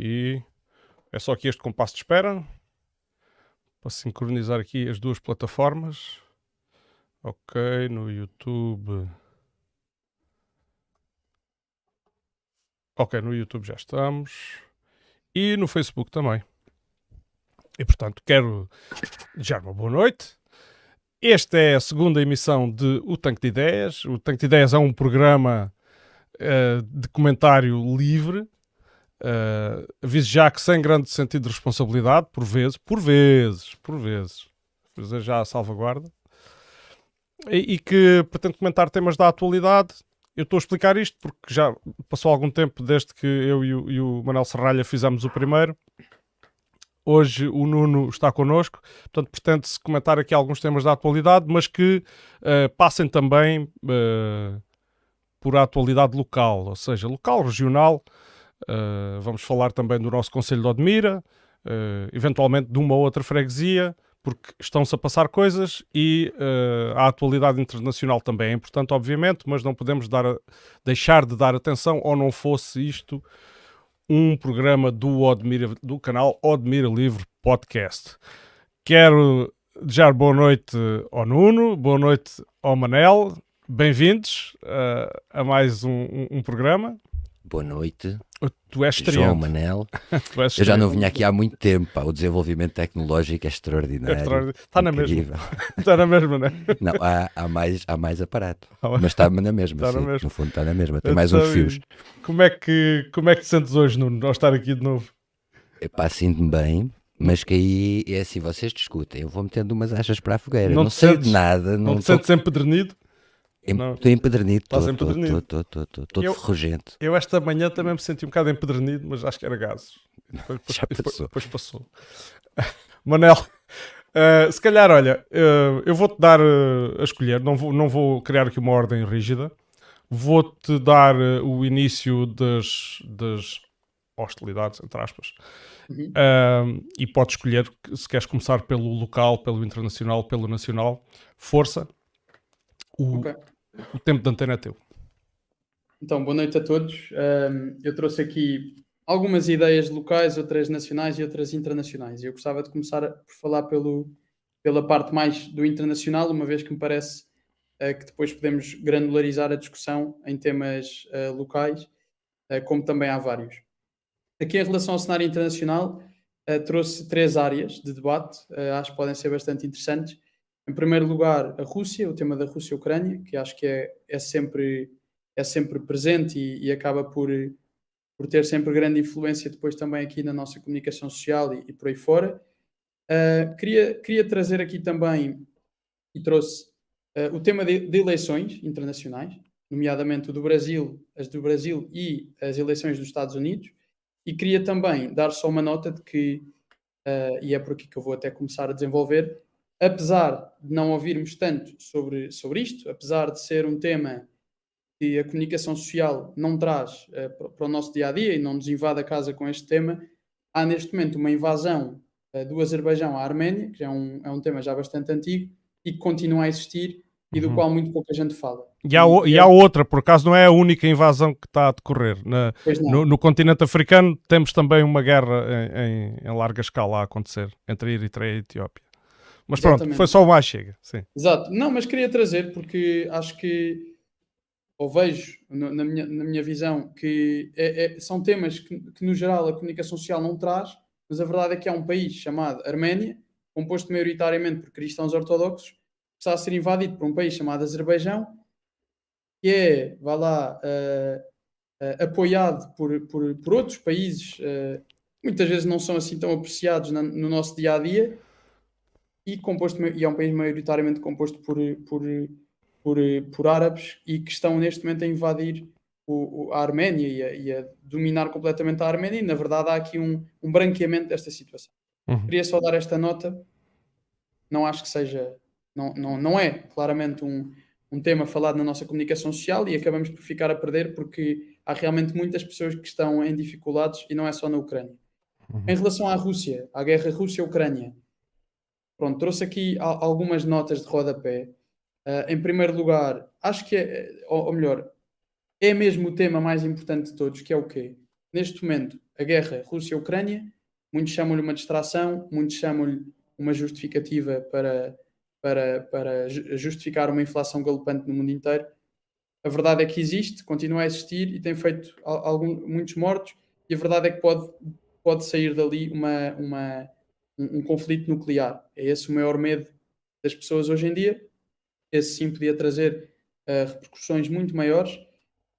aqui. É só aqui este compasso de espera. Para sincronizar aqui as duas plataformas. Ok, no YouTube. Ok, no YouTube já estamos. E no Facebook também. E portanto, quero desejar uma boa noite. Esta é a segunda emissão de O Tanque de Ideias. O Tanque de Ideias é um programa uh, de comentário livre. Uh, aviso já que sem grande sentido de responsabilidade, por vezes, por vezes, por vezes, fazer já a salvaguarda, e, e que pretende comentar temas da atualidade. Eu estou a explicar isto porque já passou algum tempo desde que eu e o, e o Manuel Serralha fizemos o primeiro Hoje o Nuno está connosco, portanto, pretende-se comentar aqui alguns temas da atualidade, mas que uh, passem também uh, por a atualidade local, ou seja, local, regional. Uh, vamos falar também do nosso Conselho de Odmira, eventualmente de uma ou outra freguesia, porque estão-se a passar coisas e a atualidade internacional também é importante, obviamente, mas não podemos dar a, deixar de dar atenção ou não fosse isto um programa do, Odmira, do canal Odmira Livre Podcast. Quero desejar boa noite ao Nuno, boa noite ao Manel, bem-vindos uh, a mais um, um, um programa. Boa noite. Tu és estreante. João Manel. és eu já não vinha aqui há muito tempo. Pá. O desenvolvimento tecnológico é extraordinário. É extraordinário. Está na mesma. Está na mesma, não é? Não, há, há, mais, há mais aparato. Mas está na mesma. Está sim. na mesma. No fundo está na mesma. Tem mais uns fios. Como é, que, como é que te sentes hoje, Nuno, ao estar aqui de novo? Epá, sinto-me bem. Mas que aí é assim, vocês discutem, eu vou metendo umas achas para a fogueira. Não, não sei sentes, de nada. Não, não te tô... sentes empedernido? Estou empedernido. Estou ferrugento. Eu esta manhã também me senti um bocado empedernido, mas acho que era gases. Depois, Já passou. Depois, passou. Manel, uh, se calhar, olha, uh, eu vou-te dar uh, a escolher, não vou, não vou criar aqui uma ordem rígida. Vou-te dar o início das, das hostilidades, entre aspas. Uhum. e podes escolher se queres começar pelo local, pelo internacional, pelo nacional. Força. O, okay. O tempo de antena é teu. Então, boa noite a todos. Um, eu trouxe aqui algumas ideias locais, outras nacionais e outras internacionais. Eu gostava de começar por falar pelo, pela parte mais do internacional, uma vez que me parece uh, que depois podemos granularizar a discussão em temas uh, locais, uh, como também há vários. Aqui, em relação ao cenário internacional, trouxe três áreas de debate, acho que podem ser bastante interessantes. Em primeiro lugar, a Rússia, o tema da Rússia-Ucrânia, que acho que é, é, sempre, é sempre presente e, e, acaba por, por ter sempre grande influência depois também aqui na nossa comunicação social e, e por aí fora. Uh, queria, queria trazer aqui também, e trouxe, uh, o tema de, de, eleições internacionais, nomeadamente o do Brasil, as do Brasil e as eleições dos Estados Unidos, e queria também dar só uma nota de que, uh, e é por aqui que eu vou até começar a desenvolver, apesar de não ouvirmos tanto sobre, sobre isto, apesar de ser um tema que a comunicação social não traz uh, para o nosso dia a dia e não nos invade a casa com este tema, há neste momento uma invasão uh, do Azerbaijão à Arménia, que é um, é um tema já bastante antigo e que continua a existir e do uhum. qual muito pouca gente fala. E há, e há outra, por acaso não é a única invasão que está a decorrer. Na, no, no, continente africano temos também uma guerra em, em, em larga escala a acontecer entre a Eritreia e a Etiópia. Mas Exatamente. pronto, foi só o mais chega. Sim. Exato. Não, mas queria trazer porque acho que, ou vejo na minha, na minha visão, que é, é, são temas que, que, no geral, a comunicação social não traz, mas a verdade é que há um país chamado Arménia, composto maioritariamente por cristãos ortodoxos, que está a ser invadido por um país chamado Azerbaijão, que é, vá lá, uh, uh, apoiado por, por, por, outros países, uh, muitas vezes não são assim tão apreciados na, no nosso dia a dia e, composto, e é um país maioritariamente composto por, por, por, por árabes e que estão neste momento a invadir o, o, a Arménia e a, e a, dominar completamente a Arménia e na verdade há aqui um, um branqueamento desta situação. Uhum. Queria só dar esta nota, não acho que seja, não, não, não é claramente um, um tema falado na nossa comunicação social e acabamos por ficar a perder porque há realmente muitas pessoas que estão em dificuldades e não é só na Ucrânia. Uhum. Em relação à Rússia, à guerra Rússia-Ucrânia, Pronto, trouxe aqui algumas notas de rodapé. Uh, em primeiro lugar, acho que é, ou, ou, melhor, é mesmo o tema mais importante de todos, que é o quê? neste momento, a guerra Rússia-Ucrânia, muitos chamam-lhe uma distração, muitos chamam-lhe uma justificativa para, para, para justificar uma inflação galopante no mundo inteiro. A verdade é que existe, continua a existir e tem feito algum, muitos mortos, e a verdade é que pode, pode sair dali uma, uma, um, um conflito nuclear. É esse o maior medo das pessoas hoje em dia. Esse sim podia trazer uh, repercussões muito maiores.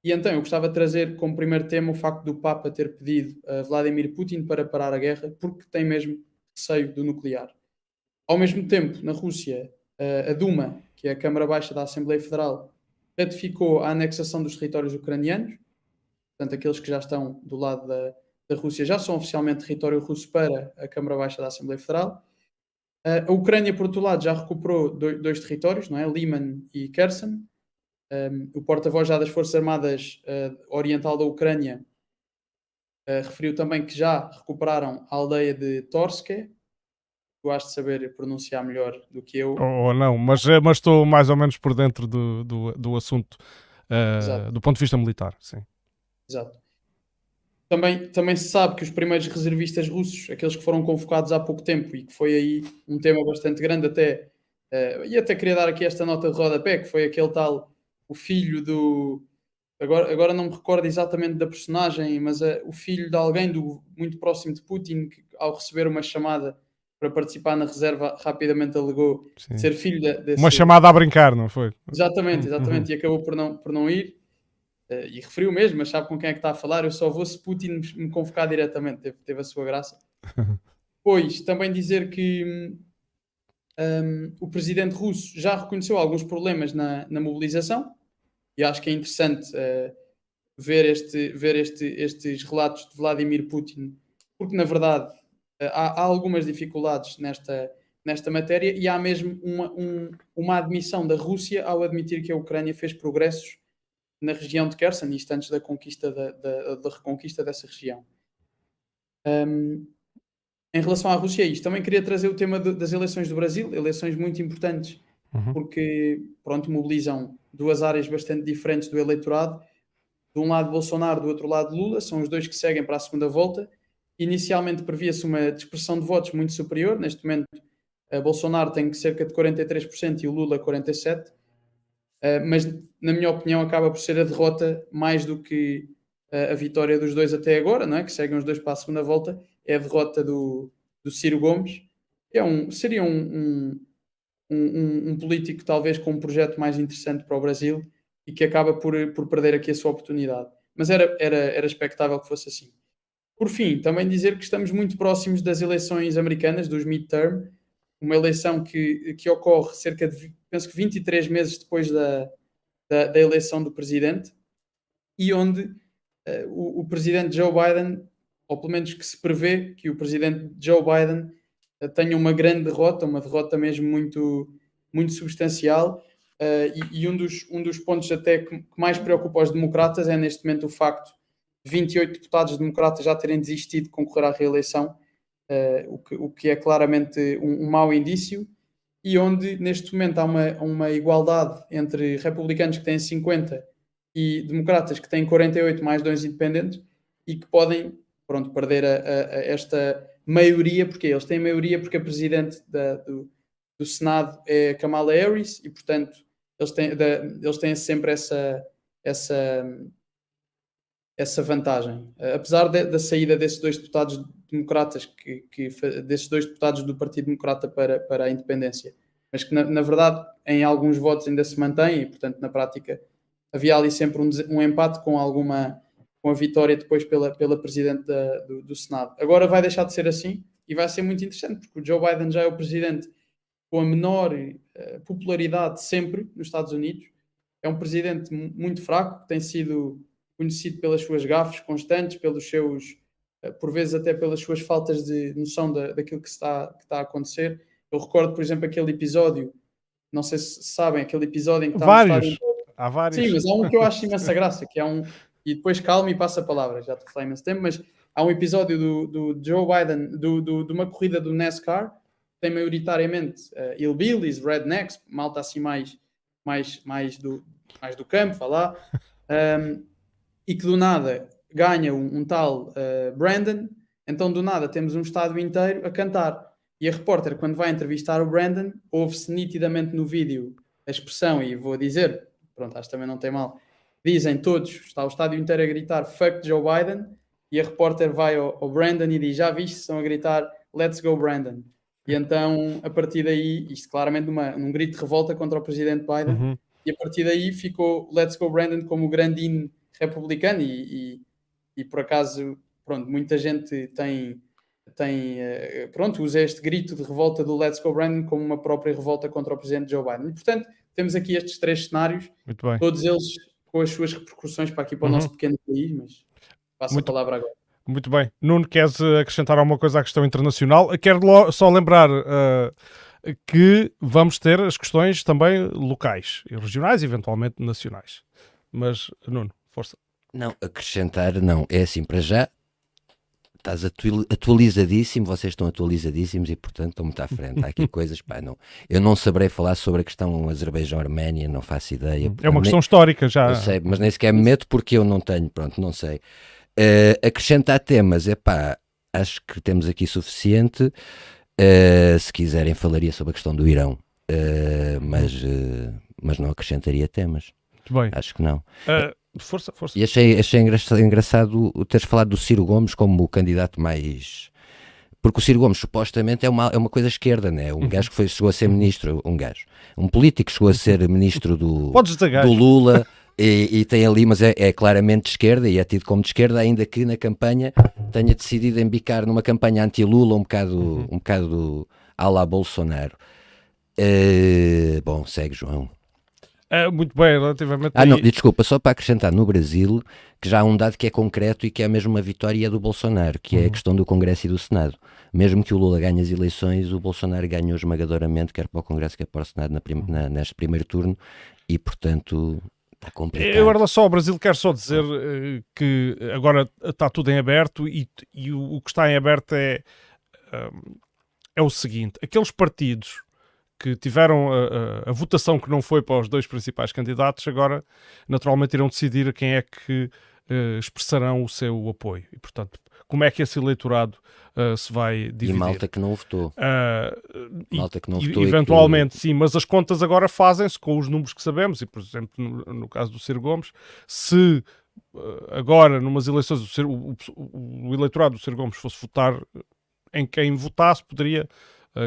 E então eu gostava de trazer como primeiro tema o facto do Papa ter pedido a Vladimir Putin para parar a guerra, porque tem mesmo receio do nuclear. Ao mesmo tempo, na Rússia, uh, a Duma, que é a Câmara Baixa da Assembleia Federal, ratificou a anexação dos territórios ucranianos, portanto, aqueles que já estão do lado da, da Rússia já são oficialmente território russo para a Câmara Baixa da Assembleia Federal. Uh, a Ucrânia, por outro lado, já recuperou dois, territórios, não é? Liman e Kherson. Um, o porta-voz já das Forças Armadas uh, Oriental da Ucrânia uh, referiu também que já recuperaram a aldeia de Torske. Tu has de saber pronunciar melhor do que eu. Ou, ou não, mas, mas estou mais ou menos por dentro do, do, do assunto do ponto de vista militar, sim. Exato. Também, também se sabe que os primeiros reservistas russos, aqueles que foram convocados há pouco tempo e que foi aí um tema bastante grande até, uh, e até queria dar aqui esta nota de rodapé, que foi aquele tal, o filho do, agora, agora não me recordo exatamente da personagem, mas uh, o filho de alguém do, muito próximo de Putin, que ao receber uma chamada para participar na reserva rapidamente alegou Sim. ser filho de, desse... Uma chamada a brincar, não foi? Exatamente, exatamente, uhum. e acabou por não, por não ir. Uh, e referiu mesmo, mas sabe com quem é que está a falar? Eu só vou se Putin me convocar diretamente, teve, teve a sua graça. pois, também dizer que um, o presidente russo já reconheceu alguns problemas na, na mobilização, e acho que é interessante uh, ver, este, ver este, estes relatos de Vladimir Putin, porque na verdade uh, há, há, algumas dificuldades nesta, nesta matéria e há mesmo uma, um, uma admissão da Rússia ao admitir que a Ucrânia fez progressos na região de Kherson, isto antes da conquista da, da, da reconquista dessa região. Um, em relação à Rússia, é isto. Também queria trazer o tema de, das eleições do Brasil, eleições muito importantes, uhum. porque pronto, mobilizam duas áreas bastante diferentes do eleitorado. De um lado Bolsonaro, do outro lado Lula, são os dois que seguem para a segunda volta. Inicialmente previa-se uma dispersão de votos muito superior, neste momento Bolsonaro tem cerca de 43% e o Lula 47%. Uh, mas na minha opinião acaba por ser a derrota mais do que uh, a vitória dos dois até agora, não é? que seguem os dois para a segunda volta, é a derrota do, do Ciro Gomes. É um, seria um, um, um, um político talvez com um projeto mais interessante para o Brasil e que acaba por, por perder aqui a sua oportunidade. Mas era, era, era expectável que fosse assim. Por fim, também dizer que estamos muito próximos das eleições americanas, dos midterm, uma eleição que, que ocorre cerca de penso que 23 meses depois da, da, da eleição do presidente, e onde uh, o, o, presidente Joe Biden, ou pelo menos que se prevê que o presidente Joe Biden uh, tenha uma grande derrota, uma derrota mesmo muito, muito substancial. Uh, e, e, um, dos, um dos pontos até que, que mais preocupa os democratas é neste momento o facto de 28 deputados democratas já terem desistido de concorrer à reeleição, o, que, o que é claramente um, um mau indício e onde neste momento há uma, uma igualdade entre republicanos que têm 50 e democratas que têm 48 mais dois independentes e que podem pronto, perder a, a, a esta maioria, porque eles têm maioria porque a presidente da, do, do Senado é Kamala Harris e portanto eles têm, da, eles têm sempre essa, essa, essa vantagem. Apesar da saída desses dois deputados democratas, que, que, desses dois deputados do Partido Democrata para, para a independência, mas que na, na, verdade em alguns votos ainda se mantém e, portanto, na prática havia ali sempre um, um empate com alguma com a vitória depois pela, pela Presidente da, do, do, Senado. Agora vai deixar de ser assim e vai ser muito interessante, porque o Joe Biden já é o Presidente com a menor uh, popularidade sempre nos Estados Unidos. É um Presidente muito fraco, que tem sido conhecido pelas suas gafes constantes, pelos seus por vezes até pelas suas faltas de noção da, daquilo que está, que está a acontecer. Eu recordo, por exemplo, aquele episódio, não sei se sabem, aquele episódio em que vários. Há vários. Sim, mas há um que eu acho imensa graça, que é um. E depois calma e passa a palavra, já te falei imenso tempo, mas há um episódio do, do Joe Biden, do, do, de uma corrida do NASCAR, tem maioritariamente uh, hillbillies, rednecks, malta assim mais, mais, mais, do, mais do campo, vá lá, um, e que do nada ganha um, um tal uh, Brandon, então do nada temos um estádio inteiro a cantar. E a repórter, quando vai entrevistar o Brandon, ouve-se nitidamente no vídeo a expressão, e vou dizer, pronto, acho que também não tem mal, dizem todos, está o estádio inteiro a gritar fuck Joe Biden, e a repórter vai ao, ao Brandon e diz, já viste, estão a gritar let's go Brandon. E então, a partir daí, isto claramente numa, num grito de revolta contra o presidente Biden, uhum. e a partir daí ficou Let's Go Brandon como o grande hino republicano e, e, e, por acaso, pronto, muita gente tem, tem eh, pronto, usa este grito de revolta do Let's Go Brandon como uma própria revolta contra o presidente Joe Biden. E, portanto, temos aqui estes três cenários, todos eles com as suas repercussões para aqui para o uhum. nosso pequeno país, mas passo Muito... a palavra agora. Muito bem. Nuno, queres eh, acrescentar alguma coisa à questão internacional? Quero só lembrar uh, que vamos ter as questões também locais e regionais, eventualmente nacionais. Mas, Nuno, força. Não, acrescentar não. É assim, para já estás atualizadíssimo, vocês estão atualizadíssimos e, portanto, estão muito à frente. Há aqui coisas, pá, não. Eu não saberei falar sobre a questão Azerbaijão-Arménia, não faço ideia. É uma questão histórica já. Eu sei, mas nem sequer me meto porque eu não tenho, pronto, não sei. Uh, acrescentar temas, é pá, acho que temos aqui suficiente. Uh, se quiserem, falaria sobre a questão do Irão, uh, mas, mas não acrescentaria temas. Muito bem. Acho que não. Força, força. E achei, achei engraçado, engraçado teres falado do Ciro Gomes como o candidato mais. Porque o Ciro Gomes supostamente é uma, é uma coisa esquerda, né? Um uhum. gajo que foi, chegou a ser ministro, um gajo, um político que chegou a ser ministro do, do Lula. E, e, tem ali, mas é, é, claramente de esquerda e é tido como de esquerda, ainda que na campanha tenha decidido embicar numa campanha anti-Lula um bocado, uhum. um bocado à la Bolsonaro. Uh, bom, segue João. É, muito bem, relativamente. Ah, não, desculpa, só para acrescentar no Brasil, que já há um dado que é concreto e que é mesmo uma vitória do Bolsonaro, que uhum. é a uhum. questão do Congresso e do Senado. Mesmo que o Lula ganhe as eleições, o Bolsonaro ganhou esmagadoramente, quer para o Congresso, quer para o Senado, na prim na, neste primeiro turno, e portanto Está complicado. Eu, agora só, o Brasil quer só dizer uh, que agora está tudo em aberto e, e o, o, que está em aberto é, uh, é o seguinte: aqueles partidos que tiveram a, a, a, votação que não foi para os dois principais candidatos, agora naturalmente irão decidir a quem é que uh, expressarão o seu apoio. E, portanto, como é que esse eleitorado uh, se vai dividir. E malta que não votou. Uh, malta que não e, votou. Eventualmente, que... sim, mas as contas agora fazem-se com os números que sabemos, e por exemplo, no, no caso do Ciro Gomes, se uh, agora, numas eleições, o, Ciro, o, o, o eleitorado do Ciro Gomes fosse votar em quem votasse, poderia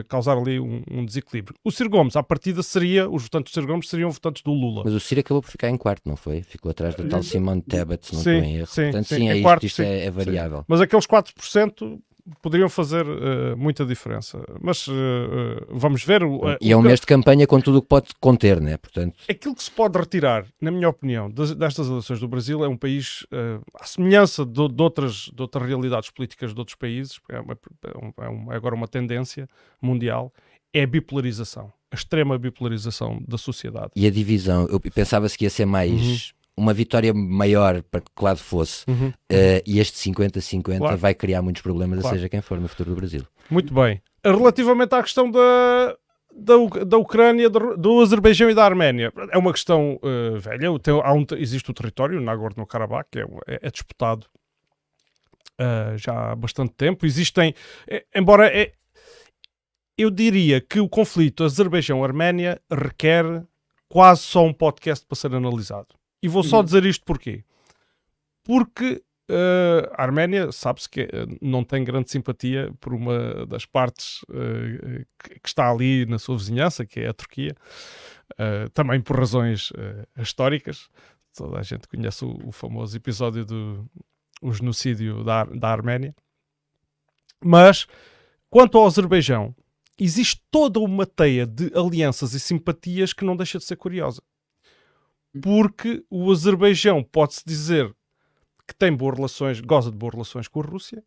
causar ali um, um, desequilíbrio. O Ciro Gomes, à partida, seria, os votantes do Ciro Gomes seriam votantes do Lula. Mas o Ciro acabou por ficar em quarto, não foi? Ficou atrás da tal Simone Tebet, se não sim, estou em erro. Sim, Portanto, sim, sim, é quarto, isto, isto é, é, variável. Mas aqueles 4% poderiam fazer uh, muita diferença. Mas uh, vamos ver. Uh, e é um mês de campanha com tudo o que pode conter, né? Portanto... Aquilo que se pode retirar, na minha opinião, destas eleições do Brasil é um país, à semelhança de, de, outras, de outras realidades políticas de outros países, é, uma, é, uma, é agora uma tendência mundial, é a bipolarização. A extrema bipolarização da sociedade. E a divisão, eu pensava-se que ia ser mais. Uhum uma vitória maior para que lado fosse uhum. uh, e este 50-50 claro. vai criar muitos problemas, claro. seja quem for no futuro do Brasil. Muito bem. Relativamente à questão da, da, da Ucrânia, do, do Azerbaijão e da Arménia, é uma questão uh, velha. Tem, um, existe o território, Nagorno-Karabakh, que é, é, é disputado uh, já há bastante tempo. Existem, é, embora eu diria que o conflito Azerbaijão-Arménia requer quase só um podcast para ser analisado. E vou só uhum. dizer isto porquê? Porque uh, a Arménia sabe-se que uh, não tem grande simpatia por uma das partes uh, que, que, está ali na sua vizinhança, que é a Turquia, também por razões históricas. Toda a gente conhece o, o famoso episódio do o genocídio da, da Arménia. Mas, quanto ao Azerbaijão, existe toda uma teia de alianças e simpatias que não deixa de ser curiosa porque o Azerbaijão pode-se dizer que tem boas relações, goza de boas relações com a Rússia,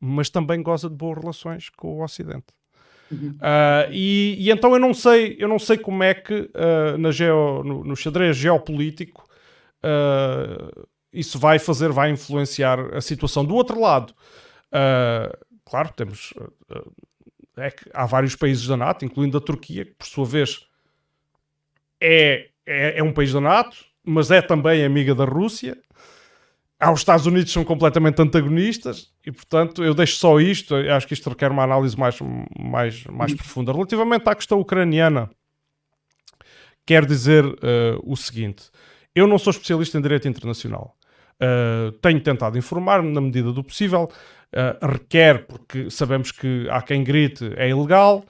mas também goza de boas relações com o Ocidente. Uhum. Uh, e, e, então eu não sei, eu não sei como é que uh, na geo, no, no xadrez geopolítico uh, isso vai fazer, vai influenciar a situação. Do outro lado, claro, temos é que há vários países da NATO, incluindo a Turquia, que por sua vez é é, é um país da NATO, mas é também amiga da Rússia. há os Estados Unidos são completamente antagonistas e, portanto, eu deixo só isto. Eu acho que isto requer uma análise mais, mais, mais profunda. Relativamente à questão ucraniana, quero dizer uh, o seguinte: eu não sou especialista em direito internacional. Uh, tenho tentado informar-me na medida do possível. Uh, requer, porque sabemos que há quem grite, é ilegal.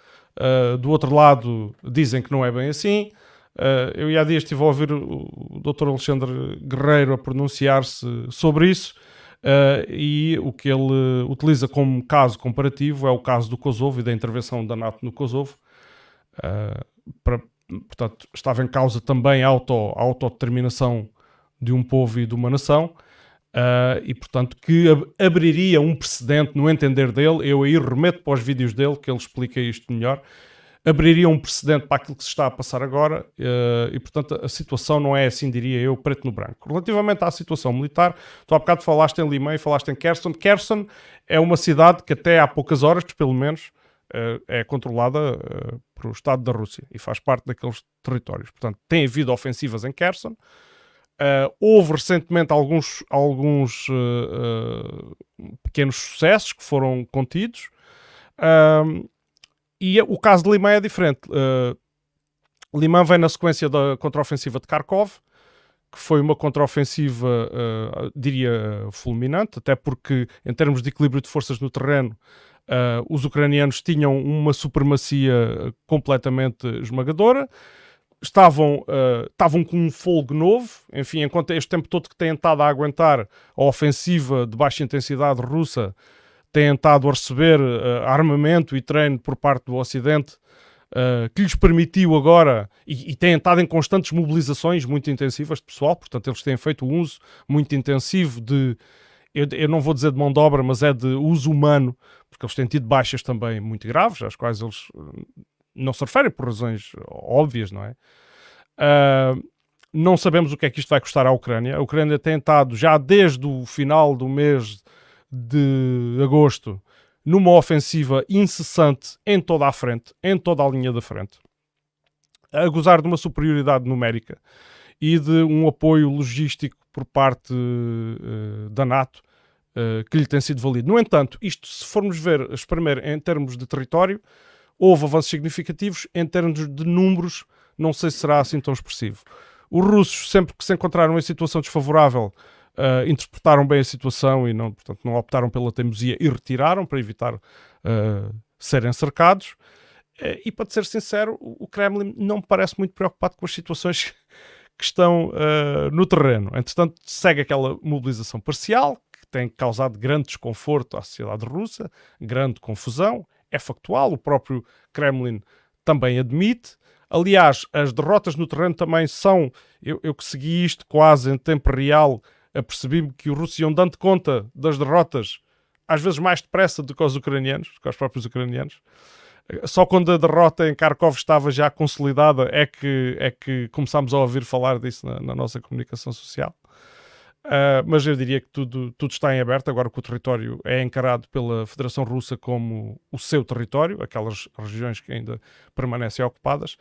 do outro lado, dizem que não é bem assim. Uh, eu há dias estive a ouvir o, Dr. Alexandre Guerreiro a pronunciar-se sobre isso uh, e o que ele utiliza como caso comparativo é o caso do Kosovo e da intervenção da NATO no Kosovo. Uh, para, portanto, estava em causa também a, auto, a autodeterminação de um povo e de uma nação. e portanto que ab abriria um precedente no entender dele, eu aí remeto para os vídeos dele que ele explica isto melhor, abriria um precedente para aquilo que se está a passar agora uh, e, portanto, a situação não é assim, diria eu, preto no branco. Relativamente à situação militar, tu há bocado falaste em Lima e falaste em Kherson. Kherson é uma cidade que até há poucas horas, pelo menos, uh, é controlada uh, por o Estado da Rússia e faz parte daqueles territórios. Portanto, tem havido ofensivas em Kherson. houve recentemente alguns, alguns pequenos sucessos que foram contidos. E o caso de Limã é diferente. Uh, Limã vem na sequência da contraofensiva de Kharkov, que foi uma contraofensiva, uh, diria, fulminante, até porque, em termos de equilíbrio de forças no terreno, uh, os ucranianos tinham uma supremacia completamente esmagadora. Estavam, uh, estavam com um folgo novo, enfim, enquanto este tempo todo que têm estado a aguentar a ofensiva de baixa intensidade russa, têm estado a receber uh, armamento e treino por parte do Ocidente, uh, que lhes permitiu agora, e, e têm estado em constantes mobilizações muito intensivas de pessoal, portanto, eles têm feito um uso muito intensivo de, eu, eu, não vou dizer de mão de obra, mas é de uso humano, porque eles têm tido baixas também muito graves, às quais eles eh, não se referem por razões óbvias, não é? Uh, não sabemos o que é que isto vai custar à Ucrânia. A Ucrânia tem estado já desde o final do mês de agosto numa ofensiva incessante em toda a frente, em toda a linha da frente, a gozar de uma superioridade numérica e de um apoio logístico por parte uh, da NATO uh, que lhe tem sido valido. No entanto, isto, se formos ver, primeiro em termos de território, houve avanços significativos, em termos de números, não sei se será assim tão expressivo. Os russos, sempre que se encontraram em situação desfavorável, uh, interpretaram bem a situação e não, portanto, não optaram pela teimosia e retiraram para evitar uh, serem cercados. Uh, e para ser sincero, o Kremlin não me parece muito preocupado com as situações que estão no terreno. Entretanto, segue aquela mobilização parcial que tem causado grande desconforto à sociedade russa, grande confusão. É factual, o próprio Kremlin também admite. Aliás, as derrotas no terreno também são. Eu, eu que segui isto quase em tempo real, apercebi-me que os russos iam dando conta das derrotas, às vezes mais depressa do que os ucranianos, que os próprios ucranianos. Só quando a derrota em Kharkov estava já consolidada é que, é que começámos a ouvir falar disso na, na nossa comunicação social. Uh, mas eu diria que tudo, tudo está em aberto, agora que o território é encarado pela Federação Russa como o seu território, aquelas regiões que ainda permanecem ocupadas.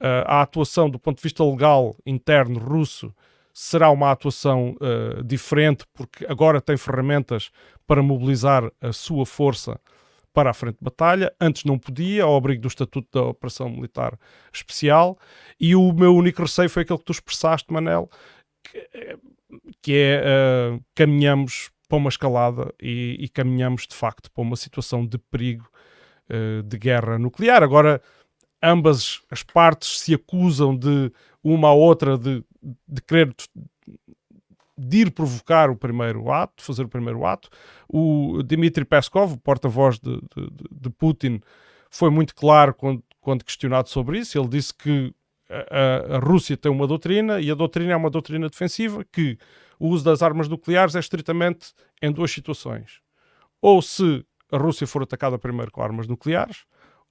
Uh, a atuação do ponto de vista legal interno russo será uma atuação uh, diferente, porque agora tem ferramentas para mobilizar a sua força para a frente de batalha. Antes não podia, ao abrigo do Estatuto da Operação Militar Especial. E o meu único receio foi aquele que tu expressaste, Manel, que, que é uh, caminhamos para uma escalada e, e, caminhamos de facto para uma situação de perigo uh, de guerra nuclear. Agora, ambas as partes se acusam de uma à outra de de querer de ir provocar o primeiro ato, fazer o primeiro ato. O Dmitry Peskov, o porta-voz de, de, de, Putin, foi muito claro quando, quando, questionado sobre isso. Ele disse que a, a, Rússia tem uma doutrina e a doutrina é uma doutrina defensiva que o uso das armas nucleares é estritamente em duas situações. Ou se a Rússia for atacada primeiro com armas nucleares,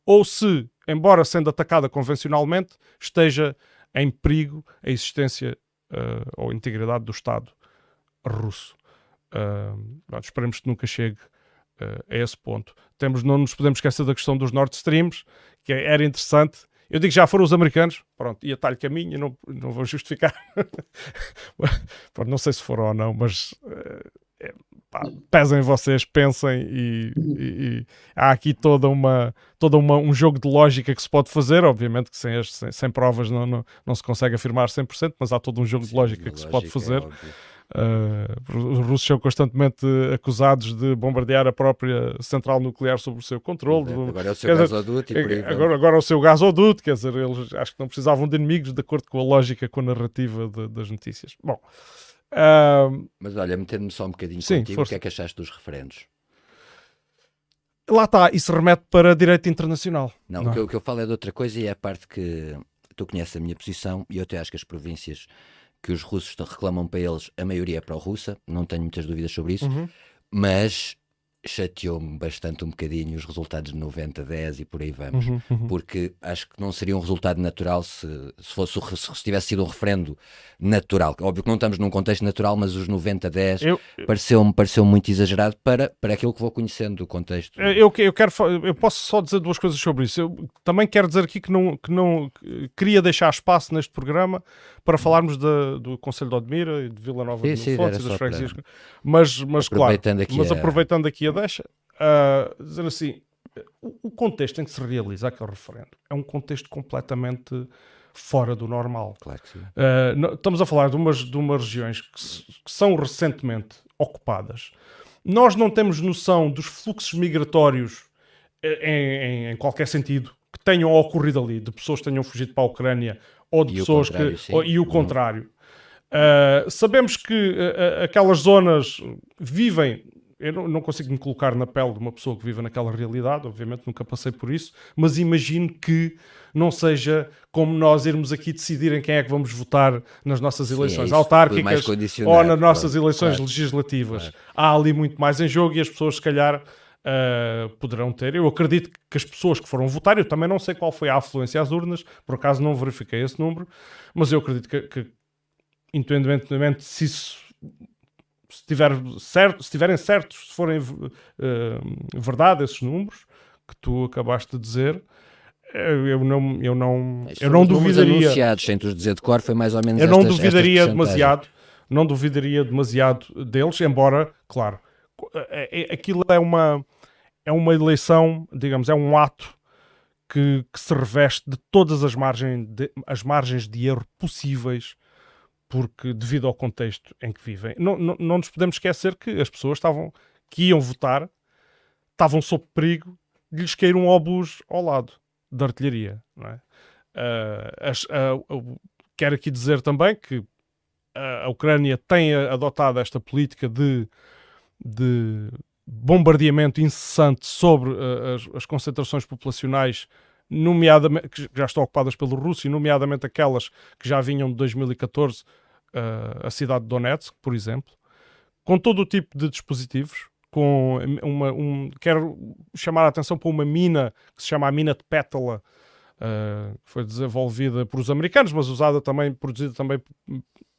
ou se, embora sendo atacada convencionalmente, esteja em perigo a existência uh, ou a integridade do Estado russo. Uh, esperemos que nunca chegue uh, a esse ponto. Temos, não nos podemos esquecer da questão dos Nord Streams, que era interessante. Eu digo já foram os americanos, pronto, e atalho caminho, não, não vou justificar. não sei se foram ou não, mas é, pá, pesem vocês, pensem e, e, e, há aqui toda uma toda uma, um jogo de lógica que se pode fazer, obviamente que sem, sem, sem provas não, não, não, se consegue afirmar 100%, mas há todo um jogo Sim, de lógica que lógica se pode fazer. É uh, os russos são constantemente acusados de bombardear a própria central nuclear sob o seu controle. Agora é o seu gasoduto e por aí agora, agora é o seu gasoduto, quer dizer, eles acho que não precisavam de inimigos de acordo com a lógica, com a narrativa de, das notícias. Bom, Uh, Mas olha, metendo-me só um bocadinho sim, contigo, força. o que é que achaste dos referendos? Lá está, isso remete para direito internacional. Não, não. O, que eu, o, que eu, falo é de outra coisa e é a parte que tu conheces a minha posição e eu até acho que as províncias que os russos reclamam para eles, a maioria é pró-russa, não tenho muitas dúvidas sobre isso, uhum. mas chateou-me bastante um bocadinho os resultados de 90-10 e por aí vamos, uhum, uhum. porque acho que não seria um resultado natural se, se, fosse, se tivesse sido um referendo natural. Óbvio que não estamos num contexto natural, mas os 90-10 pareceu-me pareceu muito exagerado para, para aquilo que vou conhecendo do contexto. Eu, eu, quero, eu posso só dizer duas coisas sobre isso. Eu também quero dizer aqui que não, que não queria deixar espaço neste programa para falarmos de, do Conselho de Odmira e de Vila Nova sim, de Fontes e das freguesias. Para... Mas, mas claro, mas aproveitando aqui a deixa, uh, dizer assim, o, contexto em que se realiza aquele referendo é um contexto completamente fora do normal. Claro que sim. Uh, estamos a falar de umas, de umas regiões que, se, que são recentemente ocupadas. Nós não temos noção dos fluxos migratórios eh, em, em, em, qualquer sentido que tenham ocorrido ali, de pessoas que tenham fugido para a Ucrânia ou de e pessoas que. E o uhum. contrário. Uh, sabemos que uh, aquelas zonas vivem eu não, não, consigo me colocar na pele de uma pessoa que vive naquela realidade, obviamente nunca passei por isso, mas imagino que não seja como nós irmos aqui decidir em quem é que vamos votar nas nossas eleições Sim, autárquicas ou nas nossas claro, eleições claro, legislativas. Claro. Há ali muito mais em jogo e as pessoas, se calhar, uh, poderão ter. Eu acredito que as pessoas que foram votar, eu também não sei qual foi a afluência às urnas, por acaso não verifiquei esse número, mas eu acredito que, que independentemente se isso se, tiver certo, se tiverem certos, se forem uh, verdade esses números que tu acabaste de dizer, eu não, eu não, eu não duvidaria. anunciados, sem tu dizer de cor, foi mais ou menos Eu não estas, duvidaria estas demasiado, não duvidaria demasiado deles, embora, claro, é, é, aquilo é uma, é uma eleição, digamos, é um ato que, que se reveste de todas as margens de, as margens de erro possíveis porque devido ao contexto em que vivem, não, não, não nos podemos esquecer que as pessoas estavam, que iam votar estavam sob perigo de lhes cair um obus ao lado da artilharia. Não é? Uh, as, uh, uh, quero aqui dizer também que a Ucrânia tem adotado esta política de, de bombardeamento incessante sobre as, as, concentrações populacionais nomeadamente, que já estão ocupadas pelo Rússia, nomeadamente aquelas que já vinham de 2014 uh, a cidade de Donetsk, por exemplo, com todo o tipo de dispositivos, com uma, um, quero chamar a atenção para uma mina que se chama a mina de Pétala, uh, que foi desenvolvida por os americanos, mas usada também, produzida também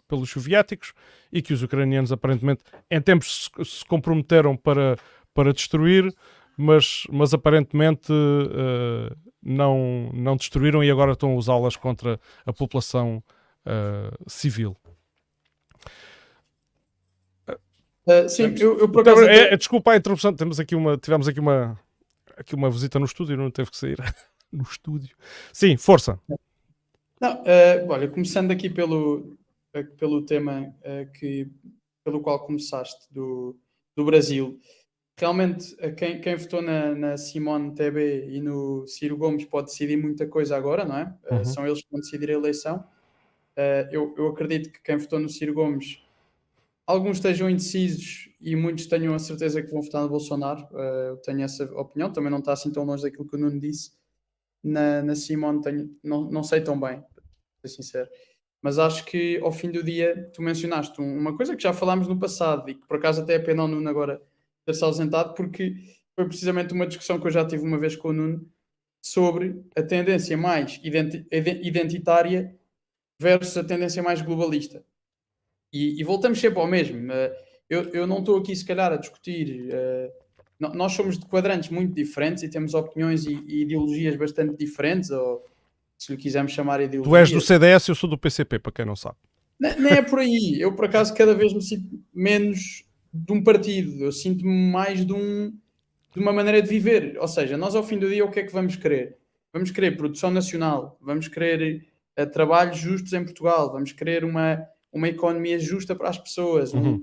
pelos soviéticos e que os ucranianos aparentemente em tempos se, se comprometeram para, para destruir, mas, mas aparentemente uh, não, não destruíram e agora estão a usá-las contra a população uh, civil. Uh, sim, eu, eu por acaso. Então, é, é, desculpa a interrupção, temos aqui uma, tivemos aqui uma, aqui uma visita no estúdio, não teve que sair no estúdio. Sim, força. Não, uh, olha, começando aqui pelo, pelo tema uh, que, pelo qual começaste, do, do Brasil. Realmente, quem, quem votou na, na Simone TB e no Ciro Gomes pode decidir muita coisa agora, não é? Uhum. são eles que vão decidir a eleição. eu, eu acredito que quem votou no Ciro Gomes alguns estejam indecisos e muitos tenham a certeza que vão votar no Bolsonaro. Uh, eu tenho essa opinião, também não está assim tão longe daquilo que o Nuno disse. Na, na Simone tenho, não, não sei tão bem, para ser sincero. Mas acho que ao fim do dia tu mencionaste uma coisa que já falámos no passado e que por acaso até é pena o Nuno agora ter-se ausentado, porque foi precisamente uma discussão que eu já tive uma vez com o Nuno sobre a tendência mais identitária versus a tendência mais globalista. E, e, voltamos sempre ao mesmo. Eh, eu, eu não estou aqui, se calhar, a discutir. Uh, nós somos de quadrantes muito diferentes e temos opiniões e, e, ideologias bastante diferentes, ou se lhe quisermos chamar ideologia. Tu és do CDS, eu sou do PCP, para quem não sabe. Nem, é por aí. Eu, por acaso, cada vez me sinto menos de um partido. Eu sinto-me mais de, um, de uma maneira de viver. Ou seja, nós ao fim do dia o que é que vamos querer? Vamos querer produção nacional, vamos querer uh, trabalhos justos em Portugal, vamos querer uma, uma economia justa para as pessoas, Uhum. um,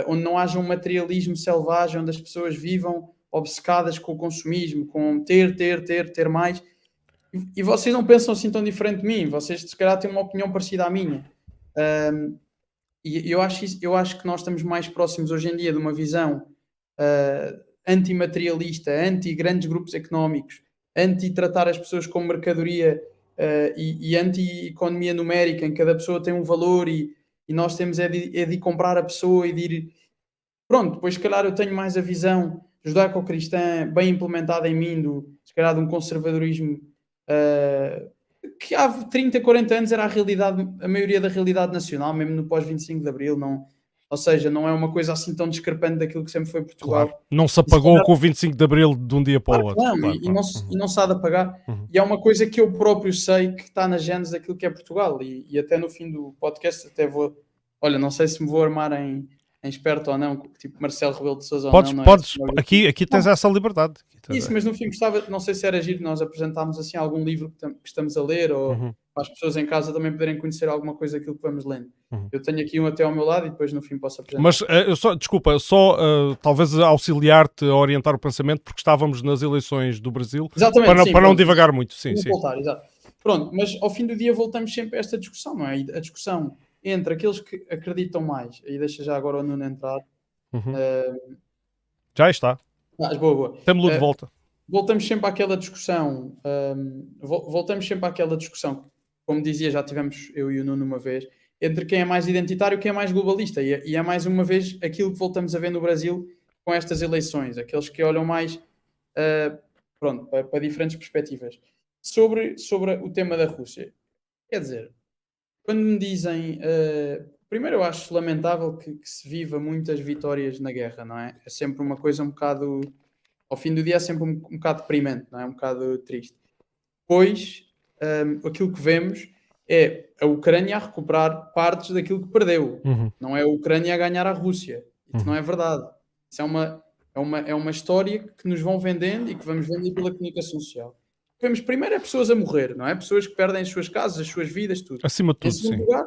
uh, onde não haja um materialismo selvagem, onde as pessoas vivam obcecadas com o consumismo, com ter, ter, ter, ter mais. E, vocês não pensam assim tão diferente de mim, vocês se calhar têm uma opinião parecida à minha. Um, e eu acho, eu acho que nós estamos mais próximos hoje em dia de uma visão uh, antimaterialista, anti-grandes grupos económicos, anti-tratar as pessoas como mercadoria uh, e, e anti-economia numérica, em que cada pessoa tem um valor e, e nós temos é de, é de comprar a pessoa e de ir. Pronto, depois se calhar eu tenho mais a visão judaico-cristã bem implementada em mim, do, se calhar de um conservadorismo uh, que há 30, 40 anos era a realidade, a maioria da realidade nacional, mesmo no pós-25 de Abril, não, ou seja, não é uma coisa assim tão discrepante daquilo que sempre foi Portugal. Claro. Não se apagou com o 25 de Abril de um dia para o Claro outro. não, Claro, e, não se, Uhum. e não se há de apagar. Uhum. E é uma coisa que eu próprio sei que está na genes daquilo que é Portugal. E, e até no fim do podcast, até vou. Olha, não sei se me vou armar em, em esperto ou não, tipo Marcelo Rebelo de Souza Podes, ou não. não é podes, meu aqui, aqui tens essa liberdade. Isso, mas no fim gostava, não sei se era giro nós apresentarmos assim algum livro que, que estamos a ler ou Uhum. para as pessoas em casa também poderem conhecer alguma coisa daquilo que vamos lendo. Uhum. Eu tenho aqui um até ao meu lado e depois no fim posso apresentar. Mas eu só, desculpa, só eh, talvez auxiliar-te a orientar o pensamento, porque estávamos nas eleições do Brasil, Exatamente, para não, sim, para não divagar muito. Sim, sim. voltar, exato. Pronto, mas ao fim do dia voltamos sempre a esta discussão, não é? A discussão entre aqueles que acreditam mais, e deixa já agora o Nuno entrar. Uhum. eh, Já está. ah, boa, boa. Temos-lo de Eh, volta. voltamos sempre àquela discussão. vo- voltamos sempre àquela discussão, como dizia, já tivemos eu e o Nuno uma vez, entre quem é mais identitário e quem é mais globalista. E, é- e é mais uma vez aquilo que voltamos a ver no Brasil com estas eleições, aqueles que olham mais ah, pronto, para, para diferentes perspectivas. Sobre, sobre o tema da Rússia, quer dizer, quando me dizem. ah, primeiro, eu acho lamentável que, que se viva muitas vitórias na guerra, não é? É sempre uma coisa um bocado ao fim do dia é sempre um, um bocado deprimente, não é? Um bocado triste. Pois, hum, aquilo que vemos é a Ucrânia a recuperar partes daquilo que perdeu. Uhum. Não é a Ucrânia a ganhar a Rússia. Isso Uhum. não é verdade. Isso é uma, é, uma, é uma história que nos vão vendendo e que vamos vender pela comunicação social. Vemos primeiro é pessoas a morrer, não é? Pessoas que perdem as suas casas, as suas vidas, tudo. Acima de Em tudo, segundo, sim. lugar,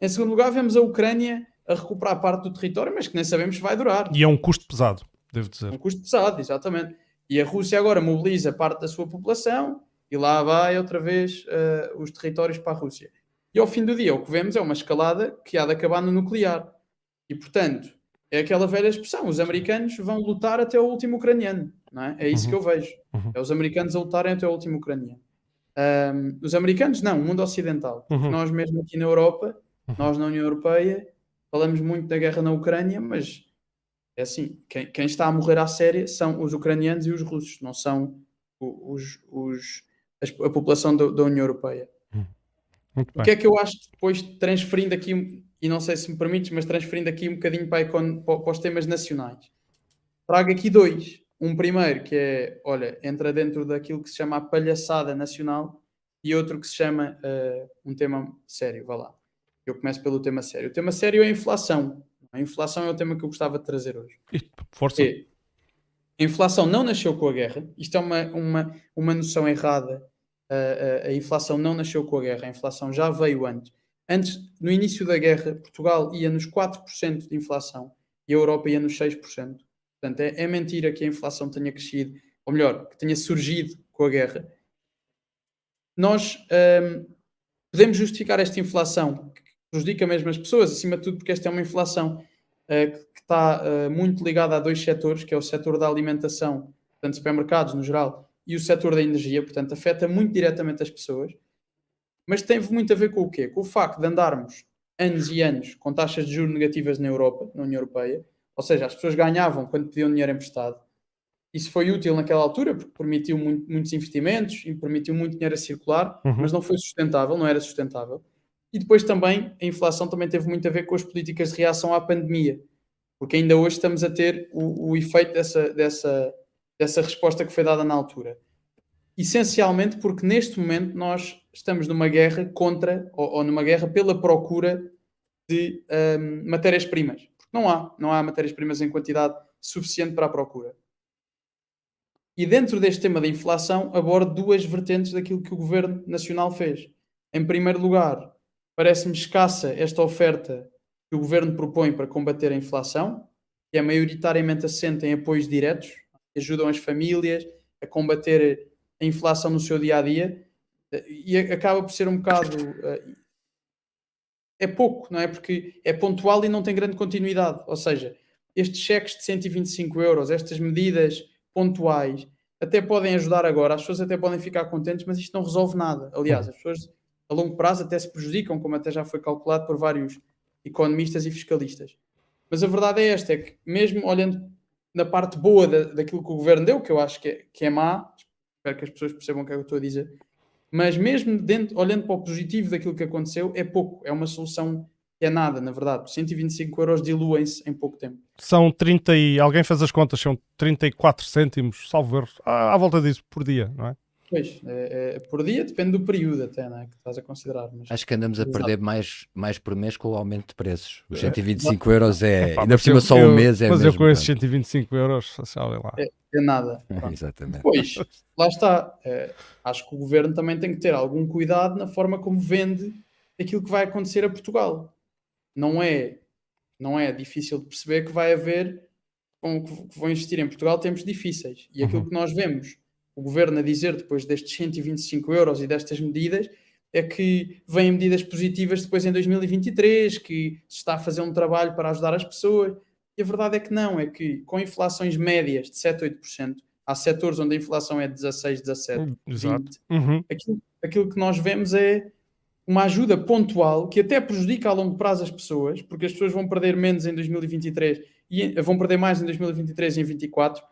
em segundo lugar, vemos a Ucrânia a recuperar parte do território, mas que nem sabemos se vai durar. E é um custo pesado, devo Um dizer. custo pesado, exatamente. E a Rússia agora mobiliza parte da sua população e lá vai outra vez eh, os territórios para a Rússia. E ao fim do dia, o que vemos é uma escalada que há de acabar no nuclear. E portanto, é aquela velha expressão: os americanos vão lutar até o último ucraniano. Não é? é isso Uhum. que eu vejo. Uhum. É os americanos a lutarem até o último ucraniano. Ahm, os americanos, não, o mundo ocidental. Uhum. nós, mesmo aqui na Europa, Uhum. nós na União Europeia, falamos muito da guerra na Ucrânia, mas é assim: quem, quem está a morrer à séria são os ucranianos e os russos, não são os, os- as- a população da, da União Europeia. Muito O que é que eu acho depois transferindo aqui, e não sei se me permites, mas transferindo aqui um bocadinho para, a econ- para- para os temas nacionais, trago aqui dois. Um primeiro que é, olha, entra dentro daquilo que se chama a palhaçada nacional e outro que se chama eh, um tema sério. Vá lá. Eu começo pelo tema sério. O tema sério é a inflação. A inflação é o tema que eu gostava de trazer hoje. Força. É, a inflação não nasceu com a guerra. Isto é uma, uma, uma noção errada. A, a- inflação não nasceu com a guerra. A inflação já veio antes. Antes, no início da guerra, Portugal ia nos 4% de inflação e a Europa ia nos 6%. Portanto, é, é mentira que a inflação tenha crescido, ou melhor, que tenha surgido com a guerra. Nós hum, podemos justificar esta inflação, que prejudica mesmo as pessoas, acima de tudo porque esta é uma inflação eh, que está eh, muito ligada a dois setores, que é o setor da alimentação, portanto, supermercados no geral, e o setor da energia, portanto, afeta muito diretamente as pessoas, mas tem muito a ver com o quê? Com o facto de andarmos anos e anos com taxas de juros negativas na Europa, na União Europeia, ou seja, as pessoas ganhavam quando pediam dinheiro emprestado. Isso foi útil naquela altura, porque permitiu muito- muitos investimentos e permitiu muito dinheiro a circular, Uhum. mas não foi sustentável, não era sustentável. E depois também, a inflação também teve muito a ver com as políticas de reação à pandemia, porque ainda hoje estamos a ter o, o efeito dessa, dessa, dessa resposta que foi dada na altura. essencialmente porque neste momento nós estamos numa guerra contra, ou, ou numa guerra pela procura de um, matérias-primas. Porque não há, não há matérias-primas em quantidade suficiente para a procura. E dentro deste tema da inflação, abordo duas vertentes daquilo que o Governo Nacional fez. Em primeiro lugar, parece-me escassa esta oferta que o Governo propõe para combater a inflação, que é maioritariamente assente em apoios diretos, ajudam as famílias a combater a inflação no seu dia a dia, e acaba por ser um bocado. Eh, é pouco, não é? Porque é pontual e não tem grande continuidade. Ou seja, estes cheques de 125 euros, estas medidas pontuais, até podem ajudar agora, as pessoas até podem ficar contentes, mas isto não resolve nada. Aliás, as pessoas a longo prazo até se prejudicam, como até já foi calculado por vários economistas e fiscalistas. Mas a verdade é esta: é que, mesmo olhando na parte boa da, daquilo que o governo deu, que eu acho que é, que é má, espero que as pessoas percebam o que é que eu estou a dizer, mas mesmo dentro, olhando para o positivo daquilo que aconteceu, é pouco, é uma solução é nada, na verdade. 125 euros diluem-se em pouco tempo. São 30 e... Alguém fez as contas, são 34 cêntimos, salvo erro, à, à volta disso, por dia, não é? Pois, é, é, por dia depende do período até, né, que estás a considerar. Mas... Acho que andamos a perder mais, mais por mês com o aumento de preços. Os 125 é. euros é, ainda por cima só um mês é Mas mesmo, eu com esses 125 euros, sabem lá. É, é nada. Exatamente. Pois, lá está. É, acho que o governo também tem que ter algum cuidado na forma como vende aquilo que vai acontecer a Portugal não é, não é difícil de perceber que vai haver, com, que vão existir em Portugal tempos difíceis. E aquilo uhum. que nós vemos o governo a dizer depois destes 125 euros e destas medidas é que vêm medidas positivas depois em 2023, que se está a fazer um trabalho para ajudar as pessoas. E a verdade é que não, é que com inflações médias de 7, 8%, há setores onde a inflação é 16, 17, Exato. 20, uhum. aquilo, aquilo que nós vemos é uma ajuda pontual que até prejudica a longo prazo as pessoas, porque as pessoas vão perder menos em 2023 e vão perder mais em 2023 e em 2024.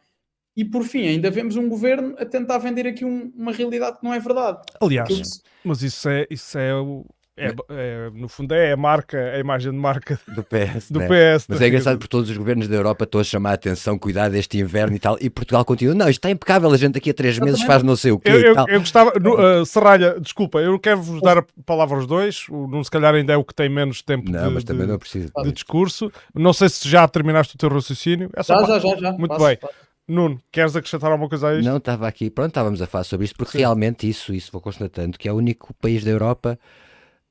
E por fim, ainda vemos um governo a tentar vender aqui um, uma realidade que não é verdade. Aliás, que... mas isso é, isso é o, é, é, no fundo é a marca, a imagem de marca do PS. Do né? PS Mas é engraçado porque todos os governos da Europa estão a chamar a atenção, cuidado deste inverno e tal, e Portugal continua. Não, isto está impecável, a gente daqui a três meses faz não sei o quê. Eu, eu, eu gostava, no, uh, Serralha, desculpa, eu quero vos dar a palavra aos dois. O Nuno, se calhar, ainda é o que tem menos tempo não, de, mas também de, não preciso. de discurso. Não sei se já terminaste o teu raciocínio. Essa já, já, já, já. Muito passo, bem. Passo. Nuno, queres acrescentar alguma coisa a isto? Não, estava aqui, pronto, estávamos a falar sobre isto, porque Sim. realmente isso, isso vou constatando, que é o único país da Europa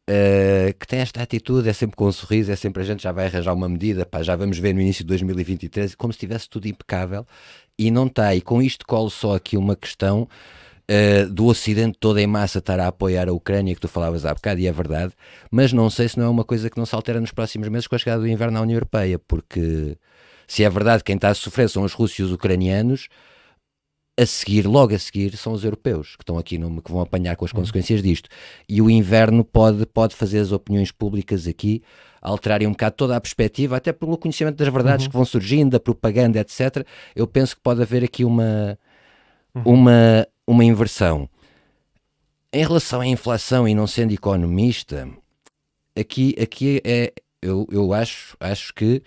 Uh, que tem esta atitude, é sempre com um sorriso, é sempre a gente já vai arranjar uma medida, pá, já vamos ver no início de 2023, como se tivesse tudo impecável, e não está. E com isto colo só aqui uma questão uh, do Ocidente todo em massa estar a apoiar a Ucrânia, que tu falavas há bocado, e é verdade, mas não sei se não é uma coisa que não se altera nos próximos meses com a chegada do inverno à União Europeia, porque se é verdade que quem está a sofrer são os russos e os ucranianos, a seguir, logo a seguir, são os europeus que estão aqui, no, que vão apanhar com as uhum. consequências disto. E o inverno pode, pode fazer as opiniões públicas aqui alterarem um bocado toda a perspectiva, até pelo conhecimento das verdades uhum. que vão surgindo, da propaganda, etc. Eu penso que pode haver aqui uma, uhum. uma, uma inversão. Em relação à inflação e não sendo economista, aqui, aqui é, eu, eu acho, acho que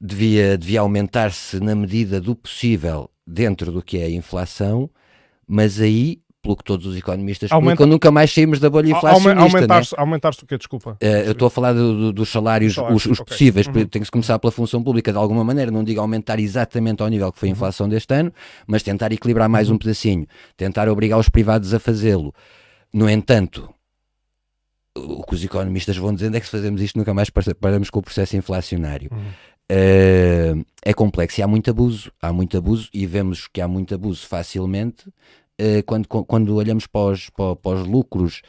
devia, devia aumentar-se na medida do possível dentro do que é a inflação, mas aí pelo que todos os economistas Aumenta... explicam, nunca mais saímos da bolha inflacionista. Aumentar-se né? aumentar o quê? Desculpa. Uh, eu estou a falar do, do, dos salários, os, os okay. possíveis, uhum. tem que se começar pela função pública de alguma maneira, não digo aumentar exatamente ao nível que foi a uhum. inflação uhum. deste ano, mas tentar equilibrar mais uhum. um pedacinho, tentar obrigar os privados a fazê-lo. No entanto, o que os economistas vão dizendo é que se fazemos isto nunca mais paramos com o processo inflacionário. Uhum. Uh, é complexo e há muito abuso, há muito abuso e vemos que há muito abuso facilmente uh, quando, quando olhamos para os, para, para os, lucros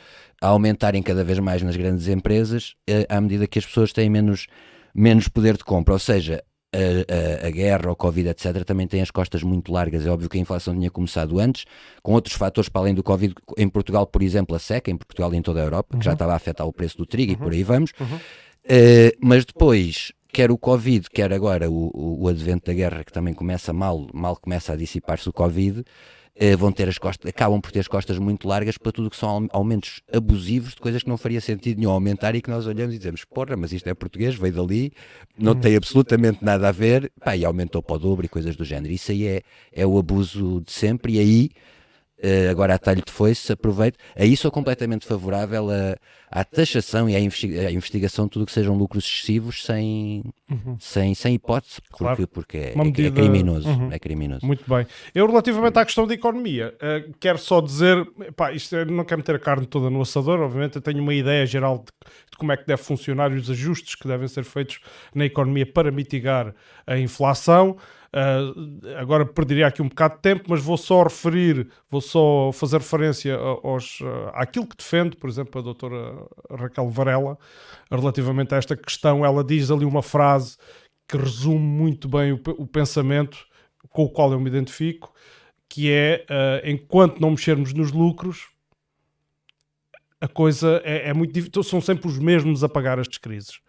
a aumentarem cada vez mais nas grandes empresas, uh, à medida que as pessoas têm menos, menos poder de compra, ou seja, a, a, a, guerra, o Covid, etc., também tem as costas muito largas. É óbvio que a inflação tinha começado antes, com outros fatores para além do Covid. Em Portugal, por exemplo, a seca, em Portugal e em toda a Europa, uhum. que já uhum. estava a afetar o preço do trigo uhum. e por aí vamos. Uhum. Uh, mas depois quer o Covid, quer agora o, o, o, advento da guerra, que também começa mal, mal começa a dissipar-se o Covid, eh, vão ter as costas, acabam por ter as costas muito largas para tudo que são aumentos abusivos de coisas que não faria sentido nenhum aumentar e que nós olhamos e dizemos, porra, mas isto é português, veio dali, não tem absolutamente nada a ver, pá, e aumentou para o dobro e coisas do género. Isso aí é, é o abuso de sempre, e aí Uh, agora a talho de foice, aproveito. Aí sou completamente favorável a, à taxação e à, investiga à investigação de tudo que sejam lucros excessivos sem, uhum. sem, sem hipótese, porque, claro. porque é, é medida... é, criminoso, uhum. é criminoso. Muito bem. Eu, relativamente à questão da economia, uh, quero só dizer, pá, isto é, não quero meter a carne toda no assador, obviamente eu tenho uma ideia geral de, de como é que deve funcionar e os ajustes que devem ser feitos na economia para mitigar a inflação. Uh, agora perderia aqui um bocado de tempo, mas vou só referir, vou só fazer referência aos, uh, àquilo que defende, por exemplo, a doutora Raquel Varela, relativamente a esta questão. Ela diz ali uma frase que resume muito bem o, o pensamento com o qual eu me identifico, que é, uh, enquanto não mexermos nos lucros, a coisa é, é muito difícil, são sempre os mesmos a pagar estas crises.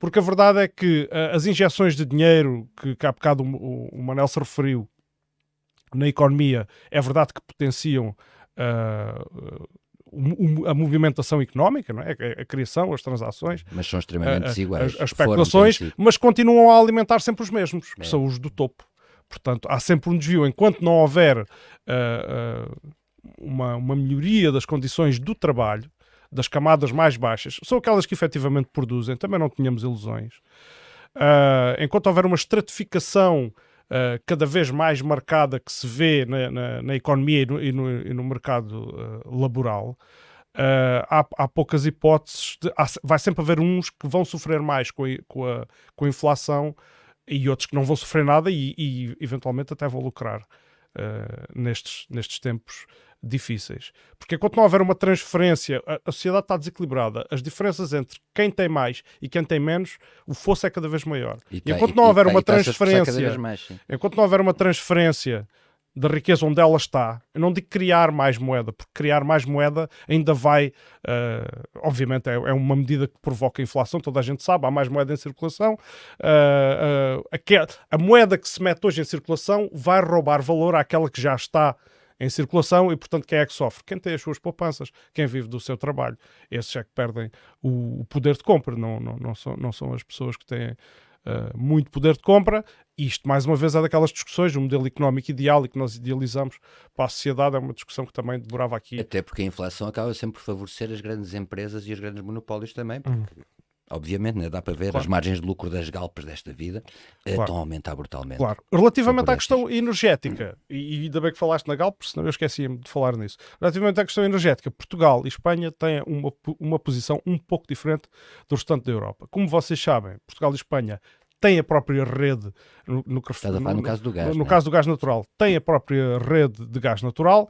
Porque a verdade é que uh, as injeções de dinheiro que, que há bocado o, o Manel se referiu na economia, é verdade que potenciam uh, a movimentação económica, não é? a, a, criação, as transações. Mas são extremamente desiguais. As, as especulações, mas continuam a alimentar sempre os mesmos, que é. são os do topo. Portanto, há sempre um desvio. Enquanto não houver uh, uma, uma melhoria das condições do trabalho, das camadas mais baixas, são aquelas que efetivamente produzem, também não tínhamos ilusões. Uh, enquanto houver uma estratificação uh, cada vez mais marcada que se vê na, na, na economia e no, e no, e no mercado uh, laboral, há, há, poucas hipóteses, de, há, vai sempre haver uns que vão sofrer mais com a, com a, com a inflação e outros que não vão sofrer nada e, e eventualmente até vão lucrar nestes, nestes tempos difíceis. Porque enquanto não houver uma transferência, a, sociedade está desequilibrada. As diferenças entre quem tem mais e quem tem menos, o fosso é cada vez maior. E, e enquanto não houver uma transferência, mais, enquanto não houver uma transferência da riqueza onde ela está, eu não digo criar mais moeda, porque criar mais moeda ainda vai, uh, obviamente, é, é, uma medida que provoca inflação, toda a gente sabe, há mais moeda em circulação. Uh, uh, a, a moeda que se mete hoje em circulação vai roubar valor àquela que já está em circulação e, portanto, quem é que sofre? Quem tem as suas poupanças, quem vive do seu trabalho. Esses é que perdem o, poder de compra, não, não, não, são, não são as pessoas que têm uh, muito poder de compra. Isto, mais uma vez, é daquelas discussões, o modelo económico ideal e que nós idealizamos para a sociedade, é uma discussão que também demorava aqui. Até porque a inflação acaba sempre por favorecer as grandes empresas e os grandes monopólios também, porque uhum obviamente, né? dá para ver, claro. as margens de lucro das galpas desta vida eh, claro. estão a aumentar brutalmente. Claro. Relativamente à questão energética, e ainda bem que falaste na Galp, senão eu esquecia-me de falar nisso. Relativamente à questão energética, Portugal e Espanha têm uma, uma posição um pouco diferente do restante da Europa. Como vocês sabem, Portugal e Espanha têm a própria rede no, no, no, no caso do gás. No, no é? caso do gás natural, têm a própria rede de gás natural.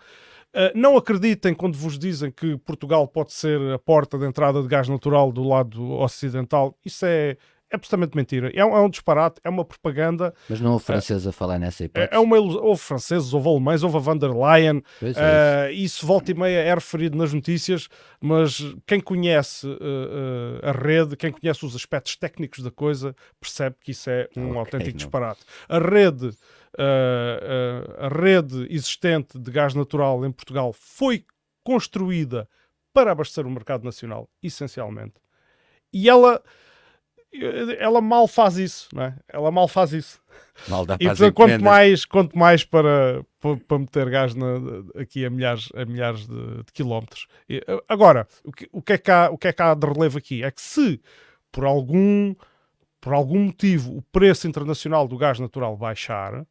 Uh, não acreditem quando vos dizem que Portugal pode ser a porta de entrada de gás natural do lado ocidental. Isso é, é absolutamente mentira. É um, é um, disparate, é uma propaganda. Mas não houve franceses uh, a falar nessa hipótese. É, é uma Houve franceses, houve alemães, houve a van der Leyen. É uh, isso. volta e meia é referido nas notícias, mas quem conhece uh, a rede, quem conhece os aspectos técnicos da coisa, percebe que isso é um okay, autêntico não. disparate. A rede a rede existente de gás natural em Portugal foi construída para abastecer o mercado nacional, essencialmente. E ela, ela mal faz isso, não é? Ela mal faz isso. Mal dá e portanto, quanto mais, quanto mais para, para, para meter gás na, aqui a milhares, a milhares de, de quilómetros. E, agora, o que, o, que é que há, o que é que há de relevo aqui? É que se por algum, por algum motivo o preço internacional do gás natural baixar,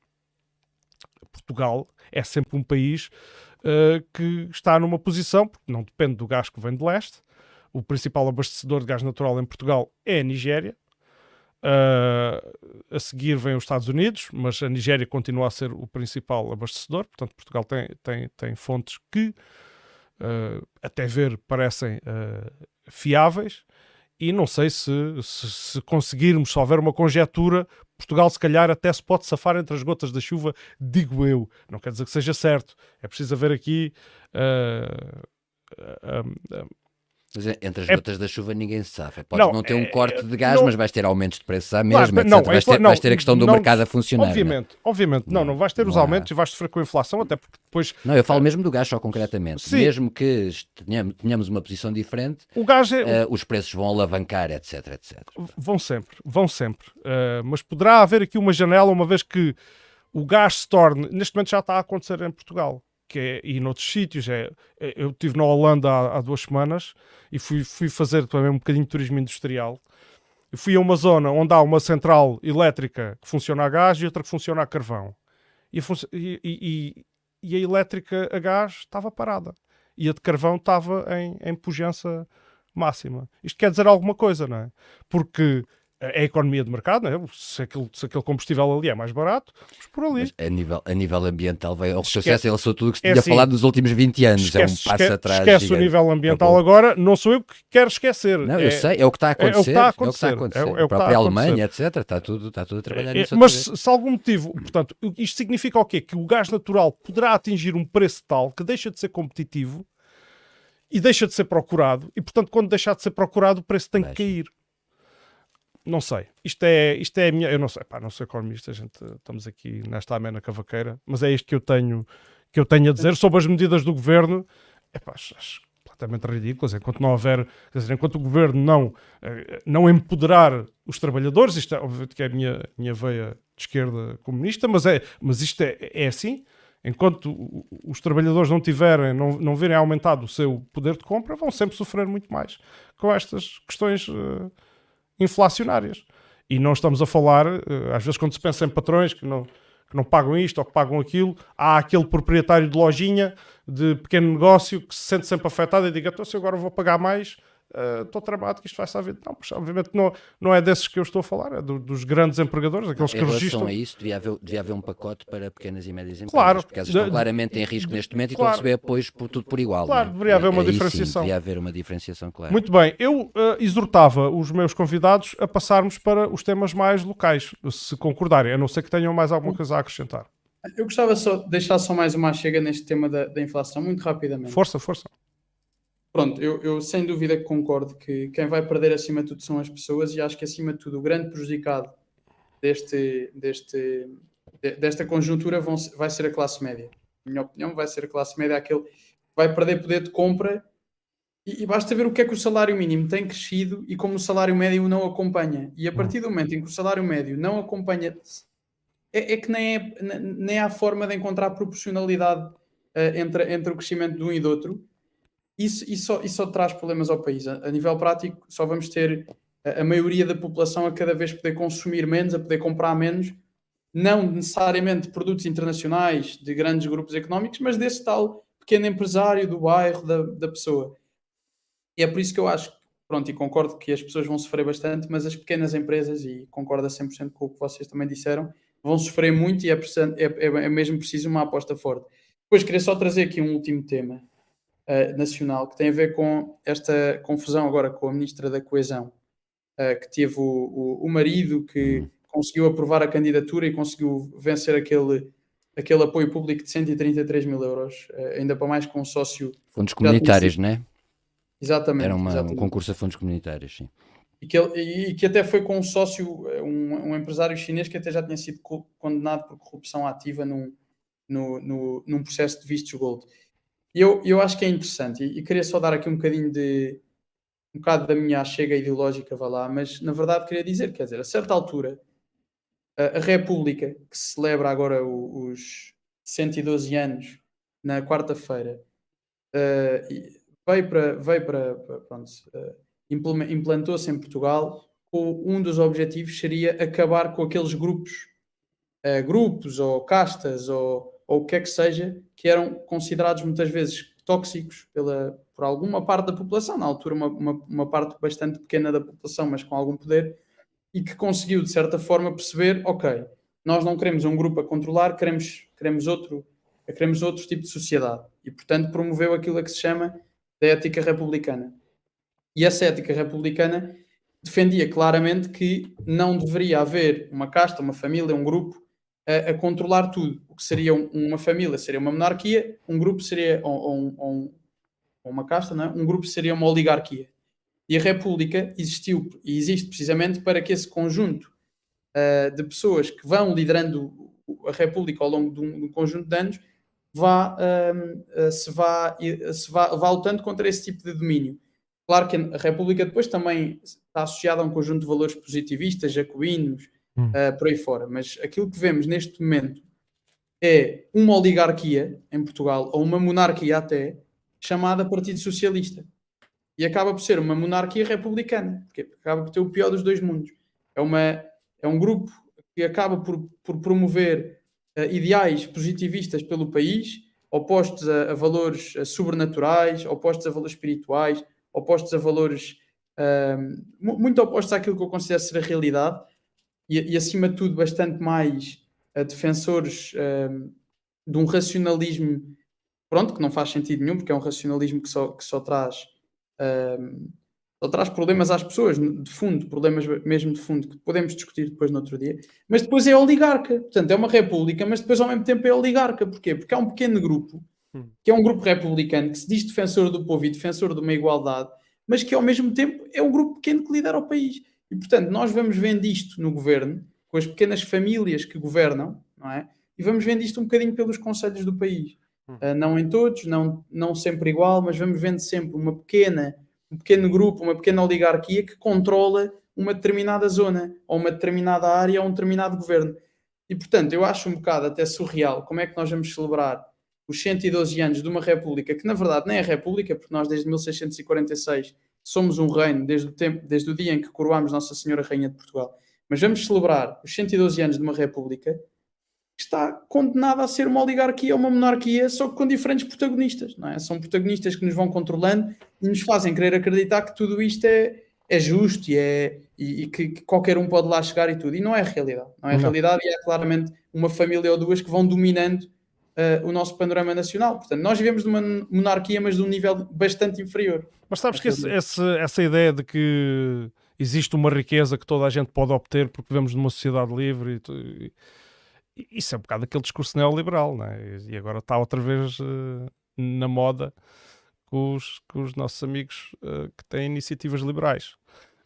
Portugal é sempre um país uh, que está numa posição, porque não depende do gás que vem de leste. O principal abastecedor de gás natural em Portugal é a Nigéria. Uh, a seguir vem os Estados Unidos, mas a Nigéria continua a ser o principal abastecedor. Portanto, Portugal tem, tem, tem fontes que, uh, até ver, parecem fiáveis e não sei se, se, se, conseguirmos, se houver uma conjetura, Portugal se calhar até se pode safar entre as gotas da chuva, digo eu. Não quer dizer que seja certo. É preciso haver aqui uh, mas é, entre as é... gotas da chuva ninguém se sabe. Podes não, não ter um é, corte de gás, não... mas vais ter aumentos de preços à mesma, claro, não, vais, ter, vais ter a questão do mercado a funcionar. É? Obviamente, obviamente. Não, não vais ter os aumentos e vais sofrer com a inflação, até porque depois... Não, eu falo mesmo do gás só concretamente. Sim. Mesmo que tenhamos uma posição diferente, o gás é... Uh, os preços vão alavancar, etc, etc. Vão sempre, vão sempre. Uh, mas poderá haver aqui uma janela, uma vez que o gás se torne... Neste momento já está a acontecer em Portugal que é, e noutros sítios. É, é, eu estive na Holanda há, há, duas semanas e fui, fui fazer também um bocadinho de turismo industrial. Eu fui a uma zona onde há uma central elétrica que funciona a gás e outra que funciona a carvão. E a, e, e, e a elétrica a gás estava parada e a de carvão estava em, em pujança máxima. Isto quer dizer alguma coisa, não é? Porque é a economia de mercado, é? se, aquele, se aquele combustível ali é mais barato, mas por ali. Mas a, nível, a nível ambiental, vai ao retrocesso em relação a tudo o que se é tinha assim, falado nos últimos 20 anos. Esquece, é um passo esquece, atrás. Esquece gigante. o nível ambiental é agora, não sou eu que quero esquecer. Não, é, eu sei, é o que está a acontecer. É, o que está a acontecer. É o que está a acontecer. É, é a própria Alemanha, etc. Está tudo, está tudo a trabalhar é, nisso. Mas se, se algum motivo, portanto, isto significa o quê? Que o gás natural poderá atingir um preço tal que deixa de ser competitivo e deixa de ser procurado, e portanto, quando deixar de ser procurado, o preço tem que cair. Não sei. Isto é, isto é a minha. Eu não sei, pá, não sou economista, gente estamos aqui nesta amena cavaqueira, mas é isto que eu tenho, que eu tenho a dizer sobre as medidas do governo. É pá, acho, completamente ridículas. Enquanto não houver, dizer, enquanto o governo não, eh, não empoderar os trabalhadores, isto é obviamente que é a minha, minha veia de esquerda comunista, mas, é, mas isto é, é assim enquanto os trabalhadores não tiverem, não, não verem aumentado o seu poder de compra, vão sempre sofrer muito mais com estas questões uh, inflacionárias. E não estamos a falar, uh, às vezes quando se pensa em patrões que não, que não pagam isto ou que pagam aquilo, há aquele proprietário de lojinha, de pequeno negócio, que se sente sempre afetado e diga, então se agora vou pagar mais, estou uh, tramado que isto vai estar a vir. Não, mas obviamente não, não é desses que eu estou a falar, é do, dos grandes empregadores, aqueles que registram. a isso, devia haver, devia haver um pacote para pequenas e médias empresas, claro, porque elas estão claramente em risco neste momento claro, e estão a receber apoios por tudo por igual. Claro, é? deveria haver uma diferenciação. Sim, devia haver uma diferenciação, claro. Muito bem, eu uh, exortava os meus convidados a passarmos para os temas mais locais, se concordarem, a não ser que tenham mais alguma coisa a acrescentar. Eu gostava só de deixar só mais uma chega neste tema da, da inflação, muito rapidamente. Força, força. Pronto, eu, eu, sem dúvida que concordo que quem vai perder acima de tudo são as pessoas e acho que acima de tudo o grande prejudicado deste, deste, desta conjuntura vão, vai ser a classe média. Na minha opinião, vai ser a classe média aquele que vai perder poder de compra e, e, basta ver o que é que o salário mínimo tem crescido e como o salário médio não acompanha. E a partir do momento em que o salário médio não acompanha, é, é que nem, é, nem há forma de encontrar proporcionalidade uh, entre, entre o crescimento de um e do outro isso, isso, só, isso traz problemas ao país. A, a nível prático, só vamos ter a, a, maioria da população a cada vez poder consumir menos, a poder comprar menos, não necessariamente produtos internacionais de grandes grupos económicos, mas desse tal pequeno empresário do bairro, da, da pessoa. E é por isso que eu acho, pronto, e concordo que as pessoas vão sofrer bastante, mas as pequenas empresas, e concordo a 100% com o que vocês também disseram, vão sofrer muito e é, é, é, é mesmo preciso uma aposta forte. Depois queria só trazer aqui um último tema, uh, nacional, que tem a ver com esta confusão agora com a Ministra da Coesão, uh, que teve o, o, o, marido que uhum. conseguiu aprovar a candidatura e conseguiu vencer aquele, aquele apoio público de 133 mil euros, uh, ainda para mais com um sócio. Fundos comunitários, não é? Exatamente. Era uma, exatamente. um concurso a fundos comunitários, sim. E que, ele, e que até foi com um sócio, um, um, empresário chinês que até já tinha sido condenado por corrupção ativa num, no, no, num processo de vistos gold eu, eu acho que é interessante e, e, queria só dar aqui um bocadinho de um bocado da minha chega ideológica, vá lá, mas na verdade queria dizer, quer dizer, a certa altura a, a República, que celebra agora o, os 112 anos na quarta-feira, uh, veio para, veio para pronto, uh, implantou-se em Portugal com um dos objetivos seria acabar com aqueles grupos, uh, grupos ou castas ou ou o que é que seja, que eram considerados muitas vezes tóxicos pela, por alguma parte da população, na altura uma, uma, uma, parte bastante pequena da população, mas com algum poder, e que conseguiu, de certa forma, perceber, ok, nós não queremos um grupo a controlar, queremos, queremos, outro, queremos outro tipo de sociedade. E, portanto, promoveu aquilo que se chama da ética republicana. E essa ética republicana defendia claramente que não deveria haver uma casta, uma família, um grupo a, a controlar tudo. O que seria um, uma família seria uma monarquia, um grupo seria ou, ou, ou, uma casta, não é? um grupo seria uma oligarquia. E a República existiu e existe precisamente para que esse conjunto uh, de pessoas que vão liderando a República ao longo de um, de um conjunto de anos vá, uh, se, vá, se vá, vá lutando contra esse tipo de domínio. Claro que a República depois também está associada a um conjunto de valores positivistas, jacobinos, uh, por aí fora. Mas aquilo que vemos neste momento é uma oligarquia em Portugal, ou uma monarquia até, chamada Partido Socialista. E acaba por ser uma monarquia republicana, porque acaba por ter o pior dos dois mundos. É, uma, é um grupo que acaba por, por promover uh, ideais positivistas pelo país, opostos a, a valores uh, sobrenaturais, opostos a valores espirituais, opostos a valores uh, muito opostos àquilo que eu considero ser a realidade, e, e acima de tudo, bastante mais defensores de um racionalismo pronto, que não faz sentido nenhum, porque é um racionalismo que só, que só traz só traz problemas às pessoas, de fundo, problemas mesmo de fundo, que podemos discutir depois no outro dia, mas depois é oligarca, portanto é uma república, mas depois ao mesmo tempo é oligarca, porquê? Porque há um pequeno grupo, hum. que é um grupo republicano, que se diz defensor do povo e defensor de uma igualdade, mas que ao mesmo tempo é um grupo pequeno que lidera o país. E portanto nós vamos vendo isto no governo, com as pequenas famílias que governam, não é? E vamos vendo isto um bocadinho pelos conselhos do país. Uh, não em todos, não, não sempre igual, mas vamos vendo sempre uma pequena, um pequeno grupo, uma pequena oligarquia que controla uma determinada zona, ou uma determinada área, ou um determinado governo. E portanto, eu acho um bocado até surreal como é que nós vamos celebrar os 112 anos de uma república, que na verdade nem é república, porque nós desde 1646 somos um reino, desde o, tempo, desde o dia em que coroámos Nossa Senhora Rainha de Portugal. Mas vamos celebrar os 112 anos de uma república está condenada a ser uma oligarquia ou uma monarquia, só que com diferentes protagonistas. Não é? São protagonistas que nos vão controlando e nos fazem querer acreditar que tudo isto é, é justo e, é, e, e que, que, qualquer um pode lá chegar e tudo. E não é a realidade. Não é a realidade e é claramente uma família ou duas que vão dominando uh, o nosso panorama nacional. Portanto, nós vivemos de uma monarquia, mas de um nível bastante inferior. Mas sabes que esse, esse, essa ideia de que existe uma riqueza que toda a gente pode obter porque vivemos numa sociedade livre e, isso é um bocado aquele discurso neoliberal, não é? E agora está outra vez uh, na moda com os, com os nossos amigos uh, que têm iniciativas liberais.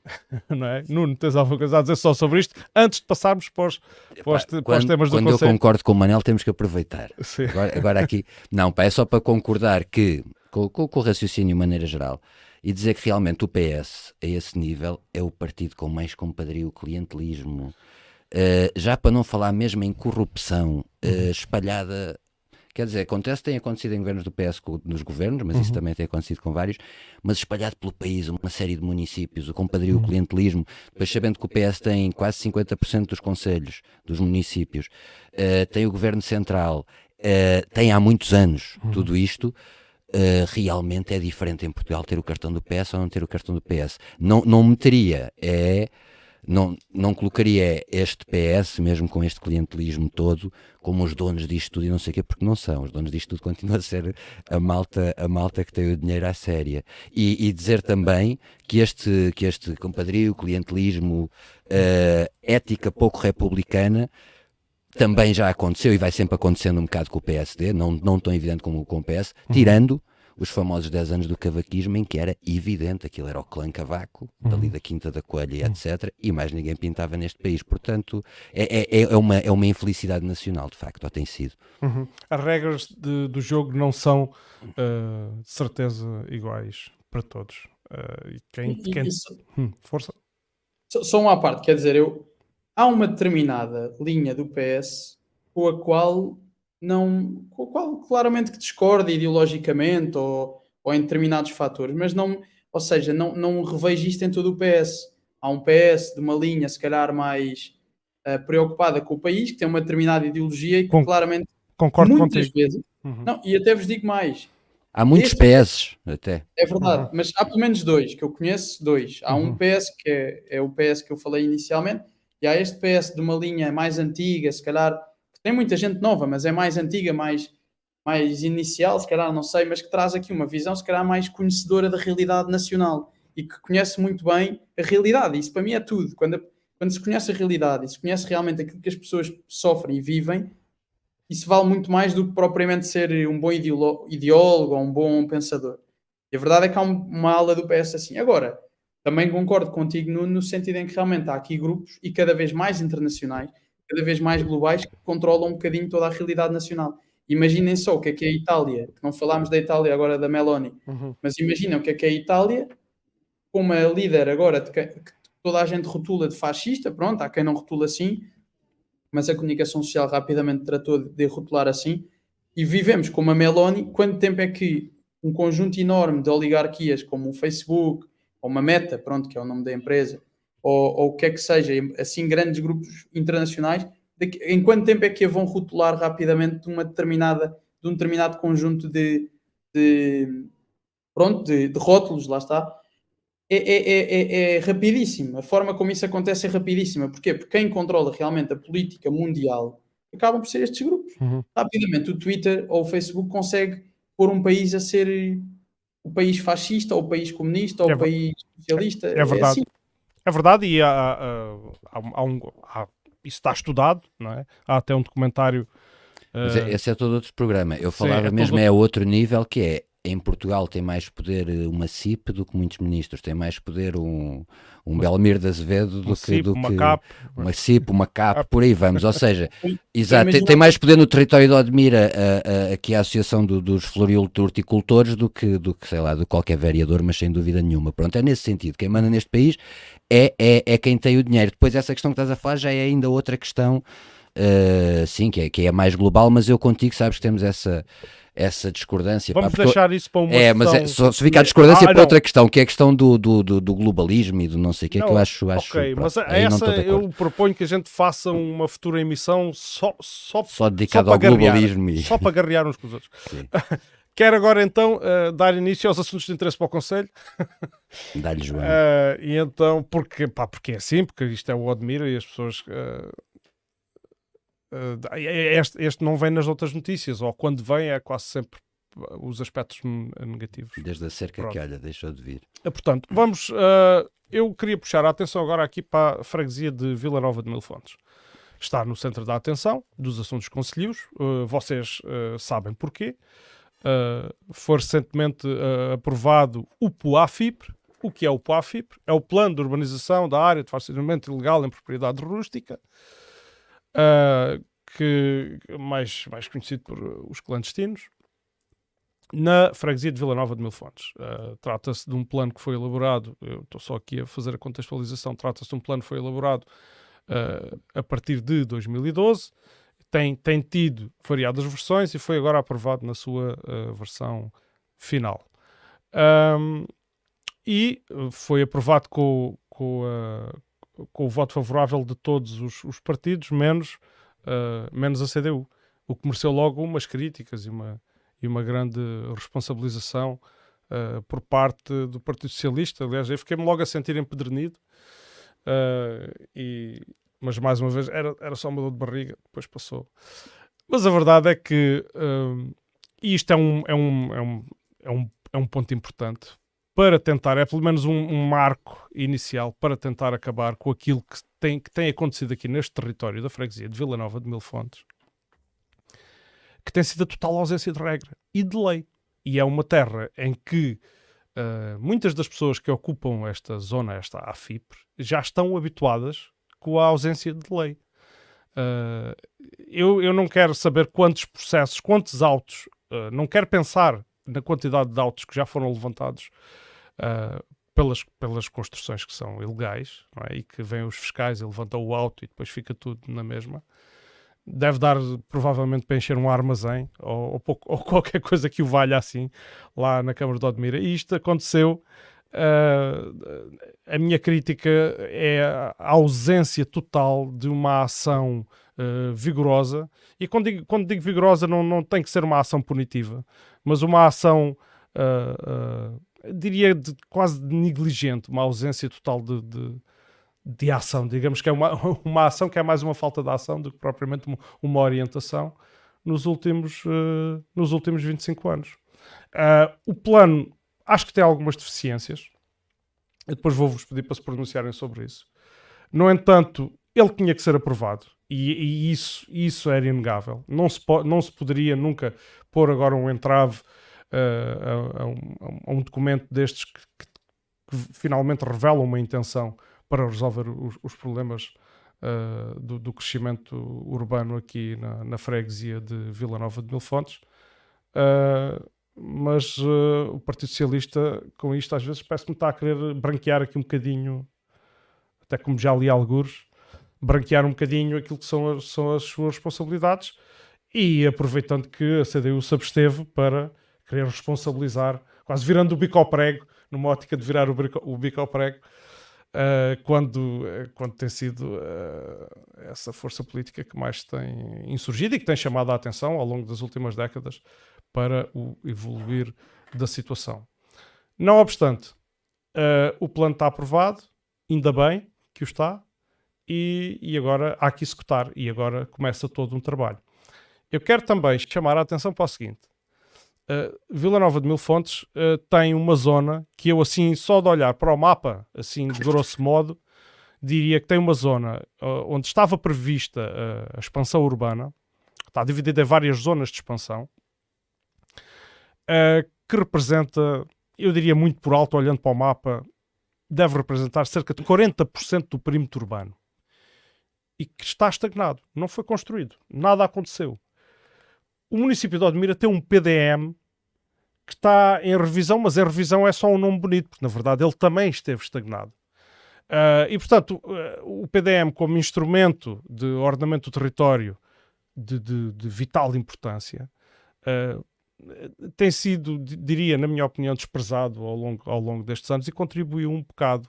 não é? Nuno, tens alguma coisa a dizer só sobre isto antes de passarmos para os, para os, para os temas do Quando Conselho? eu concordo com o Manel, temos que aproveitar. Agora, agora, aqui, não, pá, é só para concordar que, com, com, com o raciocínio de maneira geral, e dizer que realmente o PS, a esse nível, é o partido com mais compadrio, clientelismo, Uh, já para não falar mesmo em corrupção uh, espalhada, quer dizer, acontece, tem acontecido em governos do PS nos governos, mas uhum. isso também tem acontecido com vários, mas espalhado pelo país, uma série de municípios, o compadrio, uhum. o clientelismo, depois sabendo que o PS tem quase 50% dos conselhos dos municípios, uh, tem o governo central, tem há muitos anos uhum. tudo isto. Uh, realmente é diferente em Portugal ter o cartão do PS ou não ter o cartão do PS. Não, não meteria, é não, não colocaria este PS, mesmo com este clientelismo todo, como os donos disto tudo e não sei o quê, porque não são. Os donos disto tudo continuam a ser a malta, a malta que tem o dinheiro à séria. E, e dizer também que este, que este compadrio, clientelismo, uh, ética pouco republicana, também já aconteceu e vai sempre acontecendo um bocado com o PSD, não, não tão evidente como com o PS, tirando os famosos 10 anos do cavaquismo, em que era evidente, aquilo era o clã cavaco, uhum. dali da Quinta da Coelha, uhum. etc. E mais ninguém pintava neste país. Portanto, é, é, é, uma, é uma infelicidade nacional, de facto, ou tem sido. Uhum. As regras de, do jogo não são, uh, de certeza, iguais para todos. Uh, e quem, quem... Isso... Hum, força. Só, só uma parte, quer dizer, eu... há uma determinada linha do PS com a qual não, com o qual claramente que discorda ideologicamente ou, ou em determinados fatores, mas não, ou seja, não, não revejo isto em todo o PS. Há um PS de uma linha, se calhar, mais uh, preocupada com o país, que tem uma determinada ideologia e que com, claramente concordo muitas contigo. vezes. Uhum. Não, e até vos digo mais. Há muitos PS, até. É verdade, uhum. mas há pelo menos dois, que eu conheço dois. Há uhum. um PS que é, é o PS que eu falei inicialmente, e há este PS de uma linha mais antiga, se calhar tem muita gente nova, mas é mais antiga, mais, mais inicial, se calhar, não sei, mas que traz aqui uma visão, se calhar, mais conhecedora da realidade nacional e que conhece muito bem a realidade. Isso para mim é tudo. Quando, quando se conhece a realidade e se conhece realmente aquilo que as pessoas sofrem e vivem, isso vale muito mais do que propriamente ser um bom ideólogo ou um bom pensador. E a verdade é que há uma ala do PS assim. Agora, também concordo contigo no, no sentido em que realmente há aqui grupos e cada vez mais internacionais cada vez mais globais que controlam um bocadinho toda a realidade nacional. Imaginem só o que é que é a Itália, que não falámos da Itália agora da Meloni, uhum. mas imaginem o que é que é a Itália, com uma líder agora que, que toda a gente rotula de fascista, pronto, há quem não rotula assim, mas a comunicação social rapidamente tratou de rotular assim. E vivemos com uma Meloni. Quanto tempo é que um conjunto enorme de oligarquias, como o Facebook, ou uma Meta, pronto, que é o nome da empresa, ou, ou o que é que seja, assim, grandes grupos internacionais, de, em quanto tempo é que a vão rotular rapidamente de uma determinada, de um determinado conjunto de, de pronto, de, de, rótulos, lá está, é, é, é, é, rapidíssimo. A forma como isso acontece é rapidíssima. Porquê? Porque quem controla realmente a política mundial acabam por ser estes grupos. Uhum. Rapidamente, o Twitter ou o Facebook consegue pôr um país a ser o país fascista, ou o país comunista, ou é o país socialista. É, é verdade. É, assim. É verdade, e há, há, há, um, há, isso está estudado, não é? Há até um documentário. Mas uh... esse é todo outro programa. Eu falava Sim, é mesmo, todo... é outro nível que é em Portugal tem mais poder eh, uma CIP do que muitos ministros, tem mais poder um, um Belmir de Azevedo do que, CIP, do uma que CAP. uma CIP, uma CAP, por aí vamos. Ou seja, exato, tem, tem, mais poder no território de Odmira a, a, aqui a Associação do, dos Floricultores do que, do que, sei lá, do qualquer vereador, mas sem dúvida nenhuma. Pronto, é nesse sentido. Quem manda neste país é, é, é quem tem o dinheiro. Depois, essa questão que estás a falar já é ainda outra questão, uh, sim, que é, que é mais global, mas eu contigo sabes que temos essa essa discordância. Vamos pá, deixar isso para uma É, mas é, só, se ficar a discordância ah, para outra questão, que é a questão do, do, do, do globalismo e do não sei o que, é que eu acho. acho ok, pronto, mas essa eu proponho que a gente faça uma futura emissão só, só, só dedicada ao globalismo. E... Só para garrear uns com os outros. Quero agora então uh, dar início aos assuntos de interesse para o Conselho. Dá-lhe, João. Uh, e então, porque, pá, porque é assim, porque isto é o Admira e as pessoas Uh, este, este, não vem nas outras notícias, ou quando vem é quase sempre os aspectos negativos. Desde a cerca Pronto. que olha, deixou de vir. Uh, portanto, vamos. Uh, eu queria puxar a atenção agora aqui para a freguesia de Vila Nova de Mil Fontes. Está no centro da atenção dos assuntos conselhos. vocês sabem porquê. foi recentemente aprovado o PUAFIPR. O que é o PUAFIPR? É o Plano de Urbanização da Área de Funcionamento Ilegal em Propriedade Rústica uh, que mais, mais conhecido por os clandestinos, na freguesia de Vila Nova de Mil Fontes. Uh, trata-se de um plano que foi elaborado, eu estou só aqui a fazer a contextualização, trata-se de um plano que foi elaborado uh, a partir de 2012, tem, tem tido variadas versões e foi agora aprovado na sua uh, versão final. Um, e foi aprovado com, com, a, com o voto favorável de todos os, os partidos, menos, uh, menos a CDU, o que mereceu logo umas críticas e uma, e uma grande responsabilização uh, por parte do Partido Socialista. Aliás, eu fiquei-me logo a sentir empedernido, uh, e, mas mais uma vez era, era só uma dor de barriga, depois passou. Mas a verdade é que e isto é um, é, um, é, um, é, um, é um ponto importante para tentar, é pelo menos um, um, marco inicial para tentar acabar com aquilo que tem, que tem acontecido aqui neste território da freguesia de Vila Nova de Mil Fontes, que tem sido a total ausência de regra e de lei. E é uma terra em que uh, muitas das pessoas que ocupam esta zona, esta AFIPR, já estão habituadas com a ausência de lei. Uh, eu, eu não quero saber quantos processos, quantos autos, uh, não quero pensar na quantidade de autos que já foram levantados uh, pelas, pelas construções que são ilegais é? e que vêm os fiscais e levantam o auto e depois fica tudo na mesma. Deve dar provavelmente para encher um armazém ou, ou, pouco, ou qualquer coisa que o valha assim lá na Câmara de Odmira. E isto aconteceu. Uh, a minha crítica é a ausência total de uma ação uh, vigorosa. E quando digo, quando digo vigorosa, não, não tem que ser uma ação punitiva, mas uma ação uh, diria de, quase negligente, uma ausência total de, de, de, ação. Digamos que é uma, uma ação que é mais uma falta de ação do que propriamente uma, uma orientação nos últimos, uh, nos últimos 25 anos. Uh, o plano acho que tem algumas deficiências. Eu depois vou-vos pedir para se pronunciarem sobre isso. No entanto, ele tinha que ser aprovado. E, e isso, isso era inegável. Não se, não se poderia nunca pôr agora um entrave uh, a, um, a, um, documento destes que, que, que, finalmente revela uma intenção para resolver os, os problemas uh, do, do, crescimento urbano aqui na, na, freguesia de Vila Nova de Mil Fontes. Uh, mas o Partido Socialista, com isto, às vezes parece que me está a querer branquear aqui um bocadinho, até como já li alguns, branquear um bocadinho aquilo que são as, são as suas responsabilidades e aproveitando que a CDU se absteve para querer responsabilizar, quase virando o bico ao prego, numa ótica de virar o bico, o bico ao prego, uh, quando, uh, quando tem sido uh, essa força política que mais tem insurgido e que tem chamado a atenção ao longo das últimas décadas para o evoluir da situação. Não obstante, o plano está aprovado, ainda bem que o está, e, e agora há que executar, e agora começa todo um trabalho. Eu quero também chamar a atenção para o seguinte: uh, Vila Nova de Mil Fontes uh, tem uma zona que eu, assim, só de olhar para o mapa, assim, de grosso modo, diria que tem uma zona uh, onde estava prevista a expansão urbana, está dividida em várias zonas de expansão, que representa, eu diria muito por alto, olhando para o mapa, deve representar cerca de 40% do perímetro urbano. E que está estagnado, não foi construído, nada aconteceu o município de Odmira tem um PDM que está em revisão, mas a revisão é só um nome bonito, porque na verdade ele também esteve estagnado. Uh, e portanto, uh, o PDM, como instrumento de ordenamento do território de, de, de vital importância, uh, tem sido, diria, na minha opinião, desprezado ao longo, ao longo destes anos e contribuiu um bocado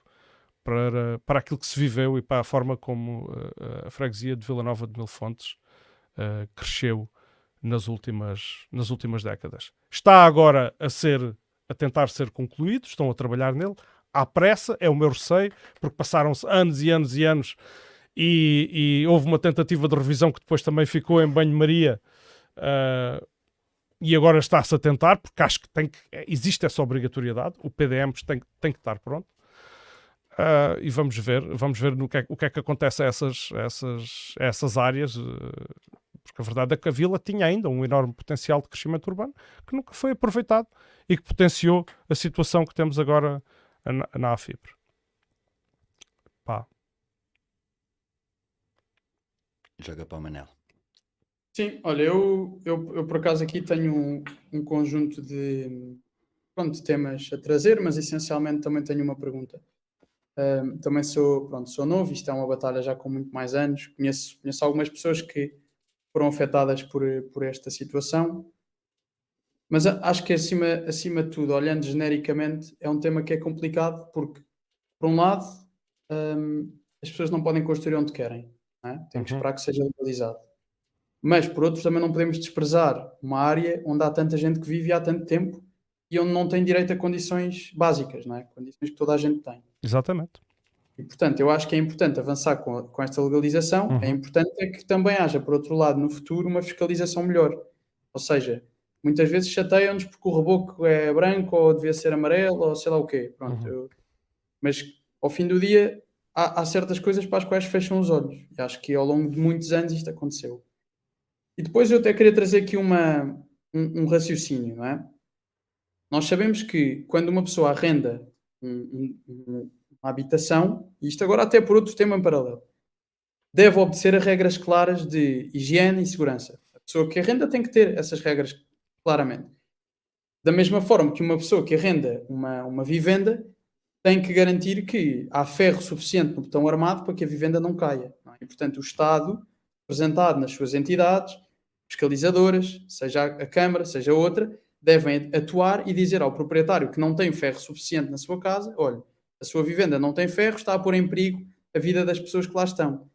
para, para aquilo que se viveu e para a forma como a freguesia de Vila Nova de Mil Fontes cresceu nas últimas, nas últimas décadas. Está agora a ser a tentar ser concluído, estão a trabalhar nele, à pressa, é o meu receio, porque passaram-se anos e anos e anos e, e, houve uma tentativa de revisão que depois também ficou em banho-maria uh, e agora está-se a tentar, porque acho que, tem que existe essa obrigatoriedade, o PDM tem, tem que estar pronto. Uh, e vamos ver, vamos ver no que é, o que é que acontece a essas, essas, essas áreas. Uh, porque a verdade é que a vila tinha ainda um enorme potencial de crescimento urbano que nunca foi aproveitado e que potenciou a situação que temos agora na, na AFIBRE. Pá. Joga para o Manel. Sim, olha, eu, eu, eu por acaso aqui tenho um, um conjunto de, pronto, de temas a trazer, mas essencialmente também tenho uma pergunta. Um, também sou, pronto, sou novo, isto é uma batalha já com muito mais anos. Conheço, conheço algumas pessoas que foram afetadas por, por esta situação. Mas acho que acima, acima de tudo, olhando genericamente, é um tema que é complicado porque, por um lado, um, as pessoas não podem construir onde querem, é? tem que uhum. esperar que seja legalizado. Mas, por outro, também não podemos desprezar uma área onde há tanta gente que vive há tanto tempo e onde não tem direito a condições básicas, não é? condições que toda a gente tem. Exatamente. E, portanto, eu acho que é importante avançar com, a, com esta legalização. Uhum. É importante é que também haja, por outro lado, no futuro, uma fiscalização melhor. Ou seja, muitas vezes chateiam-nos porque o reboco é branco ou devia ser amarelo ou sei lá o quê. Pronto, uhum. eu... Mas, ao fim do dia, há, há, certas coisas para as quais fecham os olhos. E acho que ao longo de muitos anos isto aconteceu. E depois eu até queria trazer aqui uma, um, um raciocínio, não é? Nós sabemos que quando uma pessoa arrenda um, um, uma habitação, e isto agora até por outro tema em paralelo, deve obedecer a regras claras de higiene e segurança. A pessoa que arrenda tem que ter essas regras claramente. Da mesma forma que uma pessoa que arrenda uma, uma vivenda tem que garantir que há ferro suficiente no botão armado para que a vivenda não caia. Não é? E, portanto, o Estado, representado nas suas entidades fiscalizadoras, seja a Câmara, seja outra, devem atuar e dizer ao proprietário que não tem ferro suficiente na sua casa: olha, a sua vivenda não tem ferro, está a pôr em perigo a vida das pessoas que lá estão.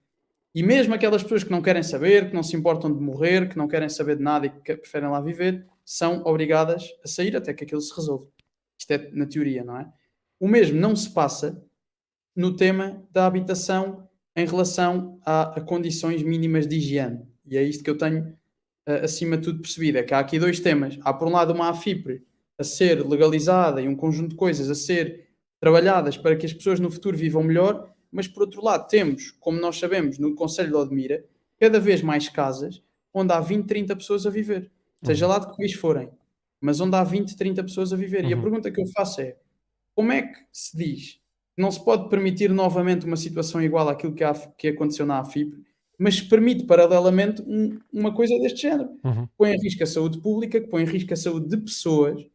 E mesmo aquelas pessoas que não querem saber, que não se importam de morrer, que não querem saber de nada e que preferem lá viver, são obrigadas a sair até que aquilo se resolva. Isto é na teoria, não é? O mesmo não se passa no tema da habitação em relação a, a condições mínimas de higiene. E é isto que eu tenho, acima de tudo, percebido. É que há aqui dois temas. Há, por um lado, uma AFIPRE a ser legalizada e um conjunto de coisas a ser trabalhadas para que as pessoas no futuro vivam melhor, mas por outro lado temos, como nós sabemos, no Conselho de Odmira, cada vez mais casas onde há 20, 30 pessoas a viver, seja uhum. lá de que país forem, mas onde há 20, 30 pessoas a viver. E a uhum. pergunta que eu faço é: como é que se diz que não se pode permitir novamente uma situação igual àquilo que, há, que aconteceu na AFIP, mas permite paralelamente um, uma coisa deste género? Uhum. Põe em risco a saúde pública, que põe em risco a saúde de pessoas,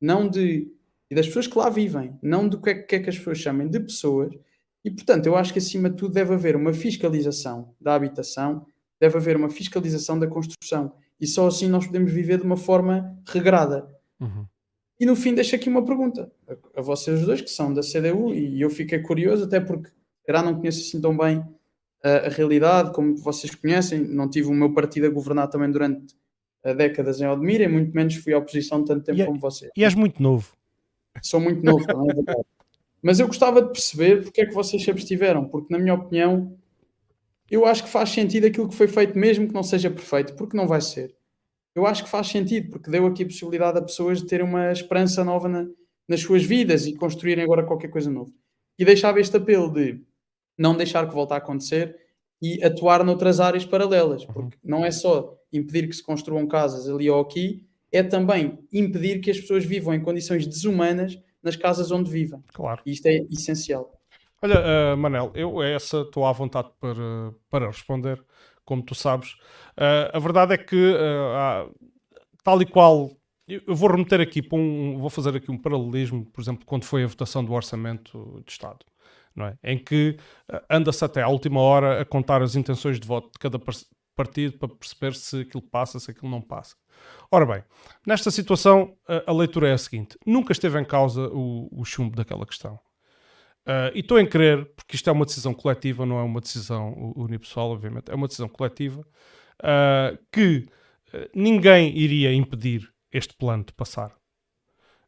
não de e das pessoas que lá vivem, não do que é, que, é que as pessoas chamem de pessoas, E, portanto, eu acho que acima de tudo deve haver uma fiscalização da habitação, deve haver uma fiscalização da construção. E só assim nós podemos viver de uma forma regrada. Uhum. E no fim, deixo aqui uma pergunta a, a vocês dois, que são da CDU, e eu fiquei curioso, até porque já não conheço assim tão bem a, realidade, como vocês conhecem. Não tive o meu partido a governar também durante décadas em Odmira, e muito menos fui à oposição tanto tempo e, é como vocês. E és muito novo. Sou muito novo, não é verdade. Mas eu gostava de perceber porque é que vocês se abstiveram, porque na minha opinião, eu acho que faz sentido aquilo que foi feito, mesmo que não seja perfeito, porque não vai ser. Eu acho que faz sentido, porque deu aqui a possibilidade a pessoas de terem uma esperança nova na, nas suas vidas e construírem agora qualquer coisa nova. E deixava este apelo de não deixar que volte a acontecer e atuar noutras áreas paralelas, Uhum. porque não é só impedir que se construam casas ali ou aqui, é também impedir que as pessoas vivam em condições desumanas nas casas onde vivem. Claro. E isto é essencial. Olha, uh, Manel, eu essa estou à vontade para, para responder, como tu sabes. Uh, a verdade é que, uh, há, tal e qual, eu, eu vou remeter aqui para um, vou fazer aqui um paralelismo, por exemplo, quando foi a votação do Orçamento de Estado, não é? Em que anda-se até à última hora a contar as intenções de voto de cada partido para perceber se aquilo passa, se aquilo não passa. Ora bem, nesta situação a, a leitura é a seguinte: nunca esteve em causa o, o chumbo daquela questão. Uh, e estou em crer, porque isto é uma decisão coletiva, não é uma decisão unipessoal, obviamente, é uma decisão coletiva, uh, que uh, ninguém iria impedir este plano de passar.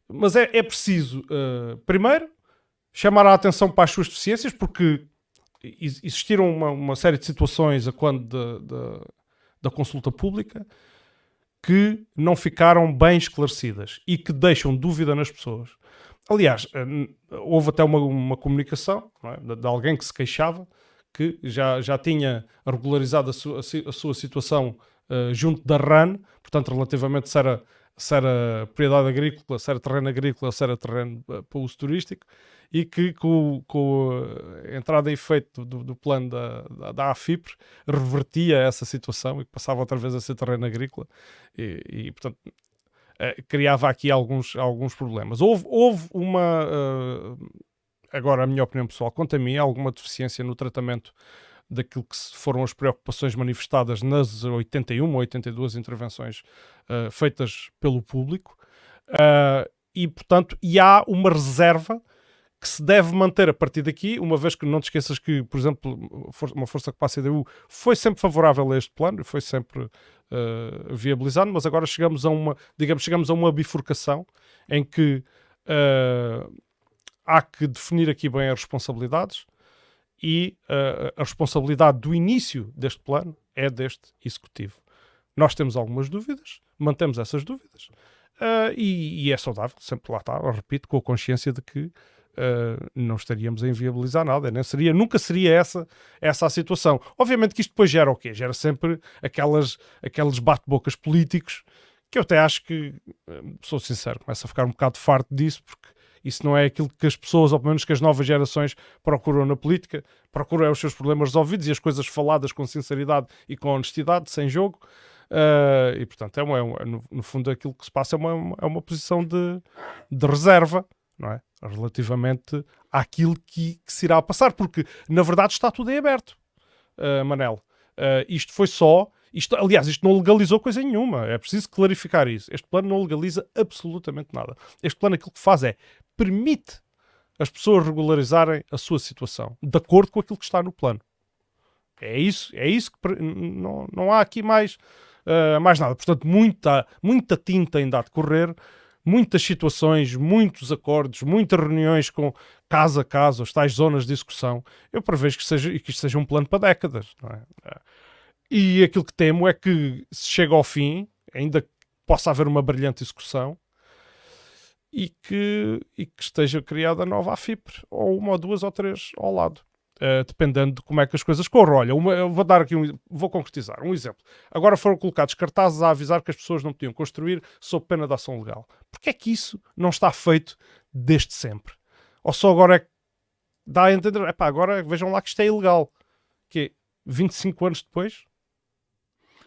Mas é, é preciso, primeiro, chamar a atenção para as suas deficiências, porque existiram uma, uma série de situações a quando da, consulta pública que não ficaram bem esclarecidas e que deixam dúvida nas pessoas. Aliás, houve até uma, uma comunicação é? de, alguém que se queixava que já, já tinha regularizado a sua, a sua situação uh, junto da RAN, portanto, relativamente se era, se era propriedade agrícola, se era terreno agrícola, se era terreno uh, para uso turístico, e que com, com a entrada em efeito do, do plano da, da, da, AFIPRE revertia essa situação e passava outra vez a ser terreno agrícola e, e portanto uh, criava aqui alguns, alguns problemas. Houve, houve uma, agora a minha opinião pessoal, quanto a mim, alguma deficiência no tratamento daquilo que foram as preocupações manifestadas nas 81 ou 82 intervenções uh, feitas pelo público. E portanto e há uma reserva que se deve manter a partir daqui, uma vez que não te esqueças que, por exemplo, uma força que passa a CDU foi sempre favorável a este plano, foi sempre uh, viabilizado, mas agora chegamos a uma, digamos, chegamos a uma bifurcação em que uh, há que definir aqui bem as responsabilidades e uh, a responsabilidade do início deste plano é deste executivo. Nós temos algumas dúvidas, mantemos essas dúvidas e, e é saudável, sempre lá está, repito, com a consciência de que Uh, não estaríamos a inviabilizar nada, né? seria, nunca seria essa, essa a situação. Obviamente que isto depois gera o quê? Gera sempre aquelas, aqueles bate-bocas políticos que eu até acho que, sou sincero, começo a ficar um bocado farto disso, porque isso não é aquilo que as pessoas, ou pelo menos que as novas gerações, procuram na política. Procuram é os seus problemas resolvidos e as coisas faladas com sinceridade e com honestidade, sem jogo. Uh, e portanto, é, uma, é uma, no, no, fundo, aquilo que se passa é uma, é uma posição de, de reserva não é? Relativamente àquilo que, que, se irá passar, porque na verdade está tudo em aberto, uh, Manel. Uh, isto foi só. Isto, aliás, isto não legalizou coisa nenhuma. É preciso clarificar isso. Este plano não legaliza absolutamente nada. Este plano aquilo que faz é permite as pessoas regularizarem a sua situação de acordo com aquilo que está no plano. É isso, é isso que não, não há aqui mais, uh, mais nada. Portanto, muita, muita tinta ainda há de correr muitas situações, muitos acordos, muitas reuniões com casa a casa, as tais zonas de discussão. Eu prevejo que, seja, que isto seja um plano para décadas. É? E aquilo que temo é que se chega ao fim, ainda possa haver uma brilhante execução e que, e que esteja criada nova AFIPRE, ou uma ou duas ou três ao lado. Uh, dependendo de como é que as coisas corram. Olha, uma, vou dar aqui um, vou concretizar um exemplo. Agora foram colocados cartazes a avisar que as pessoas não podiam construir sob pena de ação legal. Porquê é que isso não está feito desde sempre? Ou só agora é que dá a entender, agora vejam lá que isto é ilegal. Que 25 anos depois?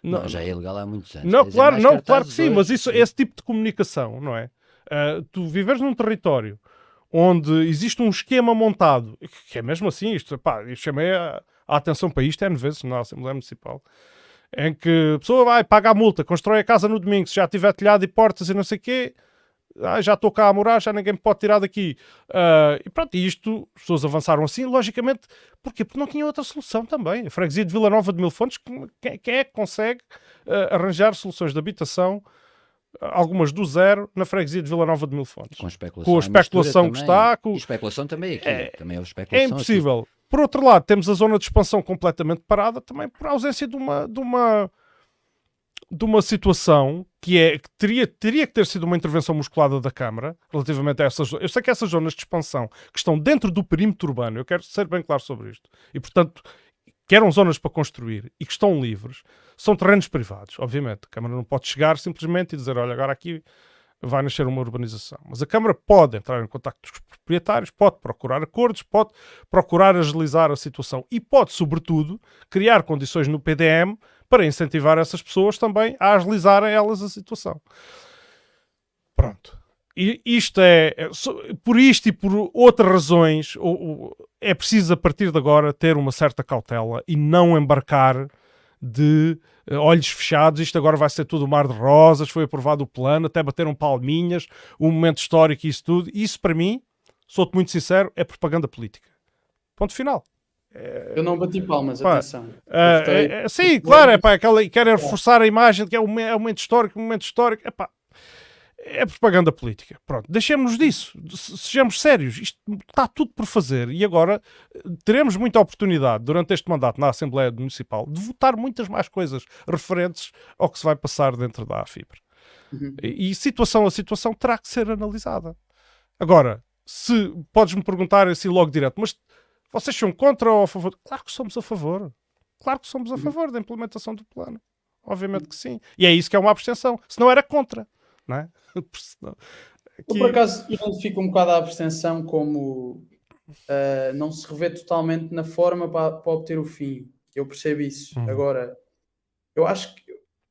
Não, não já é ilegal há muitos anos. Não, claro, não, claro que sim, mas isso, esse tipo de comunicação, não é? Uh, tu viveres num território onde existe um esquema montado, que é mesmo assim, isto, pá, eu chamei a, a atenção para isto N vezes na Assembleia Municipal, em que a pessoa vai, paga a multa, constrói a casa no domingo, se já tiver telhado e portas e não sei o quê, ah, já estou cá a morar, já ninguém me pode tirar daqui. Uh, e pronto, isto, as pessoas avançaram assim, logicamente, porquê? Porque não tinha outra solução também. A freguesia de Vila Nova de Mil Fontes, quem, quem é que consegue uh, arranjar soluções de habitação, algumas do zero, na freguesia de Vila Nova de Mil Fontes? Com especulação, com a especulação que está. Com... E especulação também aqui, é, também é, é impossível. Aqui. Por outro lado, temos a zona de expansão completamente parada, também por ausência de uma, de uma de uma situação que é que teria, teria que ter sido uma intervenção musculada da Câmara relativamente a essas Eu sei que essas zonas de expansão que estão dentro do perímetro urbano, eu quero ser bem claro sobre isto, e portanto que eram zonas para construir e que estão livres, são terrenos privados, obviamente. A Câmara não pode chegar simplesmente e dizer, olha, agora aqui vai nascer uma urbanização. Mas a Câmara pode entrar em contato com os proprietários, pode procurar acordos, pode procurar agilizar a situação e pode, sobretudo, criar condições no PDM para incentivar essas pessoas também a agilizarem elas a situação. Pronto. E isto é, é por isto e por outras razões, é preciso a partir de agora ter uma certa cautela e não embarcar de eh, olhos fechados. Isto agora vai ser tudo mar de rosas. Foi aprovado o plano, até bateram palminhas, o momento histórico e isso tudo. Isso para mim, sou-te muito sincero, é propaganda política. Ponto final. Eu não bati palmas, pá, atenção. Uh, é, é, sim, claro, é pá, aquela, querem reforçar a imagem de que é um, é um momento histórico, um momento histórico. É pá, é propaganda política. Pronto, deixemos disso, sejamos sérios. Isto está tudo por fazer e agora eh, teremos muita oportunidade durante este mandato na Assembleia Municipal de votar muitas mais coisas referentes ao que se vai passar dentro da AFIBRE. Uhum. E, e situação a situação terá que ser analisada. Agora, se podes-me perguntar assim logo direto, mas vocês são contra ou a favor? Claro que somos a favor. Claro que somos a favor da implementação do plano. Obviamente que sim. E é isso que é uma abstenção. Se não era contra, não é? Aqui... Eu, por acaso, identifico um bocado a abstenção como uh, não se revê totalmente na forma para, para obter o fim. Eu percebo isso. Uhum. Agora, eu acho que,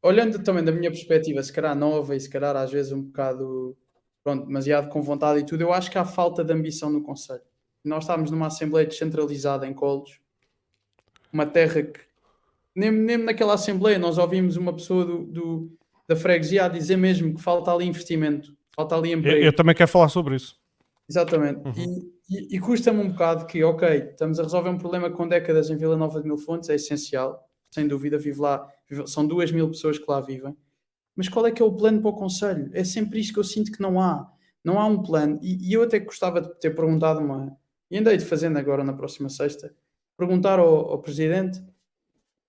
olhando também da minha perspectiva, se calhar nova e se calhar às vezes um bocado, pronto, demasiado com vontade e tudo, eu acho que há falta de ambição no Conselho nós estávamos numa Assembleia descentralizada em Colos, uma terra que, nem, nem naquela Assembleia, nós ouvimos uma pessoa do, do, da freguesia a dizer mesmo que falta ali investimento, falta ali emprego. Eu, eu também quero falar sobre isso. Exatamente. Uhum. E, e, e custa-me um bocado que, ok, estamos a resolver um problema com décadas em Vila Nova de Mil Fontes, é essencial, sem dúvida, vive lá, vive, são duas mil pessoas que lá vivem. Mas qual é que é o plano para o Conselho? É sempre isto que eu sinto que não há. Não há um plano. E, e eu até gostava de ter perguntado uma, e andei de fazendo agora na próxima sexta, perguntar ao, ao presidente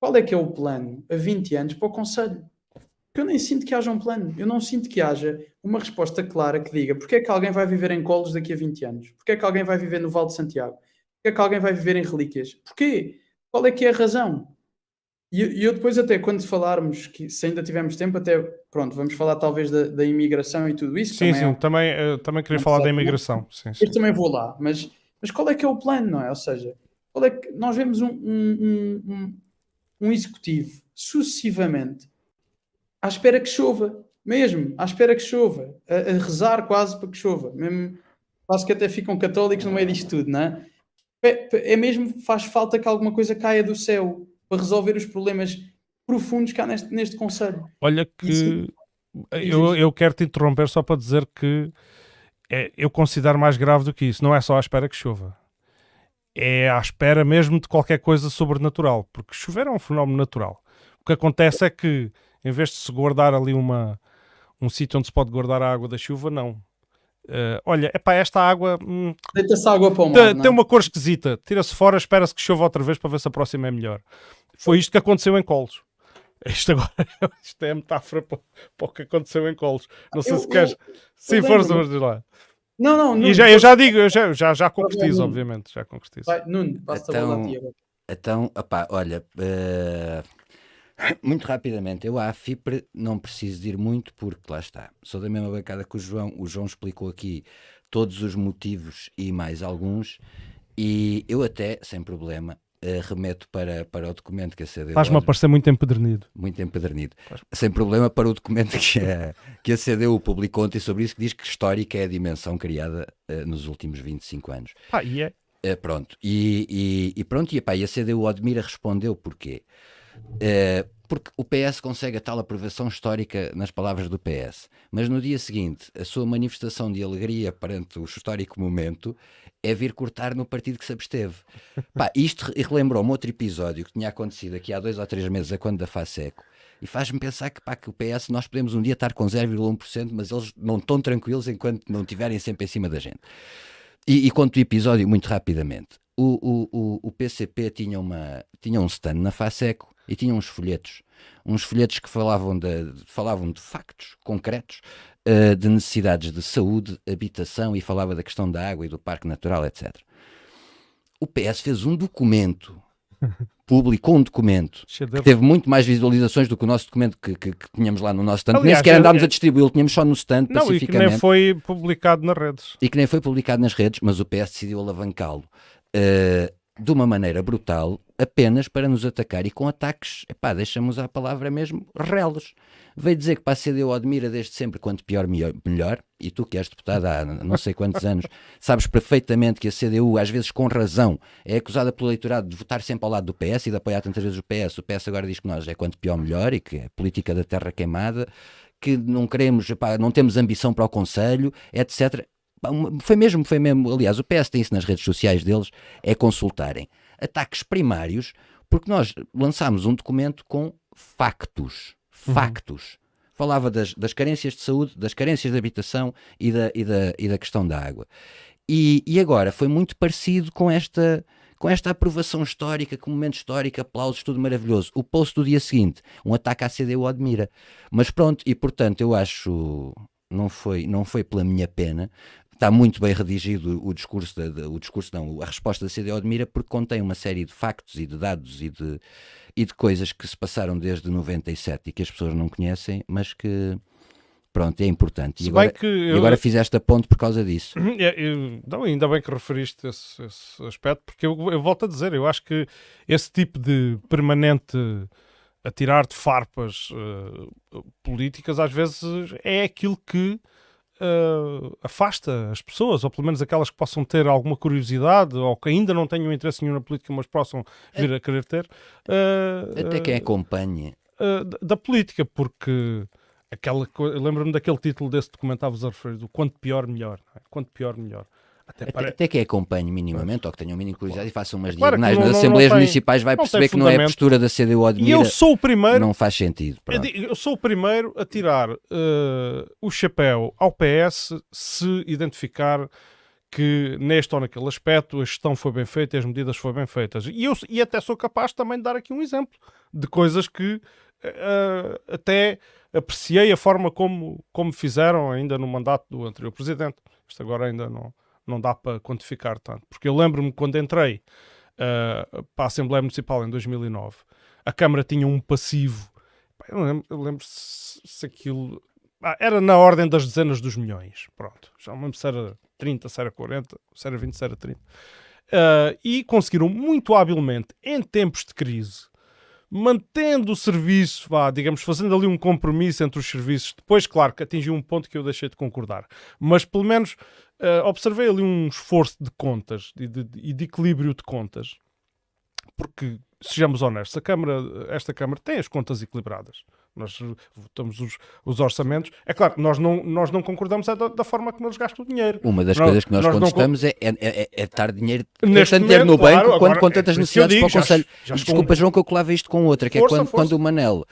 qual é que é o plano a 20 anos para o Conselho. Porque eu nem sinto que haja um plano. Eu não sinto que haja uma resposta clara que diga porque é que alguém vai viver em Colos daqui a 20 anos? Porque é que alguém vai viver no Val de Santiago? Porque é que alguém vai viver em Relíquias? Porquê? Qual é que é a razão? E, e eu depois até quando falarmos, que se ainda tivermos tempo, até pronto, vamos falar talvez da, da imigração e tudo isso. Sim, sim, é um... também, uh, também queria falar da imigração. Sim, sim. Eu também vou lá, mas mas qual é que é o plano, não é? Ou seja, qual é que nós vemos um, um, um, um executivo sucessivamente à espera que chova, mesmo, à espera que chova, a, a, rezar quase para que chova, mesmo quase que até ficam católicos no meio disto tudo, não é? É, é mesmo, faz falta que alguma coisa caia do céu para resolver os problemas profundos que há neste, neste Conselho. Olha que Isso, eu, eu quero te interromper só para dizer que é, eu considero mais grave do que isso. Não é só à espera que chova. É à espera mesmo de qualquer coisa sobrenatural. Porque chover é um fenómeno natural. O que acontece é que, em vez de se guardar ali uma, um sítio onde se pode guardar a água da chuva, não. Uh, olha, é para esta água. Hum, Deita-se água para o mar. Tem, tem uma cor esquisita. Tira-se fora, espera-se que chova outra vez para ver se a próxima é melhor. Foi isto que aconteceu em Colos. Isto agora isto é a metáfora para, para o que aconteceu em Colos. Não sei eu, se queres. Sim, força, vamos lá. Não, não, não. E já, eu já digo, eu já, já, já concretizo, obviamente. Já concretizo. Vai, Nuno, basta então, a Então, opá, olha, uh, muito rapidamente, eu à FIPRE não preciso ir muito porque lá está. Sou da mesma bancada que o João. O João explicou aqui todos os motivos e mais alguns. E eu até, sem problema, uh, remeto para, para o documento que a CDU. Faz-me parecer muito empedernido. Muito empedernido. Sem problema para o documento que a, que a CDU publicou ontem sobre isso, que diz que histórica é a dimensão criada uh, nos últimos 25 anos. Ah, e é? Uh, pronto, e, e, e, pronto, e, epá, e a CDU Admira respondeu porquê? Uh, porque o PS consegue a tal aprovação histórica nas palavras do PS, mas no dia seguinte a sua manifestação de alegria perante o histórico momento é vir cortar no partido que se absteve. Pá, isto relembrou-me outro episódio que tinha acontecido aqui há dois ou três meses, a quando da FASECO, e faz-me pensar que, pá, que o PS, nós podemos um dia estar com 0,1%, mas eles não estão tranquilos enquanto não estiverem sempre em cima da gente. E, e conto o episódio muito rapidamente. O, o, o, o PCP tinha, uma, tinha um stand na FASECO e tinha uns folhetos, uns folhetos que falavam de, falavam de factos concretos uh, de necessidades de saúde, habitação e falava da questão da água e do parque natural, etc. O PS fez um documento publicou um documento que teve muito mais visualizações do que o nosso documento que, que, que tínhamos lá no nosso stand. nem sequer andámos a distribuí-lo, tínhamos só no stand não. E que nem foi publicado nas redes. E que nem foi publicado nas redes, mas o PS decidiu alavancá-lo. Uh, de uma maneira brutal, apenas para nos atacar e com ataques, epá, deixamos a palavra mesmo, relos. Veio dizer que para a CDU admira desde sempre quanto pior, melhor, e tu que és deputada há não sei quantos anos, sabes perfeitamente que a CDU, às vezes com razão, é acusada pelo eleitorado de votar sempre ao lado do PS e de apoiar tantas vezes o PS. O PS agora diz que nós é quanto pior, melhor e que é política da terra queimada, que não queremos, epá, não temos ambição para o Conselho, etc. Foi mesmo, foi mesmo. Aliás, o PS tem isso nas redes sociais deles, é consultarem. Ataques primários, porque nós lançámos um documento com factos. Uhum. Factos. Uhum. Falava das, das carências de saúde, das carências de habitação e da, e da, e da questão da água. E, e agora foi muito parecido com esta, com esta aprovação histórica, com momento histórico, aplausos, tudo maravilhoso. O post do dia seguinte, um ataque à CDU admira. Mas pronto, e portanto eu acho não foi, não foi pela minha pena, está muito bem redigido o discurso, da, o discurso não, a resposta da CDU admira porque contém uma série de factos e de dados e de, e de coisas que se passaram desde 97 e que as pessoas não conhecem, mas que pronto, é importante. E agora, eu... e agora fizeste a ponte por causa disso. É, eu, não, ainda bem que referiste esse, esse aspecto, porque eu, eu, volto a dizer, eu acho que esse tipo de permanente a tirar de farpas uh, políticas às vezes é aquilo que uh, afasta as pessoas, ou pelo menos aquelas que possam ter alguma curiosidade ou que ainda não tenham interesse nenhum na política, mas possam vir a querer ter. Uh, Até quem acompanha. Uh, da, da, política, porque aquela lembro-me daquele título desse documentário a referir, do quanto pior, melhor. É? Quanto pior, melhor. Até, até, até que acompanhe minimamente, ou que tenha um mínimo curiosidade e faça umas claro diagonais nas Assembleias não, Municipais, vai perceber que não é a postura da CDU admira. E eu sou o primeiro. Não faz sentido. Eu, eu, sou o primeiro a tirar uh, o chapéu ao PS se identificar que neste ou naquele aspecto a gestão foi bem feita e as medidas foram bem feitas. E, eu, e até sou capaz também de dar aqui um exemplo de coisas que uh, até apreciei a forma como, como fizeram ainda no mandato do anterior presidente. Isto agora ainda não não dá para quantificar tanto. Porque eu lembro-me quando entrei uh, para a Assembleia Municipal em 2009, a Câmara tinha um passivo. Eu lembro, eu lembro se, se aquilo. Ah, era na ordem das dezenas dos milhões. Pronto. Já não lembro se era 30, se era 40, se era 20, se era 30. Uh, ah, e conseguiram muito habilmente, em tempos de crise, mantendo o serviço, vá, digamos, fazendo ali um compromisso entre os serviços. Depois, claro, que atingiu um ponto que eu deixei de concordar, mas pelo menos uh, observei ali um esforço de contas e de, de, de, equilíbrio de contas, porque sejamos honestos, a Câmara, esta Câmara tem as contas equilibradas. Nós votamos os, os, orçamentos. É claro que nós não, nós não concordamos é da, da, forma como eles gastam o dinheiro. Uma das coisas que nós, nós contestamos não... é, é, é, é estar dinheiro Neste tanto no banco claro, quanto com tantas é necessidades digo, para o Conselho. Já, já desculpa, João, que eu colava isto com outra, que é força, é quando, quando o Manel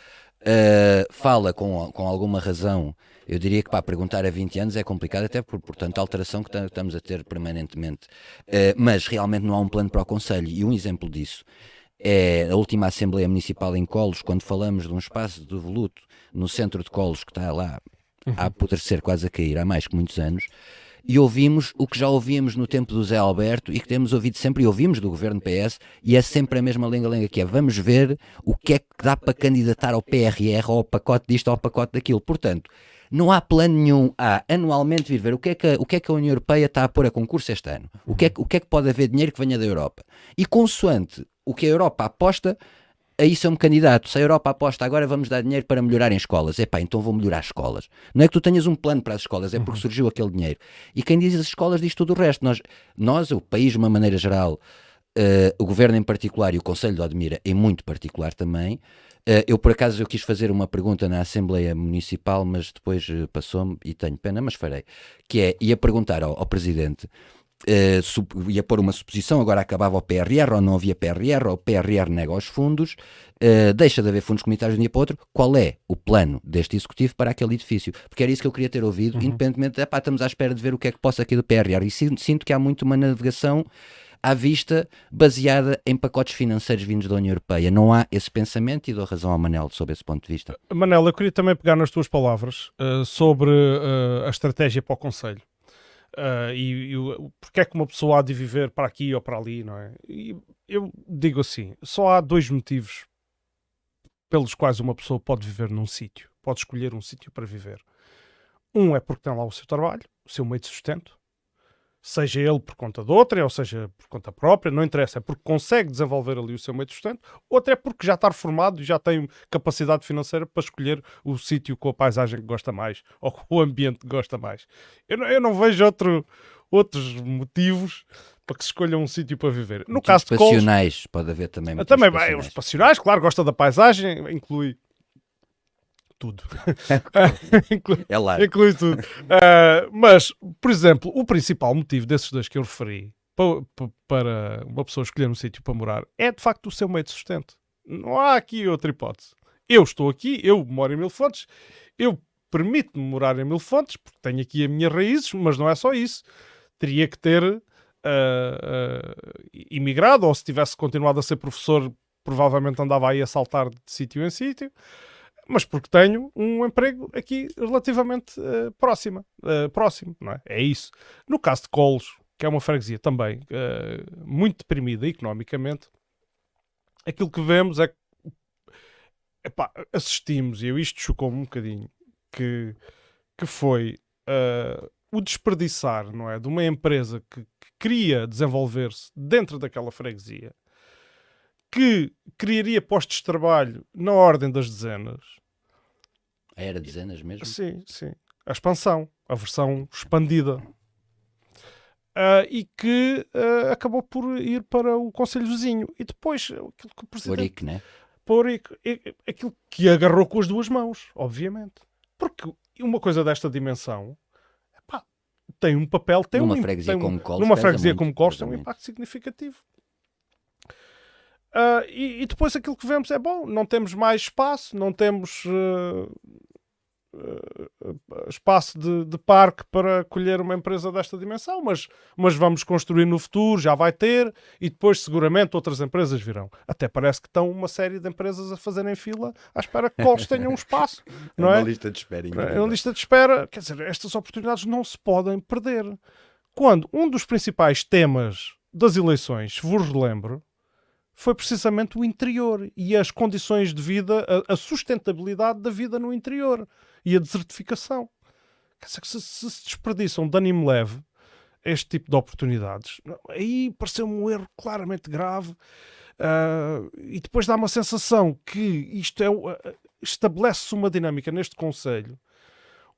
uh, fala com, com alguma razão eu diria que para perguntar a 20 anos é complicado, até por, por tanta alteração que estamos a ter permanentemente. Uh, mas realmente não há um plano para o Conselho. E um exemplo disso é a última Assembleia Municipal em Colos, quando falamos de um espaço de voluto no centro de Colos que está lá a apodrecer, quase a cair, há mais que muitos anos. E ouvimos o que já ouvíamos no tempo do Zé Alberto e que temos ouvido sempre e ouvimos do governo PS, e é sempre a mesma lenga-lenga que é vamos ver o que é que dá para candidatar ao PRR ou ao pacote disto ou ao pacote daquilo. Portanto, não há plano nenhum a anualmente vir ver o que, é que, a, o que é que a União Europeia está a pôr a concurso este ano. O que, é, o que é que pode haver dinheiro que venha da Europa. E consoante o que a Europa aposta, aí sou um candidato. Se a Europa aposta agora vamos dar dinheiro para melhorar em escolas, epá, então vou melhorar as escolas. Não é que tu tenhas um plano para as escolas, é porque surgiu aquele dinheiro. E quem diz as escolas diz tudo o resto. Nós, nós o país de uma maneira geral, uh, o governo em particular e o Conselho de Odmira em muito particular também, Uh, eu, por acaso, eu quis fazer uma pergunta na Assembleia Municipal, mas depois uh, passou-me e tenho pena, mas farei. Que é, ia perguntar ao, ao Presidente, uh, ia pôr uma suposição, agora acabava o PRR ou não havia PRR, ou o PRR nega os fundos, deixa de haver fundos comunitários de um dia para o outro, qual é o plano deste Executivo para aquele edifício? Porque era isso que eu queria ter ouvido, uhum. independentemente, epá, estamos à espera de ver o que é que possa aqui do PRR, e sinto que há muito uma navegação à vista, baseada em pacotes financeiros vindos da União Europeia. Não há esse pensamento e dou razão ao Manel sobre esse ponto de vista. Manel, eu queria também pegar nas tuas palavras uh, sobre uh, a estratégia para o Conselho. Uh, e, e porque é que uma pessoa há de viver para aqui ou para ali, não é? E eu digo assim: só há dois motivos pelos quais uma pessoa pode viver num sítio, pode escolher um sítio para viver. Um é porque tem lá o seu trabalho, o seu meio de sustento, seja ele por conta de outra, ou seja por conta própria, não interessa, é porque consegue desenvolver ali o seu meio de sustento, outra é porque já está reformado e já tem capacidade financeira para escolher o sítio com a paisagem que gosta mais ou com o ambiente que gosta mais. Eu não, eu não vejo outro, outros motivos para que se escolha um sítio para viver. No caso de passionais, pode haver também. Também, bem, os passionais, claro, gosta da paisagem, inclui tudo. inclui, é lá. Inclui tudo. Uh, mas, por exemplo, o principal motivo desses dois que eu referi para, para uma pessoa escolher um sítio para morar é de facto o seu meio de sustento. Não há aqui outra hipótese. Eu estou aqui, eu moro em Mil Fontes, eu permito-me morar em Mil Fontes porque tenho aqui as minhas raízes, mas não é só isso. Teria que ter uh, uh, imigrado ou se tivesse continuado a ser professor, provavelmente andava aí a saltar de sítio em sítio mas porque tenho um emprego aqui relativamente uh, próxima, uh, próximo, não é? É isso. No caso de Colos, que é uma freguesia também uh, muito deprimida economicamente, aquilo que vemos é que epá, assistimos, e eu isto chocou-me um bocadinho, que, que foi o desperdiçar, não é? De uma empresa que, que queria desenvolver-se dentro daquela freguesia que criaria postos de trabalho na ordem das dezenas. Era dezenas mesmo? Sim, sim. A expansão, a versão expandida. Uh, e que uh, acabou por ir para o Conselho Vizinho. E depois, aquilo que o Presidente... Oric, né? Por aquilo que agarrou com as duas mãos, obviamente. Porque uma coisa desta dimensão epá, tem um papel, tem numa um, freguesia tem como Coles, numa freguesia como Coles tem um impacto significativo. Uh, e, e, depois aquilo que vemos é bom, não temos mais espaço, não temos uh, uh, espaço de, de, parque para acolher uma empresa desta dimensão, mas, mas vamos construir no futuro, já vai ter, e depois seguramente outras empresas virão. Até parece que estão uma série de empresas a fazerem fila à espera que eles tenham um espaço. Não é uma lista de espera. É uma lista de espera. Quer dizer, estas oportunidades não se podem perder. Quando um dos principais temas das eleições, vos relembro, foi precisamente o interior e as condições de vida, a, a sustentabilidade da vida no interior e a desertificação. Se, se, se desperdiçam de ânimo leve este tipo de oportunidades, aí pareceu-me um erro claramente grave uh, e depois dá uma sensação que isto é, uh, estabelece uma dinâmica neste Conselho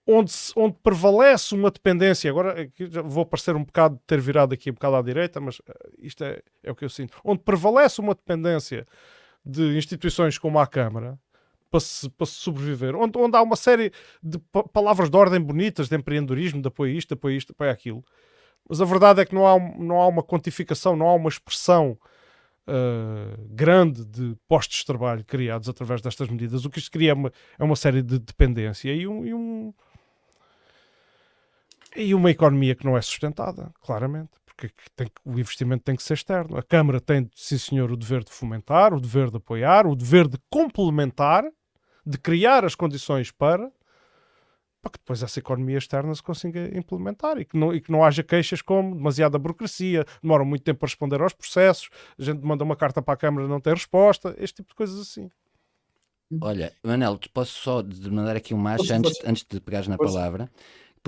onde, onde prevalece uma dependência, agora vou parecer um bocado ter virado aqui um bocado à direita, mas eh, isto é, é o que eu sinto, onde prevalece uma dependência de instituições como a Câmara para se, para se sobreviver, onde, onde há uma série de palavras de ordem bonitas, de empreendedorismo, de apoio a isto, de apoio a isto, de apoio a aquilo. Mas a verdade é que não há, não há uma quantificação, não há uma expressão uh, grande de postos de trabalho criados através destas medidas. O que isto cria é uma, é uma série de dependência e um, e um e uma economia que não é sustentada, claramente, porque tem, o investimento tem que ser externo. A Câmara tem, sim senhor, o dever de fomentar, o dever de apoiar, o dever de complementar, de criar as condições para, para que depois essa economia externa se consiga implementar e que não, e que não haja queixas como demasiada burocracia, demora muito tempo para responder aos processos, a gente manda uma carta para a Câmara e não tem resposta, este tipo de coisas assim. Olha, Manel, posso só mandar aqui um macho antes, antes de pegares na palavra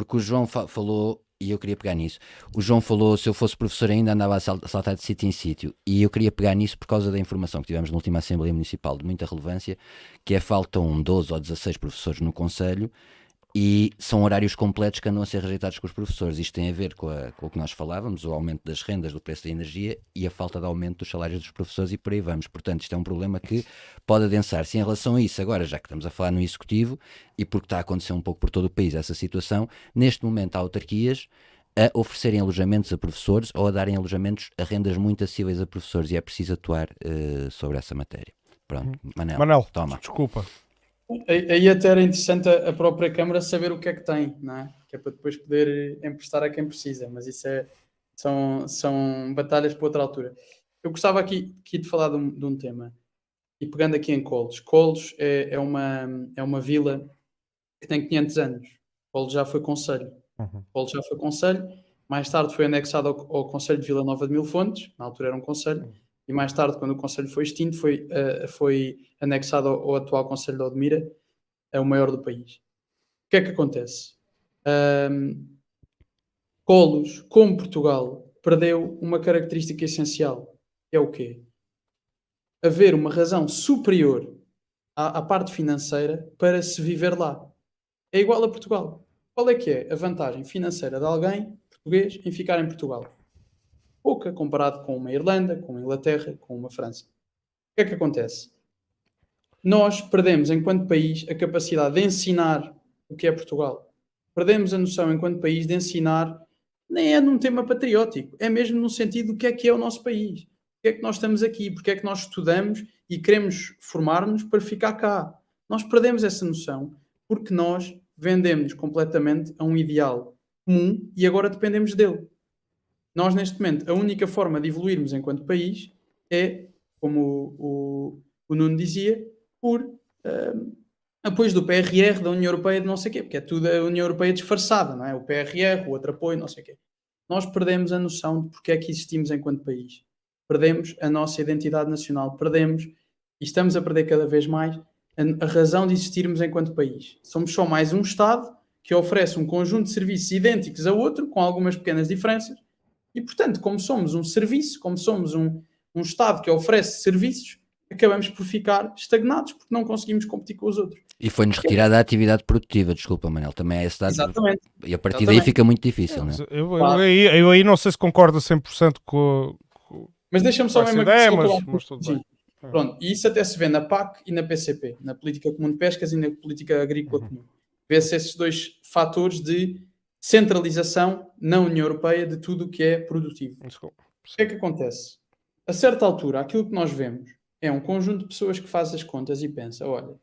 porque o João fa falou e eu queria pegar nisso. O João falou, se eu fosse professor ainda andava a saltar de sítio em sítio, e eu queria pegar nisso por causa da informação que tivemos na última Assembleia Municipal, de muita relevância, que é faltam 12 ou 16 professores no Conselho, e são horários completos que andam a ser rejeitados com os professores. Isto tem a ver com, a, com, o que nós falávamos, o aumento das rendas, do preço da energia e a falta de aumento dos salários dos professores e por aí vamos. Portanto, isto é um problema que pode adensar-se. Em relação a isso, agora, já que estamos a falar no Executivo e porque está a acontecer um pouco por todo o país essa situação, neste momento há autarquias a oferecerem alojamentos a professores ou a darem alojamentos a rendas muito acessíveis a professores e é preciso atuar uh, sobre essa matéria. Pronto, uhum. Manel, Manel toma. Desculpa. Aí até era interessante a própria Câmara saber o que é que tem, não é? Que é para depois poder emprestar a quem precisa, mas isso é, são, são batalhas para outra altura. Eu gostava aqui, aqui de falar de um, de um tema, e pegando aqui em Colos. Colos é, é, uma, é uma vila que tem 500 anos. Colos já foi conselho. Uhum. Colos já foi conselho, mais tarde foi anexado ao, ao Conselho de Vila Nova de Mil Fontes, na altura era um conselho, e mais tarde, quando o Conselho foi extinto, foi, uh, foi anexado ao, ao, atual Conselho de Odmira, é o maior do país. O que é que acontece? Um, Colos, como Portugal, perdeu uma característica essencial, que é o quê? Haver uma razão superior à, à parte financeira para se viver lá. É igual a Portugal. Qual é que é a vantagem financeira de alguém português em ficar em Portugal? Pouca comparado com uma Irlanda, com uma Inglaterra, com uma França. O que é que acontece? Nós perdemos, enquanto país, a capacidade de ensinar o que é Portugal. Perdemos a noção, enquanto país, de ensinar, nem é num tema patriótico, é mesmo no sentido do que é que é o nosso país. Porque é que nós estamos aqui, porque é que nós estudamos e queremos formar-nos para ficar cá. Nós perdemos essa noção porque nós vendemos completamente a um ideal comum e agora dependemos dele. Nós, neste momento, a única forma de evoluirmos enquanto país é, como o, o, o Nuno dizia, por uh, apoios do PRR, da União Europeia, de não sei o quê, porque é tudo a União Europeia disfarçada, não é? O PRR, o outro apoio, não sei o quê. Nós perdemos a noção de porque é que existimos enquanto país. Perdemos a nossa identidade nacional, perdemos, e estamos a perder cada vez mais, a, a razão de existirmos enquanto país. Somos só mais um Estado que oferece um conjunto de serviços idênticos a outro, com algumas pequenas diferenças, e, portanto, como somos um serviço, como somos um, um Estado que oferece serviços, acabamos por ficar estagnados porque não conseguimos competir com os outros. E foi-nos retirada a atividade produtiva, desculpa, Manel, também é esse dado. Exatamente. E a partir Exatamente. daí fica muito difícil, não é? Eu, eu, eu, eu, aí não sei se concordo 100% com, com. Mas deixa-me só mesmo ideia, mas, mas tudo bem. É. Pronto, e isso até se vê na PAC e na PCP, na Política Comum de Pescas e na Política Agrícola uhum. Comum. Vê-se esses dois fatores de centralização na União Europeia de tudo o que é produtivo. O que é que acontece? A certa altura, aquilo que nós vemos é um conjunto de pessoas que faz as contas e pensa: olha,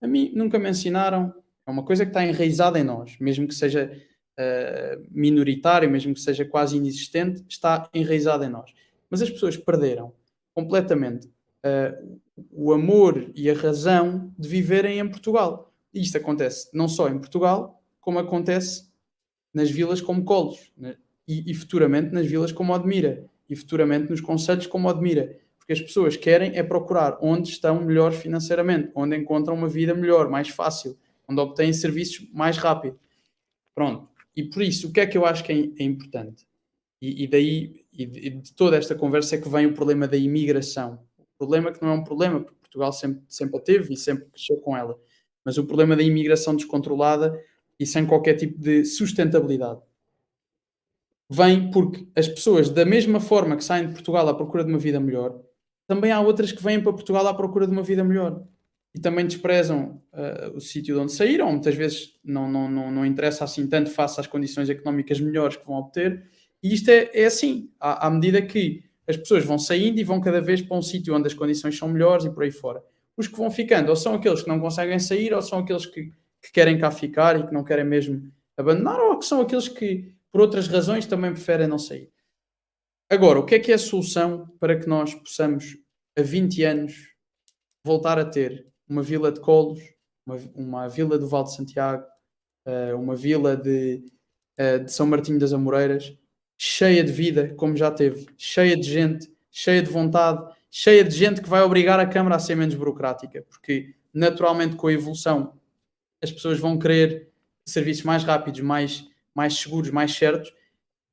a mim nunca me ensinaram, é uma coisa que está enraizada em nós, mesmo que seja uh, minoritário, mesmo que seja quase inexistente, está enraizada em nós. Mas as pessoas perderam completamente uh, o amor e a razão de viverem em Portugal. E isto acontece não só em Portugal, como acontece nas vilas como Colos né? e, e, futuramente nas vilas como Odmira e futuramente nos conselhos como Odmira. Porque as pessoas querem é procurar onde estão melhores financeiramente, onde encontram uma vida melhor, mais fácil, onde obtêm serviços mais rápido. Pronto. E por isso, o que é que eu acho que é, é importante? E, e daí, e de, de toda esta conversa, é que vem o problema da imigração. O problema que não é um problema, porque Portugal sempre, sempre teve e sempre cresceu com ela. Mas o problema da imigração descontrolada e sem qualquer tipo de sustentabilidade. Vem porque as pessoas, da mesma forma que saem de Portugal à procura de uma vida melhor, também há outras que vêm para Portugal à procura de uma vida melhor e também desprezam uh, o sítio de onde saíram, muitas vezes não, não, não, não interessa assim tanto face às condições económicas melhores que vão obter, e isto é, é assim, à, à, medida que as pessoas vão saindo e vão cada vez para um sítio onde as condições são melhores e por aí fora. Os que vão ficando, ou são aqueles que não conseguem sair, ou são aqueles que que querem cá ficar e que não querem mesmo abandonar, ou que são aqueles que, por outras razões, também preferem não sair. Agora, o que é que é a solução para que nós possamos, a 20 anos, voltar a ter uma vila de Colos, uma, uma vila do Val de Santiago, uh, uma vila de, uh, de São Martinho das Amoreiras, cheia de vida, como já teve, cheia de gente, cheia de vontade, cheia de gente que vai obrigar a Câmara a ser menos burocrática, porque naturalmente com a evolução as pessoas vão querer serviços mais rápidos, mais, mais seguros, mais certos,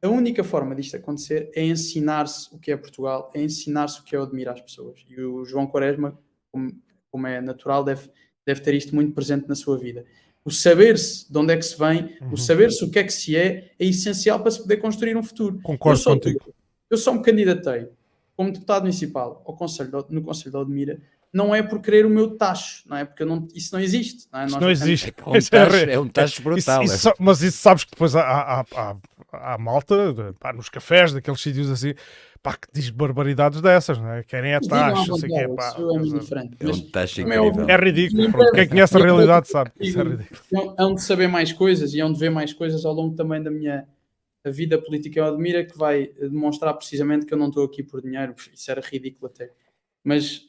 A única forma disto acontecer é ensinar-se o que é Portugal, é ensinar-se o que é Odmira às pessoas. E o João Quaresma, como, como é natural, deve, deve ter isto muito presente na sua vida. O saber-se de onde é que se vem, uhum. o saber-se o que é que se é, é essencial para se poder construir um futuro. Concordo eu contigo. Eu só me candidatei como deputado municipal ao Conselho no Conselho de Odmira não é por querer o meu tacho, não é? Porque não, isso não existe. Não é? Isso não existe. É um tacho, é um tacho brutal. Isso, isso, mas isso sabes que depois há, há, há, há malta, pá, nos cafés, daqueles sítios assim, pá, que diz barbaridades dessas, não é? Querem a taxa, não sei o é, pá. É, é um taxa incrível. É ridículo. Pronto. Quem conhece a realidade sabe que isso é ridículo. É um de saber mais coisas e é um de ver mais coisas ao longo também da minha a vida política eu admira que vai demonstrar precisamente que eu não estou aqui por dinheiro, isso era ridículo até. Mas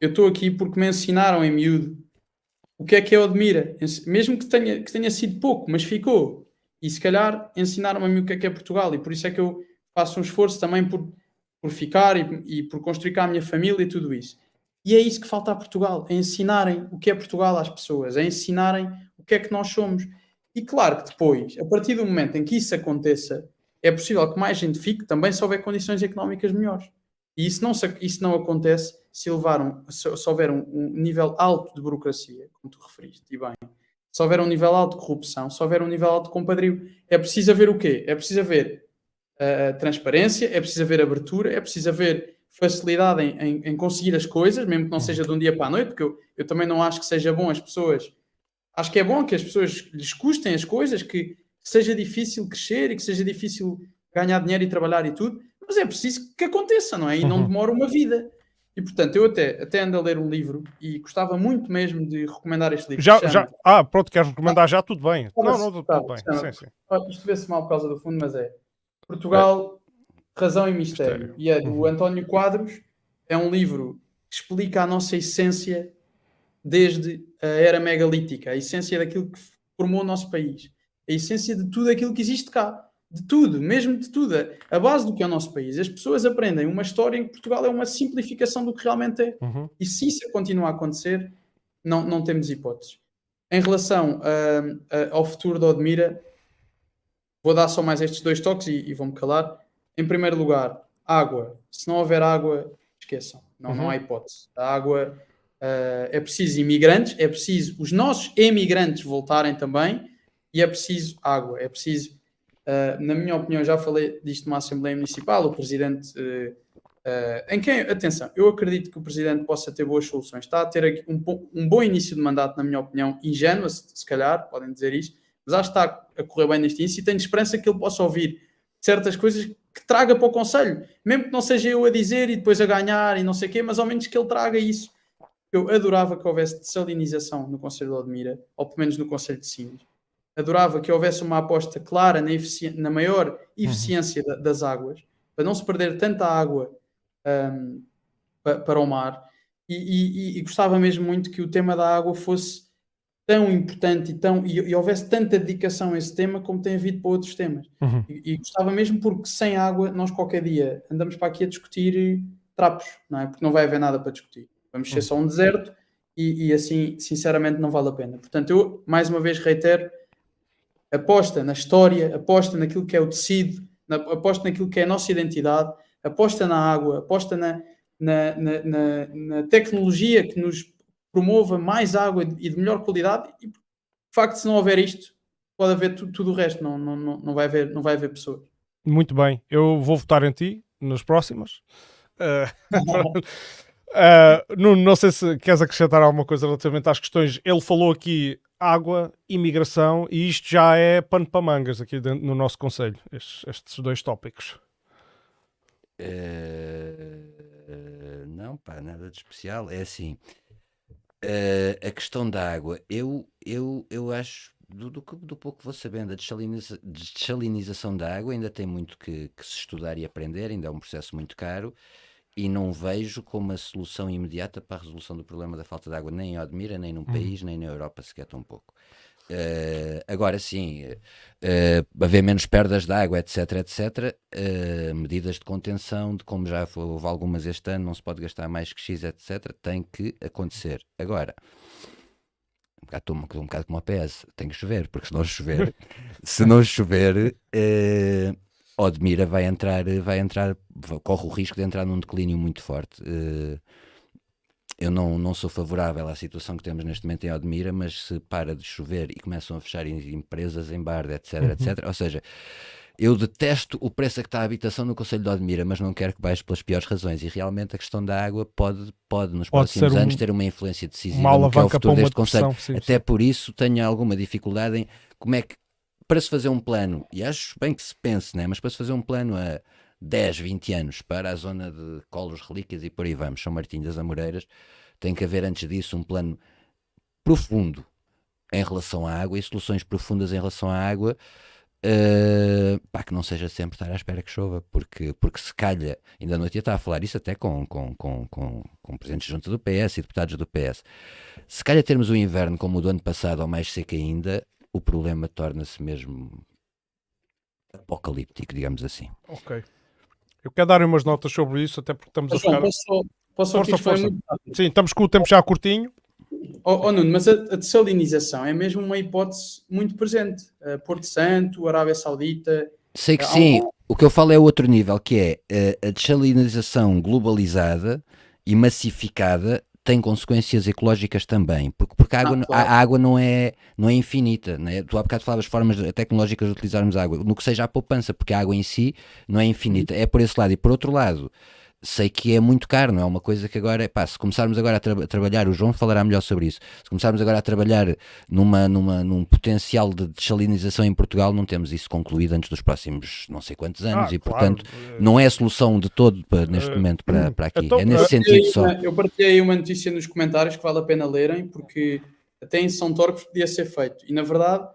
eu estou aqui porque me ensinaram em miúdo o que é que eu admira, mesmo que tenha, que tenha sido pouco, mas ficou. E se calhar ensinaram-me o que é que é Portugal, e por isso é que eu faço um esforço também por, por ficar e, e por construir cá a minha família e tudo isso. E é isso que falta a Portugal: é ensinarem o que é Portugal às pessoas, é ensinarem o que é que nós somos. E claro que depois, a partir do momento em que isso aconteça, é possível que mais gente fique também se houver condições económicas melhores. E isso não, isso não acontece se, levar um, se, se houver um, um, nível alto de burocracia, como tu referiste, e bem, se houver um nível alto de corrupção, se houver um nível alto de compadrio. É preciso haver o quê? É preciso haver uh, transparência, é preciso haver abertura, é preciso haver facilidade em, em, em, conseguir as coisas, mesmo que não seja de um dia para a noite, porque eu, eu também não acho que seja bom as pessoas. Acho que é bom que as pessoas lhes custem as coisas, que seja difícil crescer e que seja difícil ganhar dinheiro e trabalhar e tudo, mas é preciso que aconteça, não é? E não uhum. demora uma vida. E portanto, eu até, até ando a ler um livro e gostava muito mesmo de recomendar este livro. Já, já, ah, pronto, queres recomendar já? Tudo bem. Ah, não, não, tudo, tá, bem. Sim, sim. Isto vê-se mal por causa do fundo, mas é Portugal, é. Razão e Mistério. E é do uhum. António Quadros. É um livro que explica a nossa essência desde a era megalítica, a essência daquilo que formou o nosso país, a essência de tudo aquilo que existe cá de tudo, mesmo de tudo, a base do que é o nosso país. As pessoas aprendem uma história em que Portugal é uma simplificação do que realmente é. Uhum. E se isso continuar a acontecer, não, não temos hipóteses. Em relação uh, uh, ao futuro da Odmira, vou dar só mais estes dois toques e, e vou-me calar. Em primeiro lugar, água. Se não houver água, esqueçam. Não, uhum. não há hipótese. A água uh, é preciso imigrantes, é preciso os nossos emigrantes voltarem também e é preciso água. É preciso Uh, na minha opinião, já falei disto numa Assembleia Municipal, o Presidente, uh, uh, em quem, atenção, eu acredito que o Presidente possa ter boas soluções, está a ter um, um bom início de mandato, na minha opinião, ingênuo, se, se, calhar, podem dizer isto, mas acho que está a correr bem neste início e tenho esperança que ele possa ouvir certas coisas que traga para o Conselho, mesmo que não seja eu a dizer e depois a ganhar e não sei o quê, mas ao menos que ele traga isso. Eu adorava que houvesse desalinização no Conselho de Odmira, ou pelo menos no Conselho de Sines adorava que houvesse uma aposta clara na, na maior uhum. eficiência uhum. da, das águas, para não se perder tanta água um, para, para o mar. E, e, e, gostava mesmo muito que o tema da água fosse tão importante e, tão, e, e houvesse tanta dedicação a esse tema como tem havido para outros temas. Uhum. E, gostava mesmo porque sem água nós qualquer dia andamos para aqui a discutir trapos, não é? Porque não vai haver nada para discutir. Vamos ser uhum. só um deserto e, assim, sinceramente, não vale a pena. Portanto, eu mais uma vez reitero aposta na história, aposta naquilo que é o tecido, na, aposta naquilo que é a nossa identidade, aposta na água, aposta na, na, na, na, tecnologia que nos promova mais água e de melhor qualidade. E, de facto, se não houver isto, pode haver tudo, tudo o resto, não, não, não, vai haver, não vai haver pessoas. Muito bem, eu vou votar em ti nas próximas. Uh... Uh, não, não sei se queres acrescentar alguma coisa relativamente às questões. Ele falou aqui água, imigração, e isto já é pano para mangas aqui dentro, no nosso Conselho, estes, estes dois tópicos. Uh, não, pá, nada de especial. É assim, uh, a questão da água, eu, eu, eu acho, do, do, do pouco que vou sabendo, a desaliniza, desalinização da água ainda tem muito que, que se estudar e aprender, ainda é um processo muito caro e não vejo como a solução imediata para a resolução do problema da falta de água, nem em Odmira, nem num hum. país, nem na Europa sequer tão pouco. Uh, agora sim, uh, haver menos perdas de água, etc, etc, uh, medidas de contenção, de como já houve algumas este ano, não se pode gastar mais que X, etc, tem que acontecer. Agora, estou um, um bocado como a PS, tem que chover, porque se não chover, se não chover, Odmira vai entrar, vai entrar, corre o risco de entrar num declínio muito forte. Uh, eu não, não sou favorável à situação que temos neste momento em Odmira, mas se para de chover e começam a fechar empresas em Barda, etc, uhum. etc, ou seja, eu detesto o preço a que está a habitação no Conselho de Odmira, mas não quero que baixe pelas piores razões. E realmente a questão da água pode, pode nos pode próximos anos ter uma influência decisiva uma no que é o futuro deste Conselho. Sim, Até sim. por isso tenho alguma dificuldade em como é que, para se fazer um plano, e acho bem que se pense, né? mas para se fazer um plano a 10, 20 anos para a zona de Colos, Relíquias e por aí vamos, São Martinho das Amoreiras, tem que haver antes disso um plano profundo em relação à água e soluções profundas em relação à água Uh, pá, que não seja sempre estar à espera que chova, porque, porque se calha, ainda não tinha estava a falar isso até com, com, com, com, com presidentes junto do PS e deputados do PS. Se calha termos o inverno como o do ano passado ou mais seco ainda, o problema torna-se mesmo apocalíptico, digamos assim. Ok. Eu quero dar umas notas sobre isso, até porque estamos Mas, a ficar... Posso, posso força, força. Sim, estamos com o tempo já curtinho. Oh, oh Nuno, mas a, a desalinização é mesmo uma hipótese muito presente. Uh, Porto Santo, Arábia Saudita. Sei que sim. Um... O que eu falo é outro nível, que é uh, a desalinização globalizada e massificada tem consequências ecológicas também, porque, porque a, água, ah, claro. a, a, água não é, não é infinita. Né? Tu há bocado falavas formas tecnológicas de utilizarmos água, no que seja a poupança, porque a água em si não é infinita. É por esse lado. E por outro lado, sei que é muito caro, não é uma coisa que agora, pá, se começarmos agora a, tra a, trabalhar, o João falará melhor sobre isso, se começarmos agora a trabalhar numa, numa, num potencial de desalinização em Portugal, não temos isso concluído antes dos próximos não sei quantos anos ah, e, claro. portanto, não é a solução de todo para, neste uh, momento para, para aqui. Então, é nesse sentido só. eu partilhei uma notícia nos comentários que vale a pena lerem, porque até em São Torres podia ser feito, e na verdade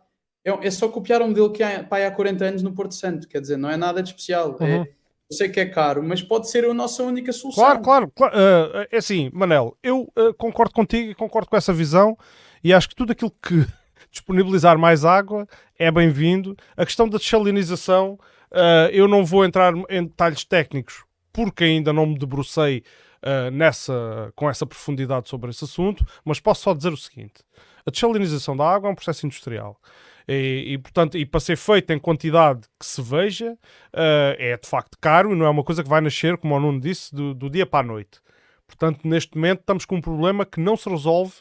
é, é só copiar um modelo que há, pá, há 40 anos no Porto Santo, quer dizer, não é nada de especial, é uhum. é sei que é caro, mas pode ser a nossa única solução. Claro, claro. claro. Uh, é assim, Manel, eu uh, concordo contigo e concordo com essa visão e acho que tudo aquilo que disponibilizar mais água é bem-vindo. A questão da desalinização, uh, eu não vou entrar em detalhes técnicos porque ainda não me debrucei nessa, com essa profundidade sobre esse assunto, mas posso só dizer o seguinte: a desalinização da água é um processo industrial. E, e, portanto, e para ser feito em quantidade que se veja, uh, é de facto caro e não é uma coisa que vai nascer, como o Nuno disse, do, do dia para a noite. Portanto, neste momento estamos com um problema que não se resolve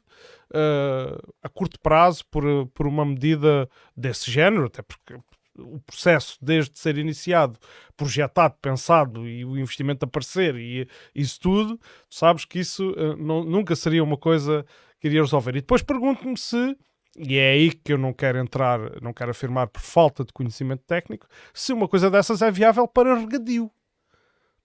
uh, a curto prazo por, por uma medida desse género, até porque o processo, desde ser iniciado, projetado, pensado e o investimento aparecer e isso tudo, sabes que isso uh, não, nunca seria uma coisa que iria resolver. E depois pergunto-me se e é aí que eu não quero entrar, não quero afirmar por falta de conhecimento técnico, se uma coisa dessas é viável para regadio.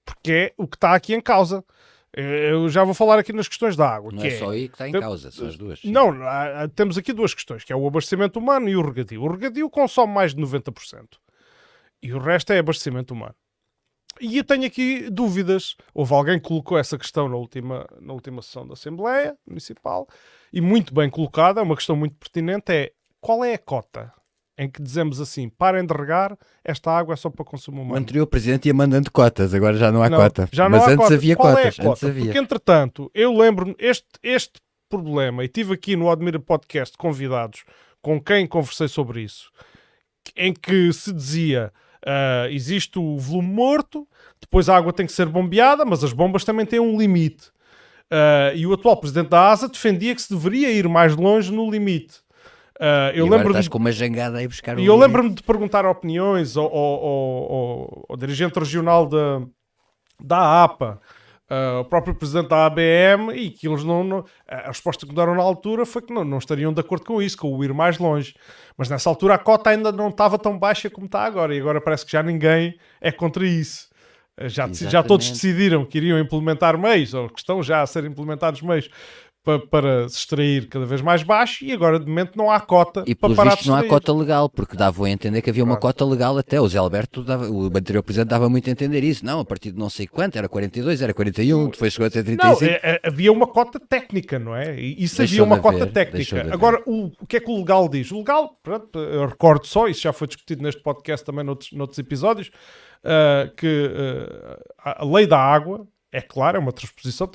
Porque é o que está aqui em causa. Eu já vou falar aqui nas questões da água. Não é, é só aí que está em causa, são as duas. Não, há, temos aqui duas questões, que é o abastecimento humano e o regadio. O regadio consome mais de 90%. E o resto é abastecimento humano. E eu tenho aqui dúvidas. Houve alguém que colocou essa questão na última, na última sessão da Assembleia Municipal e muito bem colocada, é uma questão muito pertinente, é qual é a cota em que dizemos assim, parem de regar, esta água é só para consumo humano. O anterior presidente ia mandando cotas, agora já não há não, cota. Já não Mas há antes cota. havia qual cotas. É cota? Havia. Porque, entretanto, eu lembro-me, este, este problema, e tive aqui no Admira Podcast convidados com quem conversei sobre isso, em que se dizia Uh, existe o volume morto, depois a água tem que ser bombeada, mas as bombas também têm um limite. Uh, e o atual presidente da ASA defendia que se deveria ir mais longe no limite. Uh, eu lembro estás de... com uma jangada aí buscar E eu lembro-me de perguntar opiniões ao, ao, ao, ao dirigente regional da, da APA, uh, o próprio presidente da ABM, e que eles não, não, A resposta que deram na altura foi que não, não estariam de acordo com isso, com o ir mais longe. Mas nessa altura a cota ainda não estava tão baixa como está agora, e agora parece que já ninguém é contra isso. Eh, já, já todos decidiram que iriam implementar meios, ou que estão já a ser implementados meios para, para, se extrair cada vez mais baixo e agora de momento não há cota e para parar de não há cota legal, porque dava a entender que havia uma cota legal até, o Zé Alberto, dava, o anterior presidente dava muito a entender isso, não, a partir de não sei quanto, era 42, era 41, depois chegou a 35. Não, é, é, havia uma cota técnica, não é? Isso deixou havia uma cota técnica. Agora, o, o que é que o legal diz? O legal, pronto, eu recordo só, isso já foi discutido neste podcast também noutros, noutros episódios, uh, que uh, a lei da água é clara, é uma transposição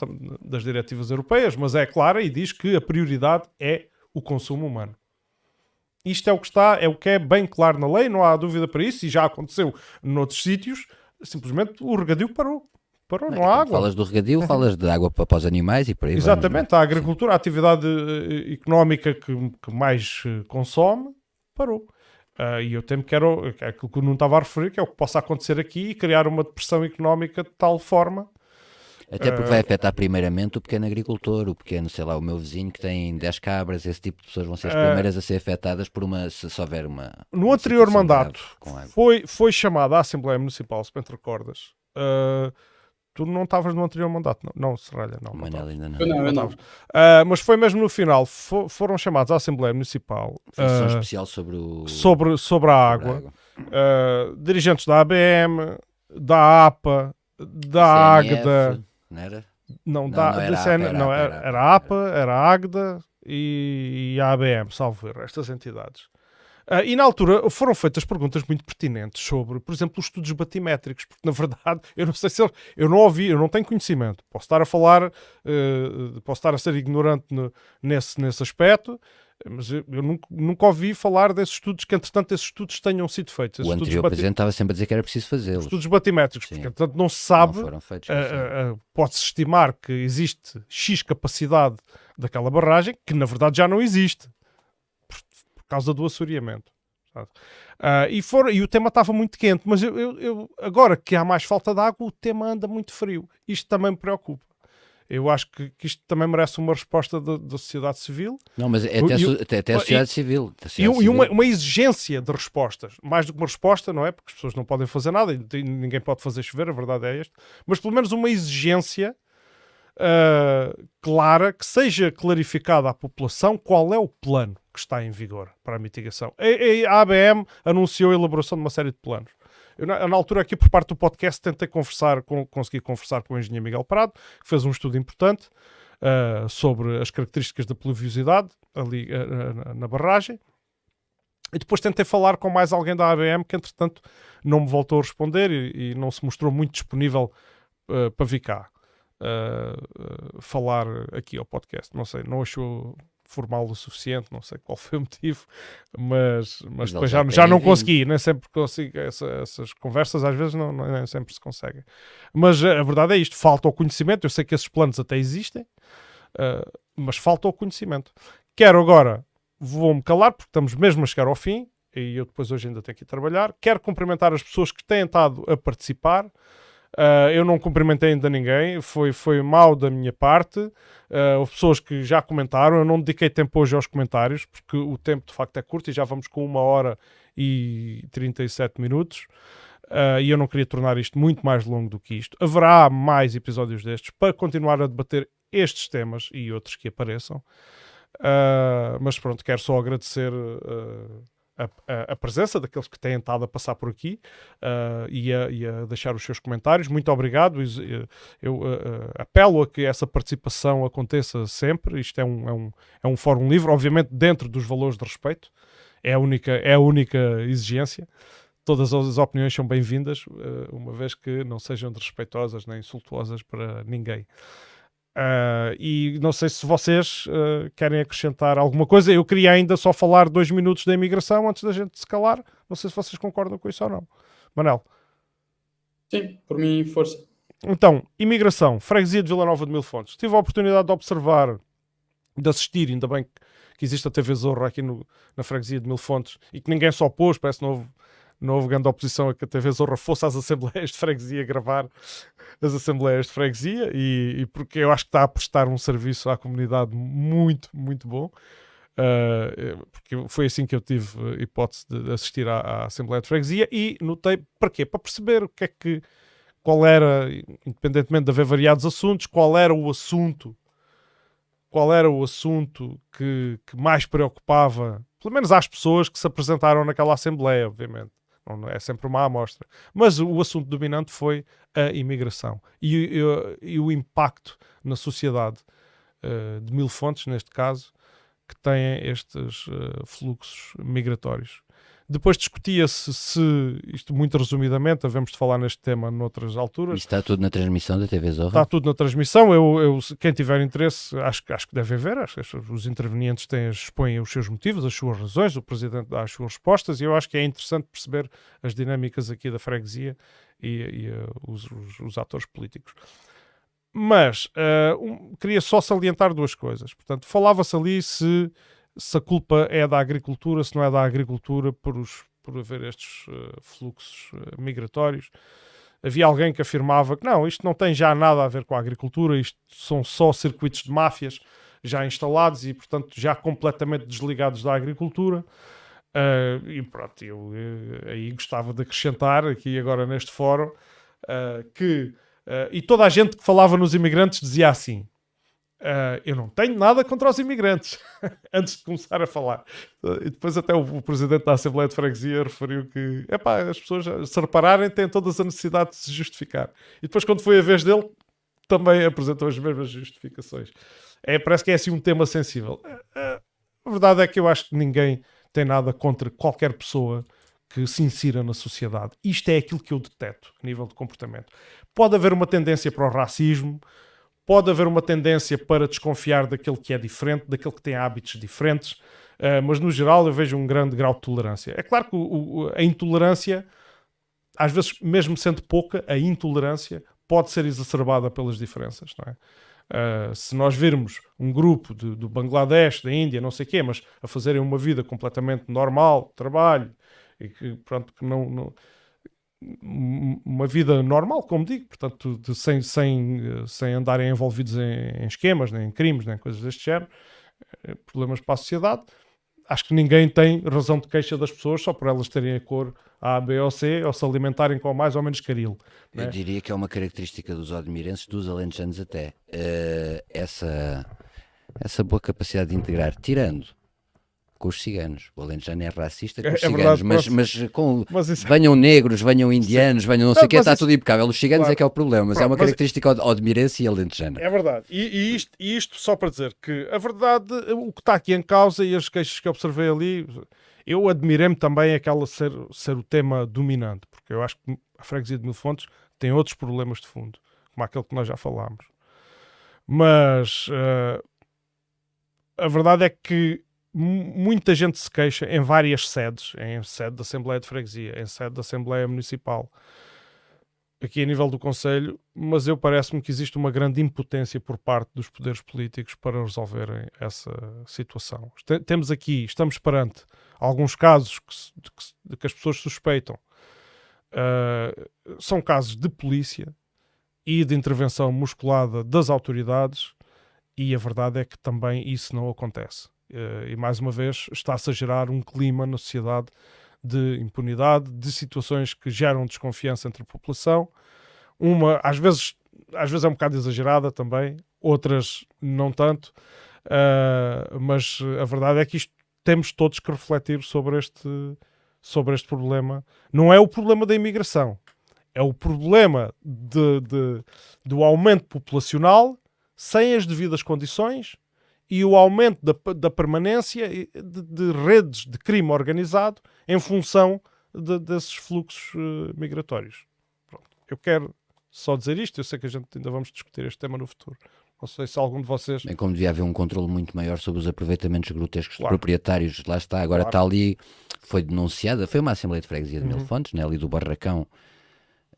das diretivas europeias, mas é clara e diz que a prioridade é o consumo humano. isto é o que está, é o que é bem claro na lei, não há dúvida para isso, e já aconteceu noutros sítios, simplesmente o regadio parou. Parou, não, não há água. Falas do regadio, falas de água para, para os animais e por aí Exatamente, vamos, a agricultura, a atividade uh, económica que, que mais consome, parou. Uh, e eu temo que era, que aquilo que eu não estava a referir, que é o que possa acontecer aqui e criar uma depressão económica de tal forma até porque vai afetar primeiramente o pequeno agricultor, o pequeno, sei lá, o meu vizinho que tem 10 cabras, esse tipo de pessoas vão ser as primeiras a ser afetadas por uma, se, se houver uma. No uma anterior mandato foi, foi chamada à Assembleia Municipal, se bem te recordas. Uh, tu não estavas no anterior mandato, não, não Serralha, não. Manel ainda não. Eu não, eu não. Uh, mas foi mesmo no final, for, foram chamados à Assembleia Municipal. Foi uh, especial sobre o. Sobre, sobre a água. Sobre a água. dirigentes da ABM, da APA, da CNF. AGDA não era? Não, não, da, não, era, APA, era, não era, era, a APA, era a AGDA e, e a ABM, salvo erro, estas entidades. Uh, e na altura foram feitas perguntas muito pertinentes sobre, por exemplo, os estudos batimétricos, porque na verdade eu não sei se eu, eu não ouvi, eu não tenho conhecimento. Posso estar a falar, uh, posso estar a ser ignorante no, nesse, nesse aspecto, mas eu, eu nunca, nunca, ouvi falar desses estudos, que entretanto esses estudos tenham sido feitos. Esses o anterior bati... presidente estava sempre a dizer que era preciso fazê-los. Estudos batimétricos, porque entretanto não se sabe, uh, pode-se estimar que existe X capacidade daquela barragem, que na verdade já não existe, causa do assoreamento. Uh, e, for, e o tema estava muito quente, mas eu, eu, eu, agora que há mais falta de água, o tema anda muito frio. Isto também me preocupa. Eu acho que, que, isto também merece uma resposta da, da sociedade civil. Não, mas é até, e, até, até a sociedade e, civil. Sociedade e, civil. uma, uma, exigência de respostas. Mais do que uma resposta, não é? Porque as pessoas não podem fazer nada e ninguém pode fazer chover, a verdade é esta. Mas pelo menos uma exigência uh, clara, que seja clarificada à população qual é o plano que está em vigor para a mitigação. A, a ABM anunciou a elaboração de uma série de planos. Eu, na, na, altura, aqui por parte do podcast, tentei conversar com, consegui conversar com o engenheiro Miguel Prado, que fez um estudo importante uh, sobre as características da pluviosidade ali uh, na barragem. E depois tentei falar com mais alguém da ABM que, entretanto, não me voltou a responder e, e não se mostrou muito disponível uh, para vir cá falar aqui ao podcast. Não sei, não achou formal o suficiente, não sei qual foi o motivo, mas, mas depois já, já não consegui, nem sempre consigo essa, essas conversas, às vezes não, não, nem sempre se conseguem. Mas a verdade é isto, falta o conhecimento, eu sei que esses planos até existem, uh, mas falta o conhecimento. Quero agora, vou-me calar, porque estamos mesmo a chegar ao fim, e eu depois hoje ainda tenho que ir trabalhar, quero cumprimentar as pessoas que têm estado a participar, Uh, eu não cumprimentei ainda ninguém, foi, foi mal da minha parte. Uh, houve pessoas que já comentaram, eu não dediquei tempo hoje aos comentários, porque o tempo de facto é curto e já vamos com uma hora e 37 minutos. Uh, e eu não queria tornar isto muito mais longo do que isto. Haverá mais episódios destes para continuar a debater estes temas e outros que apareçam. mas pronto, quero só agradecer a, a, a, presença daqueles que têm estado a passar por aqui uh, e, a, e, a, deixar os seus comentários. Muito obrigado. Eu uh, apelo a que essa participação aconteça sempre. Isto é um, é um, é um fórum livre, obviamente dentro dos valores de respeito. É a única, é a única exigência. Todas as opiniões são bem-vindas, uma vez que não sejam desrespeitosas nem insultuosas para ninguém. Uh, e não sei se vocês uh, querem acrescentar alguma coisa. Eu queria ainda só falar dois minutos da imigração antes da gente se calar. Não sei se vocês concordam com isso ou não. Manel. Sim, por mim, força. Então, imigração, freguesia de Vila Nova de Mil Fontes. Tive a oportunidade de observar, de assistir, ainda bem que existe a TV Zorra aqui no, na freguesia de Mil Fontes e que ninguém só pôs, parece novo não houve grande oposição a que a TV Zorra fosse às assembleias de freguesia gravar as assembleias de freguesia e, e, porque eu acho que está a prestar um serviço à comunidade muito, muito bom. Uh, porque foi assim que eu tive hipótese de assistir à, à, Assembleia de Freguesia e notei para quê? Para perceber o que é que qual era, independentemente de haver variados assuntos, qual era o assunto qual era o assunto que, que mais preocupava, pelo menos às pessoas que se apresentaram naquela Assembleia, obviamente não é sempre uma amostra. Mas o assunto dominante foi a imigração e, e, e o impacto na sociedade uh, de mil fontes, neste caso, que têm estes uh, fluxos migratórios. Depois discutia-se se, isto muito resumidamente, devemos de falar neste tema noutras alturas. Isto está tudo na transmissão da TV Zorra? Está tudo na transmissão. Eu, eu, quem tiver interesse, acho, acho que deve ver. Acho que os intervenientes têm, expõem os seus motivos, as suas razões, o Presidente dá as suas respostas e eu acho que é interessante perceber as dinâmicas aqui da freguesia e, e uh, os, os, os, atores políticos. Mas uh, um, queria só salientar duas coisas. Portanto, falava-se ali se se a culpa é da agricultura, se não é da agricultura por, os, por haver estes uh, fluxos uh, migratórios. Havia alguém que afirmava que não, isto não tem já nada a ver com a agricultura, isto são só circuitos de máfias já instalados e, portanto, já completamente desligados da agricultura. Uh, e pronto, eu aí gostava de acrescentar aqui agora neste fórum que, e toda a gente que falava nos imigrantes dizia assim: Uh, eu não tenho nada contra os imigrantes, antes de começar a falar. Uh, e depois até o, o, presidente da Assembleia de Freguesia referiu que epá, as pessoas, se repararem, têm todas a necessidade de se justificar. E depois, quando foi a vez dele, também apresentou as mesmas justificações. É, parece que é assim um tema sensível. Uh, a verdade é que eu acho que ninguém tem nada contra qualquer pessoa que se insira na sociedade. Isto é aquilo que eu deteto a nível de comportamento. Pode haver uma tendência para o racismo, pode haver uma tendência para desconfiar daquele que é diferente, daquele que tem hábitos diferentes, uh, mas no geral eu vejo um grande grau de tolerância. É claro que o, o, a intolerância, às vezes, mesmo sendo pouca, a intolerância pode ser exacerbada pelas diferenças, não é? Uh, se nós virmos um grupo de, do Bangladesh, da Índia, não sei o quê, mas a fazerem uma vida completamente normal, trabalho, e que, pronto, que não, não uma vida normal, como digo, portanto, de, sem, sem, sem andarem envolvidos em, em, esquemas, nem em crimes, nem coisas deste género, eh, problemas para a sociedade. Acho que ninguém tem razão de queixa das pessoas só por elas terem a cor A, B ou C ou se alimentarem com mais ou menos caril. Eu né? diria que é uma característica dos odmirenses, dos alentejanos até, uh, essa, essa boa capacidade de integrar, tirando com os ciganos. O Alentejano é racista com é, os é, ciganos, é verdade, mas, mas, com mas isso... venham negros, venham indianos, venham não sei o que, está isso... tudo impecável. Os ciganos claro. é que é o problema, mas é uma característica odmirense e alentejana. É verdade. E, e, isto, e isto só para dizer que a verdade, o que está aqui em causa e as queixas que observei ali, eu admirei-me também aquela ser, ser o tema dominante, porque eu acho que a freguesia de Mil Fontes tem outros problemas de fundo, como aquele que nós já falámos. Mas uh, a verdade é que muita gente se queixa em várias sedes, em sede da Assembleia de Freguesia, em sede da Assembleia Municipal, aqui a nível do Conselho, mas eu parece-me que existe uma grande impotência por parte dos poderes políticos para resolverem essa situação. Temos aqui, estamos perante alguns casos que, de, que, de que as pessoas suspeitam. Uh, são casos de polícia e de intervenção musculada das autoridades, e a verdade é que também isso não acontece. Uh, e mais uma vez está-se a gerar um clima na sociedade de impunidade, de situações que geram desconfiança entre a população. Uma, às vezes, às vezes é um bocado exagerada também, outras não tanto, uh, mas a verdade é que isto temos todos que refletir sobre este, sobre este problema. Não é o problema da imigração, é o problema de, de do aumento populacional sem as devidas condições e o aumento da, da permanência de, de, redes de crime organizado em função de, desses fluxos uh, migratórios. Pronto. Eu quero só dizer isto, eu sei que a gente ainda vamos discutir este tema no futuro. Não sei se algum de vocês. Bem, como devia haver um controle muito maior sobre os aproveitamentos grotescos claro. proprietários, lá está, agora claro. está ali, foi denunciada, foi uma Assembleia de Freguesia de uhum. Mil Fontes, né, ali do Barracão,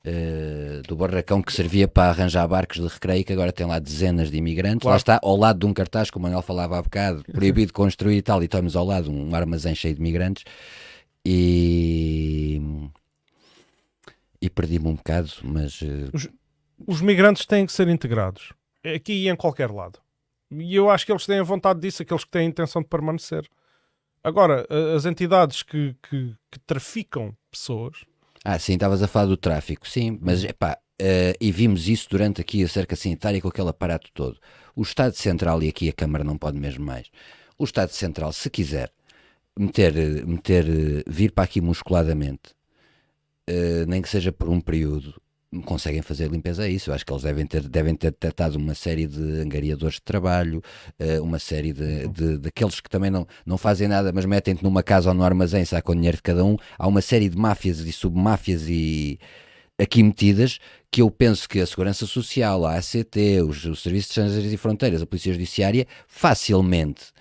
Uh, do barracão que servia para arranjar barcos de recreio, que agora tem lá dezenas de imigrantes. Claro. Lá está, ao lado de um cartaz, como o Manuel falava há bocado, proibido construir e tal, e estamos ao lado um armazém cheio de imigrantes. E. E perdi-me um bocado, mas. Uh... Os, os migrantes têm que ser integrados, aqui e em qualquer lado. E eu acho que eles têm a vontade disso, aqueles que têm a intenção de permanecer. Agora, as entidades que, que, que traficam pessoas ah, sim, estavas a falar do tráfico, sim, mas é pá, uh, e vimos isso durante aqui a cerca sanitária com aquele aparato todo. O Estado Central, e aqui a Câmara não pode mesmo mais, o Estado Central, se quiser meter, meter vir para aqui musculadamente, uh, nem que seja por um período, conseguem fazer limpeza a isso. Eu acho que eles devem ter, devem ter detectado uma série de angariadores de trabalho, uh, uma série de, de, daqueles que também não, não fazem nada, mas metem-te numa casa ou no armazém, sacam o dinheiro de cada um. Há uma série de máfias e submáfias e aqui metidas que eu penso que a Segurança Social, a ACT, os, os Serviços de Estrangeiros e Fronteiras, a Polícia Judiciária, facilmente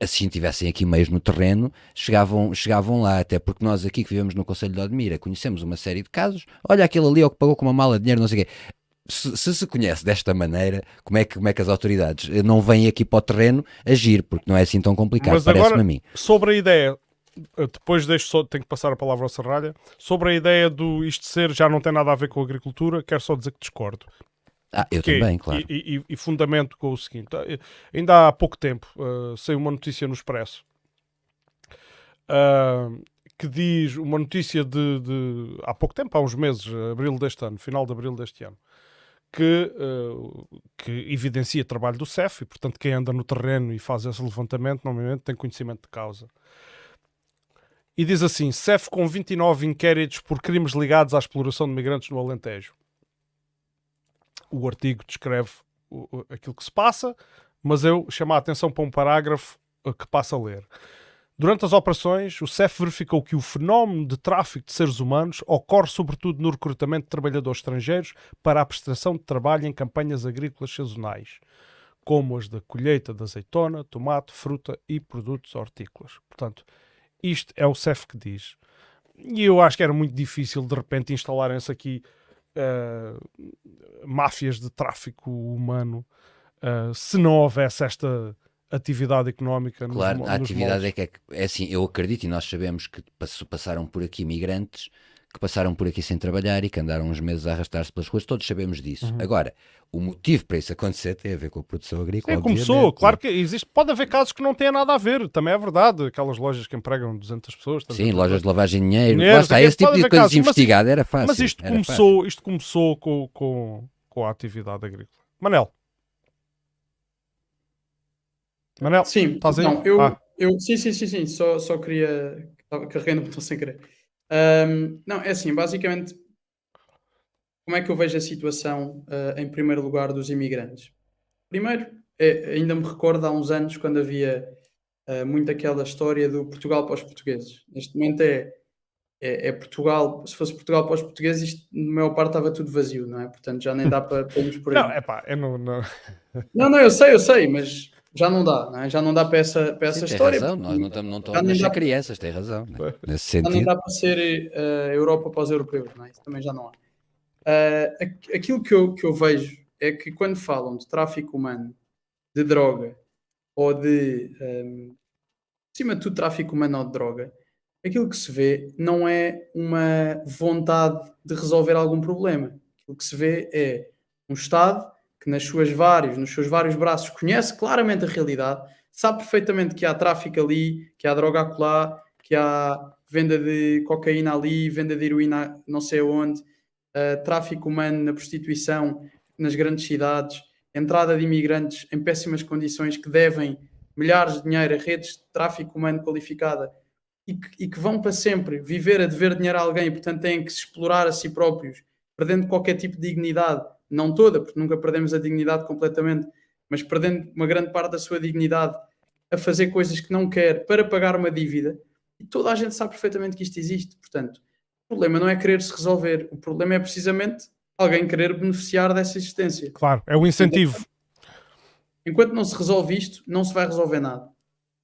assim tivessem aqui meios no terreno, chegavam, chegavam lá, até porque nós aqui que vivemos no Conselho de Odmira conhecemos uma série de casos, olha aquele ali ó, que pagou com uma mala de dinheiro, não sei o quê. Se, se, se conhece desta maneira, como é, que, como é que as autoridades não vêm aqui para o terreno agir, porque não é assim tão complicado, parece-me a mim. Sobre a ideia, depois deixo só, tenho que passar a palavra ao Serralha, sobre a ideia do isto ser já não tem nada a ver com a agricultura, quero só dizer que discordo. Ah, eu que, também, claro. E, e, e, fundamento com o seguinte: eh, ainda há pouco tempo uh, saiu uma notícia no Expresso uh, que diz uma notícia de, de, há pouco tempo, há uns meses, abril deste ano, final de abril deste ano, que, uh, que evidencia trabalho do CEF e, portanto, quem anda no terreno e faz esse levantamento normalmente tem conhecimento de causa. E diz assim: CEF com 29 inquéritos por crimes ligados à exploração de migrantes no Alentejo o artigo descreve o, aquilo que se passa, mas eu chamo a atenção para um parágrafo eh, que passa a ler. Durante as operações, o CEF verificou que o fenómeno de tráfico de seres humanos ocorre sobretudo no recrutamento de trabalhadores estrangeiros para a prestação de trabalho em campanhas agrícolas sazonais, como as da colheita de azeitona, tomate, fruta e produtos hortícolas. Portanto, isto é o CEF que diz. E eu acho que era muito difícil de repente instalarem-se aqui uh, máfias de tráfico humano uh, se não houvesse esta atividade económica. Claro, nos, a atividade é que é, é, assim, eu acredito e nós sabemos que passaram por aqui migrantes que passaram por aqui sem trabalhar e que andaram uns meses a arrastar-se pelas ruas, todos sabemos disso. Uhum. Agora, o motivo para isso acontecer tem a ver com a produção agrícola. É, começou, claro que existe, pode haver casos que não têm nada a ver, também é verdade, aquelas lojas que empregam 200 pessoas. Sim, lojas de lavagem de dinheiro, dinheiro está, esse tipo de coisas casos, investigado, era fácil. Mas isto começou, fácil. isto começou com, com, com a atividade agrícola. Manel. Manel, sim, estás aí? Não, eu, ah. eu, sim, sim, sim, sim, só, só queria, carreguei no botão sem querer. Um, não, é assim, basicamente, como é que eu vejo a situação uh, em primeiro lugar dos imigrantes? Primeiro, é, ainda me recordo há uns anos quando havia uh, muito aquela história do Portugal para os portugueses. Neste momento é, é, é, Portugal, se fosse Portugal para os portugueses, isto na maior parte estava tudo vazio, não é? Portanto já nem dá para, para irmos por aí. Não, é pá, eu não, não. Não, não, eu sei, eu sei, mas já não dá, não é? já não dá para essa, para essa Sim, história. Razão. Nós não estamos, não estamos a crianças, tem razão. Né? Nesse sentido. Já não dá para ser uh, Europa para os europeus, não é? Isso também já não há. Uh, aquilo que eu, que eu vejo é que quando falam de tráfico humano, de droga ou de um, ehm, acima de tudo tráfico humano ou de droga, aquilo que se vê não é uma vontade de resolver algum problema. Aquilo que se vê é um Estado que nas suas vários, nos seus vários braços conhece claramente a realidade, sabe perfeitamente que há tráfico ali, que há droga acolá, que há venda de cocaína ali, venda de heroína não sei onde, uh, tráfico humano na prostituição nas grandes cidades, entrada de imigrantes em péssimas condições que devem milhares de dinheiro a redes de tráfico humano qualificada e que, e que vão para sempre viver a dever dinheiro a alguém e, portanto, têm que se explorar a si próprios, perdendo qualquer tipo de dignidade não toda, porque nunca perdemos a dignidade completamente, mas perdendo uma grande parte da sua dignidade a fazer coisas que não quer para pagar uma dívida, e toda a gente sabe perfeitamente que isto existe. Portanto, o problema não é querer se resolver, o problema é precisamente alguém querer beneficiar dessa existência. Claro, é o incentivo. Enquanto não se resolve isto, não se vai resolver nada.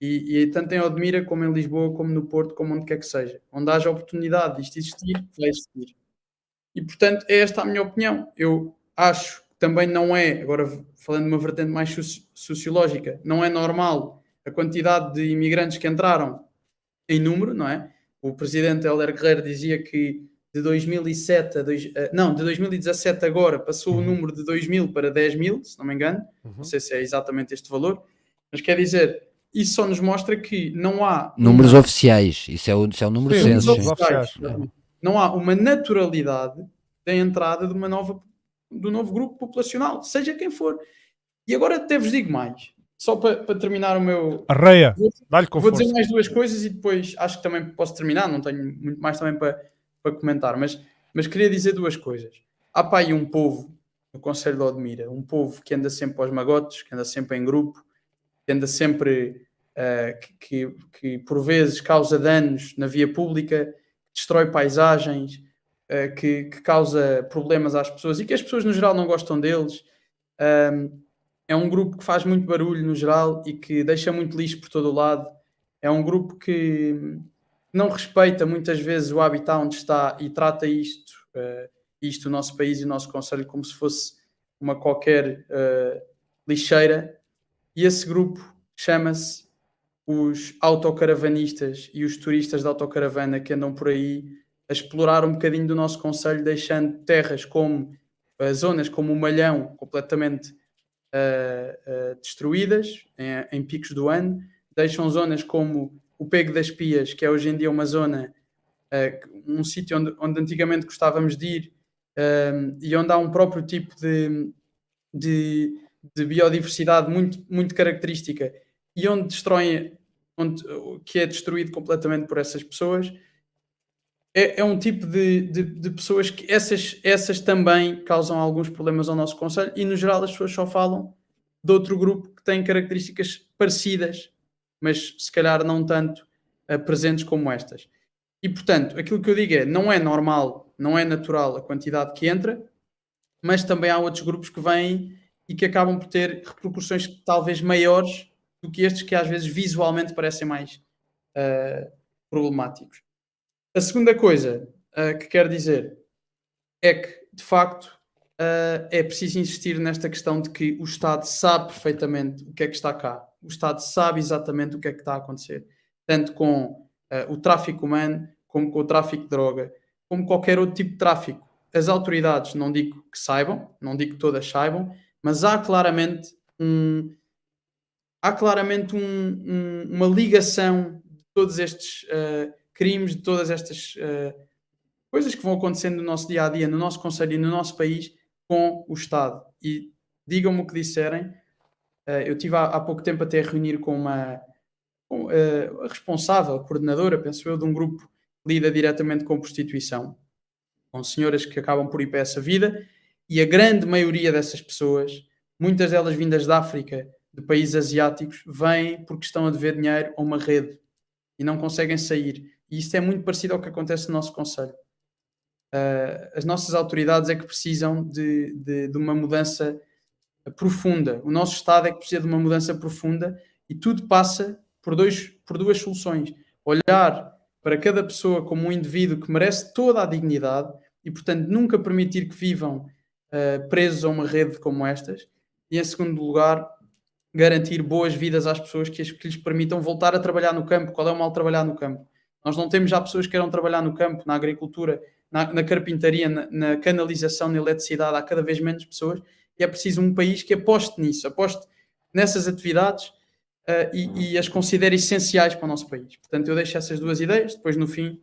E, e tanto em Odmira, como em Lisboa, como no Porto, como onde quer que seja. Onde haja oportunidade disto existir, vai existir. E portanto, é esta a minha opinião. Eu acho que também não é, agora falando de uma vertente mais sociológica, não é normal a quantidade de imigrantes que entraram em número, não é? O presidente Helder Guerreiro dizia que de 2007 a dois, eh, não, de 2017 agora passou uhum. o número de 2 mil para 10 mil, se não me engano, uhum. não sei se é exatamente este valor, mas quer dizer, isso só nos mostra que não há números uma... oficiais, isso é o, isso é o número Sim, censo. Não há uma naturalidade da entrada de uma nova do novo grupo populacional, seja quem for. E agora até vos digo mais, só para, para terminar o meu. Arreia, dá-lhe Vou dizer mais duas coisas e depois acho que também posso terminar, não tenho muito mais também para, para comentar, mas, mas queria dizer duas coisas. há pá aí um povo no Conselho de Odmira, um povo que anda sempre aos magotes, que anda sempre em grupo, que anda sempre, uh, que, que, que, por vezes causa danos na via pública, destrói paisagens, uh, que, que, causa problemas às pessoas e que as pessoas no geral não gostam deles. Um, é um grupo que faz muito barulho no geral e que deixa muito lixo por todo o lado. É um grupo que não respeita muitas vezes o habitat onde está e trata isto uh, isto, o nosso país e o nosso conselho, como se fosse uma qualquer uh, lixeira. E esse grupo chama-se os autocaravanistas e os turistas da autocaravana que andam por aí a explorar um bocadinho do nosso conselho, deixando terras como uh, zonas como o Malhão completamente uh, destruídas em, em picos do ano, deixam zonas como o Pego das Pias, que é hoje em dia uma zona, um sítio onde, onde antigamente gostávamos de ir, um, e onde há um próprio tipo de, de, de, biodiversidade muito, muito característica e onde destroem, onde, que é destruído completamente por essas pessoas, é, é um tipo de, de, de, pessoas que essas, essas também causam alguns problemas ao nosso Conselho e, no geral, as pessoas só falam de outro grupo que tem características parecidas, mas se calhar não tanto uh, presentes como estas. E, portanto, aquilo que eu digo é: não é normal não é natural a quantidade que entra, mas também há outros grupos que vêm e que acabam por ter repercussões talvez maiores do que estes que às vezes visualmente parecem mais uh, problemáticos. A segunda coisa uh, que quero dizer é que, de facto, uh, é preciso insistir nesta questão de que o Estado sabe perfeitamente o que é que está cá. O Estado sabe exatamente o que é que está a acontecer, tanto com o tráfico humano como com o tráfico de droga, como qualquer outro tipo de tráfico. As autoridades, não digo que saibam, não digo que todas saibam, mas há claramente um, há claramente um, um, uma ligação de todos estes uh, crimes, de todas estas uh, coisas que vão acontecendo no nosso dia a dia, no nosso conselho e no nosso país com o Estado. E digam-me o que disserem. Uh, eu tive há, há, pouco tempo até a reunir com uma com, a responsável, coordenadora, penso eu, de um grupo lida diretamente com prostituição, com senhoras que acabam por ir para essa vida, e a grande maioria dessas pessoas, muitas delas vindas da África, de países asiáticos, vêm porque estão a dever dinheiro a uma rede e não conseguem sair. E isto é muito parecido ao que acontece no nosso Conselho. Uh, as nossas autoridades é que precisam de, de, de, uma mudança profunda. O nosso Estado é que precisa de uma mudança profunda e tudo passa por, dois, por duas soluções. Olhar para cada pessoa como um indivíduo que merece toda a dignidade e, portanto, nunca permitir que vivam uh, presos a uma rede como estas. E, em segundo lugar, garantir boas vidas às pessoas que, que lhes permitam voltar a trabalhar no campo. Qual é o mal trabalhar no campo? Nós não temos já pessoas que queiram trabalhar no campo, na agricultura, na, na carpintaria, na, na, canalização, na eletricidade. Há cada vez menos pessoas e é preciso um país que aposte nisso, aposte nessas atividades uh, e, e, as considero essenciais para o nosso país. Portanto, eu deixo essas duas ideias, depois no fim,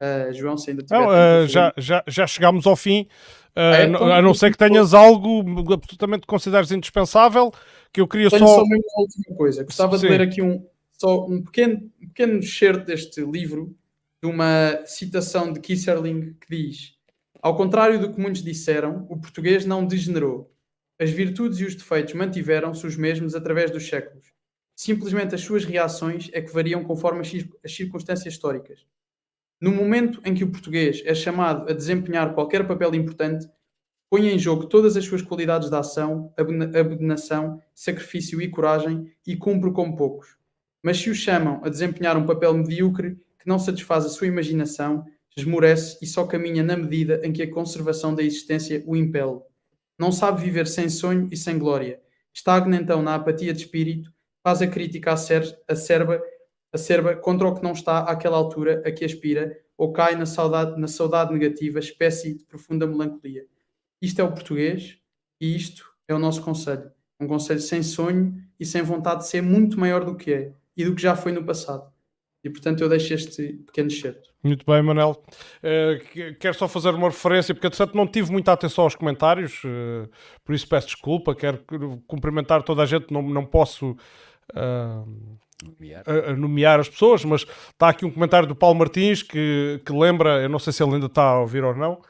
uh, João, se ainda tiver não, uh, já, já, já chegámos ao fim, é, então, a não ser que tenhas algo absolutamente consideres indispensável, que eu queria tenho só... só uma última coisa, gostava Sim. de ler aqui um, só um pequeno, um pequeno excerto deste livro, de uma citação de Kisserling que diz ao contrário do que muitos disseram, o português não degenerou. As virtudes e os defeitos mantiveram-se os mesmos através dos séculos. Simplesmente as suas reações é que variam conforme as circunstâncias históricas. No momento em que o português é chamado a desempenhar qualquer papel importante, põe em jogo todas as suas qualidades de ação, abnegação, sacrifício e coragem e cumpre como poucos. Mas se o chamam a desempenhar um papel medíocre que não satisfaz a sua imaginação, esmorece e só caminha na medida em que a conservação da existência o impele. Não sabe viver sem sonho e sem glória. Estagna então na apatia de espírito faz a crítica acerba, acerba contra o que não está àquela altura a que aspira ou cai na saudade, na saudade negativa, espécie de profunda melancolia. Isto é o português e isto é o nosso conselho. Um conselho sem sonho e sem vontade de ser muito maior do que é e do que já foi no passado. E portanto eu deixo este pequeno excerto. Muito bem, Manel. Uh, quero só fazer uma referência, porque de não tive muita atenção aos comentários, uh, por isso peço desculpa. Quero cumprimentar toda a gente, não, não posso nomear. A, a, nomear as pessoas, mas está aqui um comentário do Paulo Martins que, que lembra, eu não sei se ele ainda está a ouvir ou não,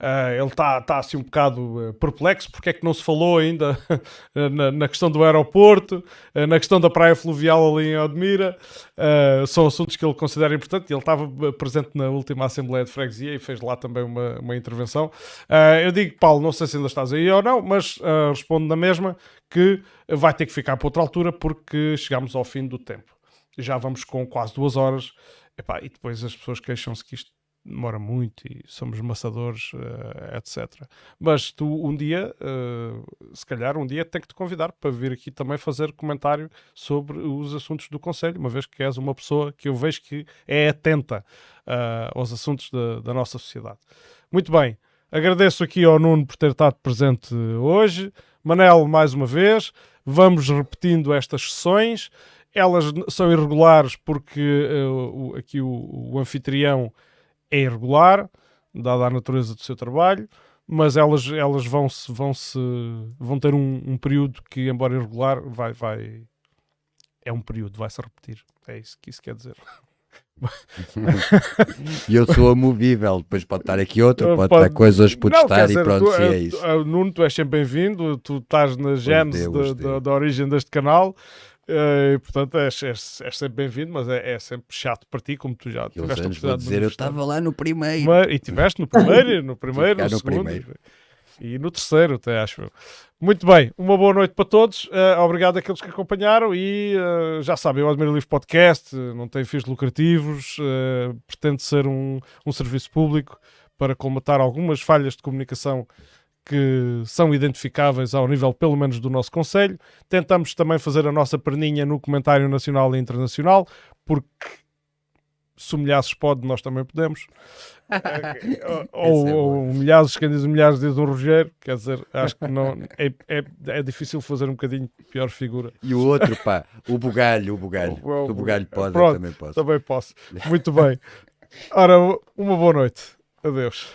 Uh, ele está tá, assim um bocado uh, perplexo porque é que não se falou ainda na, na, questão do aeroporto, uh, na questão da praia fluvial ali em Odmira. são assuntos que ele considera importantes. Ele estava presente na última Assembleia de Freguesia e fez lá também uma, uma intervenção. eu digo, Paulo, não sei se ainda estás aí ou não, mas respondo na mesma que vai ter que ficar para outra altura porque chegamos ao fim do tempo. Já vamos com quase duas horas. Epá, e depois as pessoas queixam-se que isto demora muito e somos maçadores, uh, eh, etc. Mas tu um dia, uh, se calhar um dia, tem que te convidar para vir aqui também fazer comentário sobre os assuntos do Conselho, uma vez que és uma pessoa que eu vejo que é atenta uh, aos assuntos da, da, nossa sociedade. Muito bem, agradeço aqui ao Nuno por ter estado presente hoje. Manel, mais uma vez, vamos repetindo estas sessões. Elas são irregulares porque uh, o, aqui o, o anfitrião é irregular, dada a natureza do seu trabalho, mas elas, elas vão, -se, vão, -se, vão ter um, um período que, embora irregular, vai, vai, é um período, vai-se repetir. É isso que isso quer dizer. E eu sou amovível, depois pode estar aqui outro, pode, pode estar coisas por estar e pronto, tu, se é isso. Tu, Nuno, tu és sempre bem-vindo, tu estás na gênese da, da, da, origem deste canal Uh, portanto, és, és, és sempre bem-vindo, mas é, é, sempre chato para ti, como tu já tiveste a oportunidade de dizer, eu estava lá no primeiro. Mas, e tiveste no primeiro, no primeiro, no, no segundo primeiro. e no terceiro, até acho Muito bem, uma boa noite para todos. Uh, obrigado àqueles que acompanharam e uh, já sabem, o Admiro Livre Podcast não tem fins lucrativos, pretende ser um, um serviço público para colmatar algumas falhas de comunicação que são identificáveis ao nível, pelo menos, do nosso Conselho. Tentamos também fazer a nossa perninha no comentário nacional e internacional, porque se o Milhaços pode, nós também podemos. ou, é ou Milhaços, quem diz o Milhares diz um Rogério, quer dizer, acho que não, é, é, é difícil fazer um bocadinho pior figura. E o outro, pá, o Bugalho, o Bugalho. O, o, o Bugalho pode, Pronto, também posso. Também posso. Muito bem. Ora, uma boa noite. Adeus.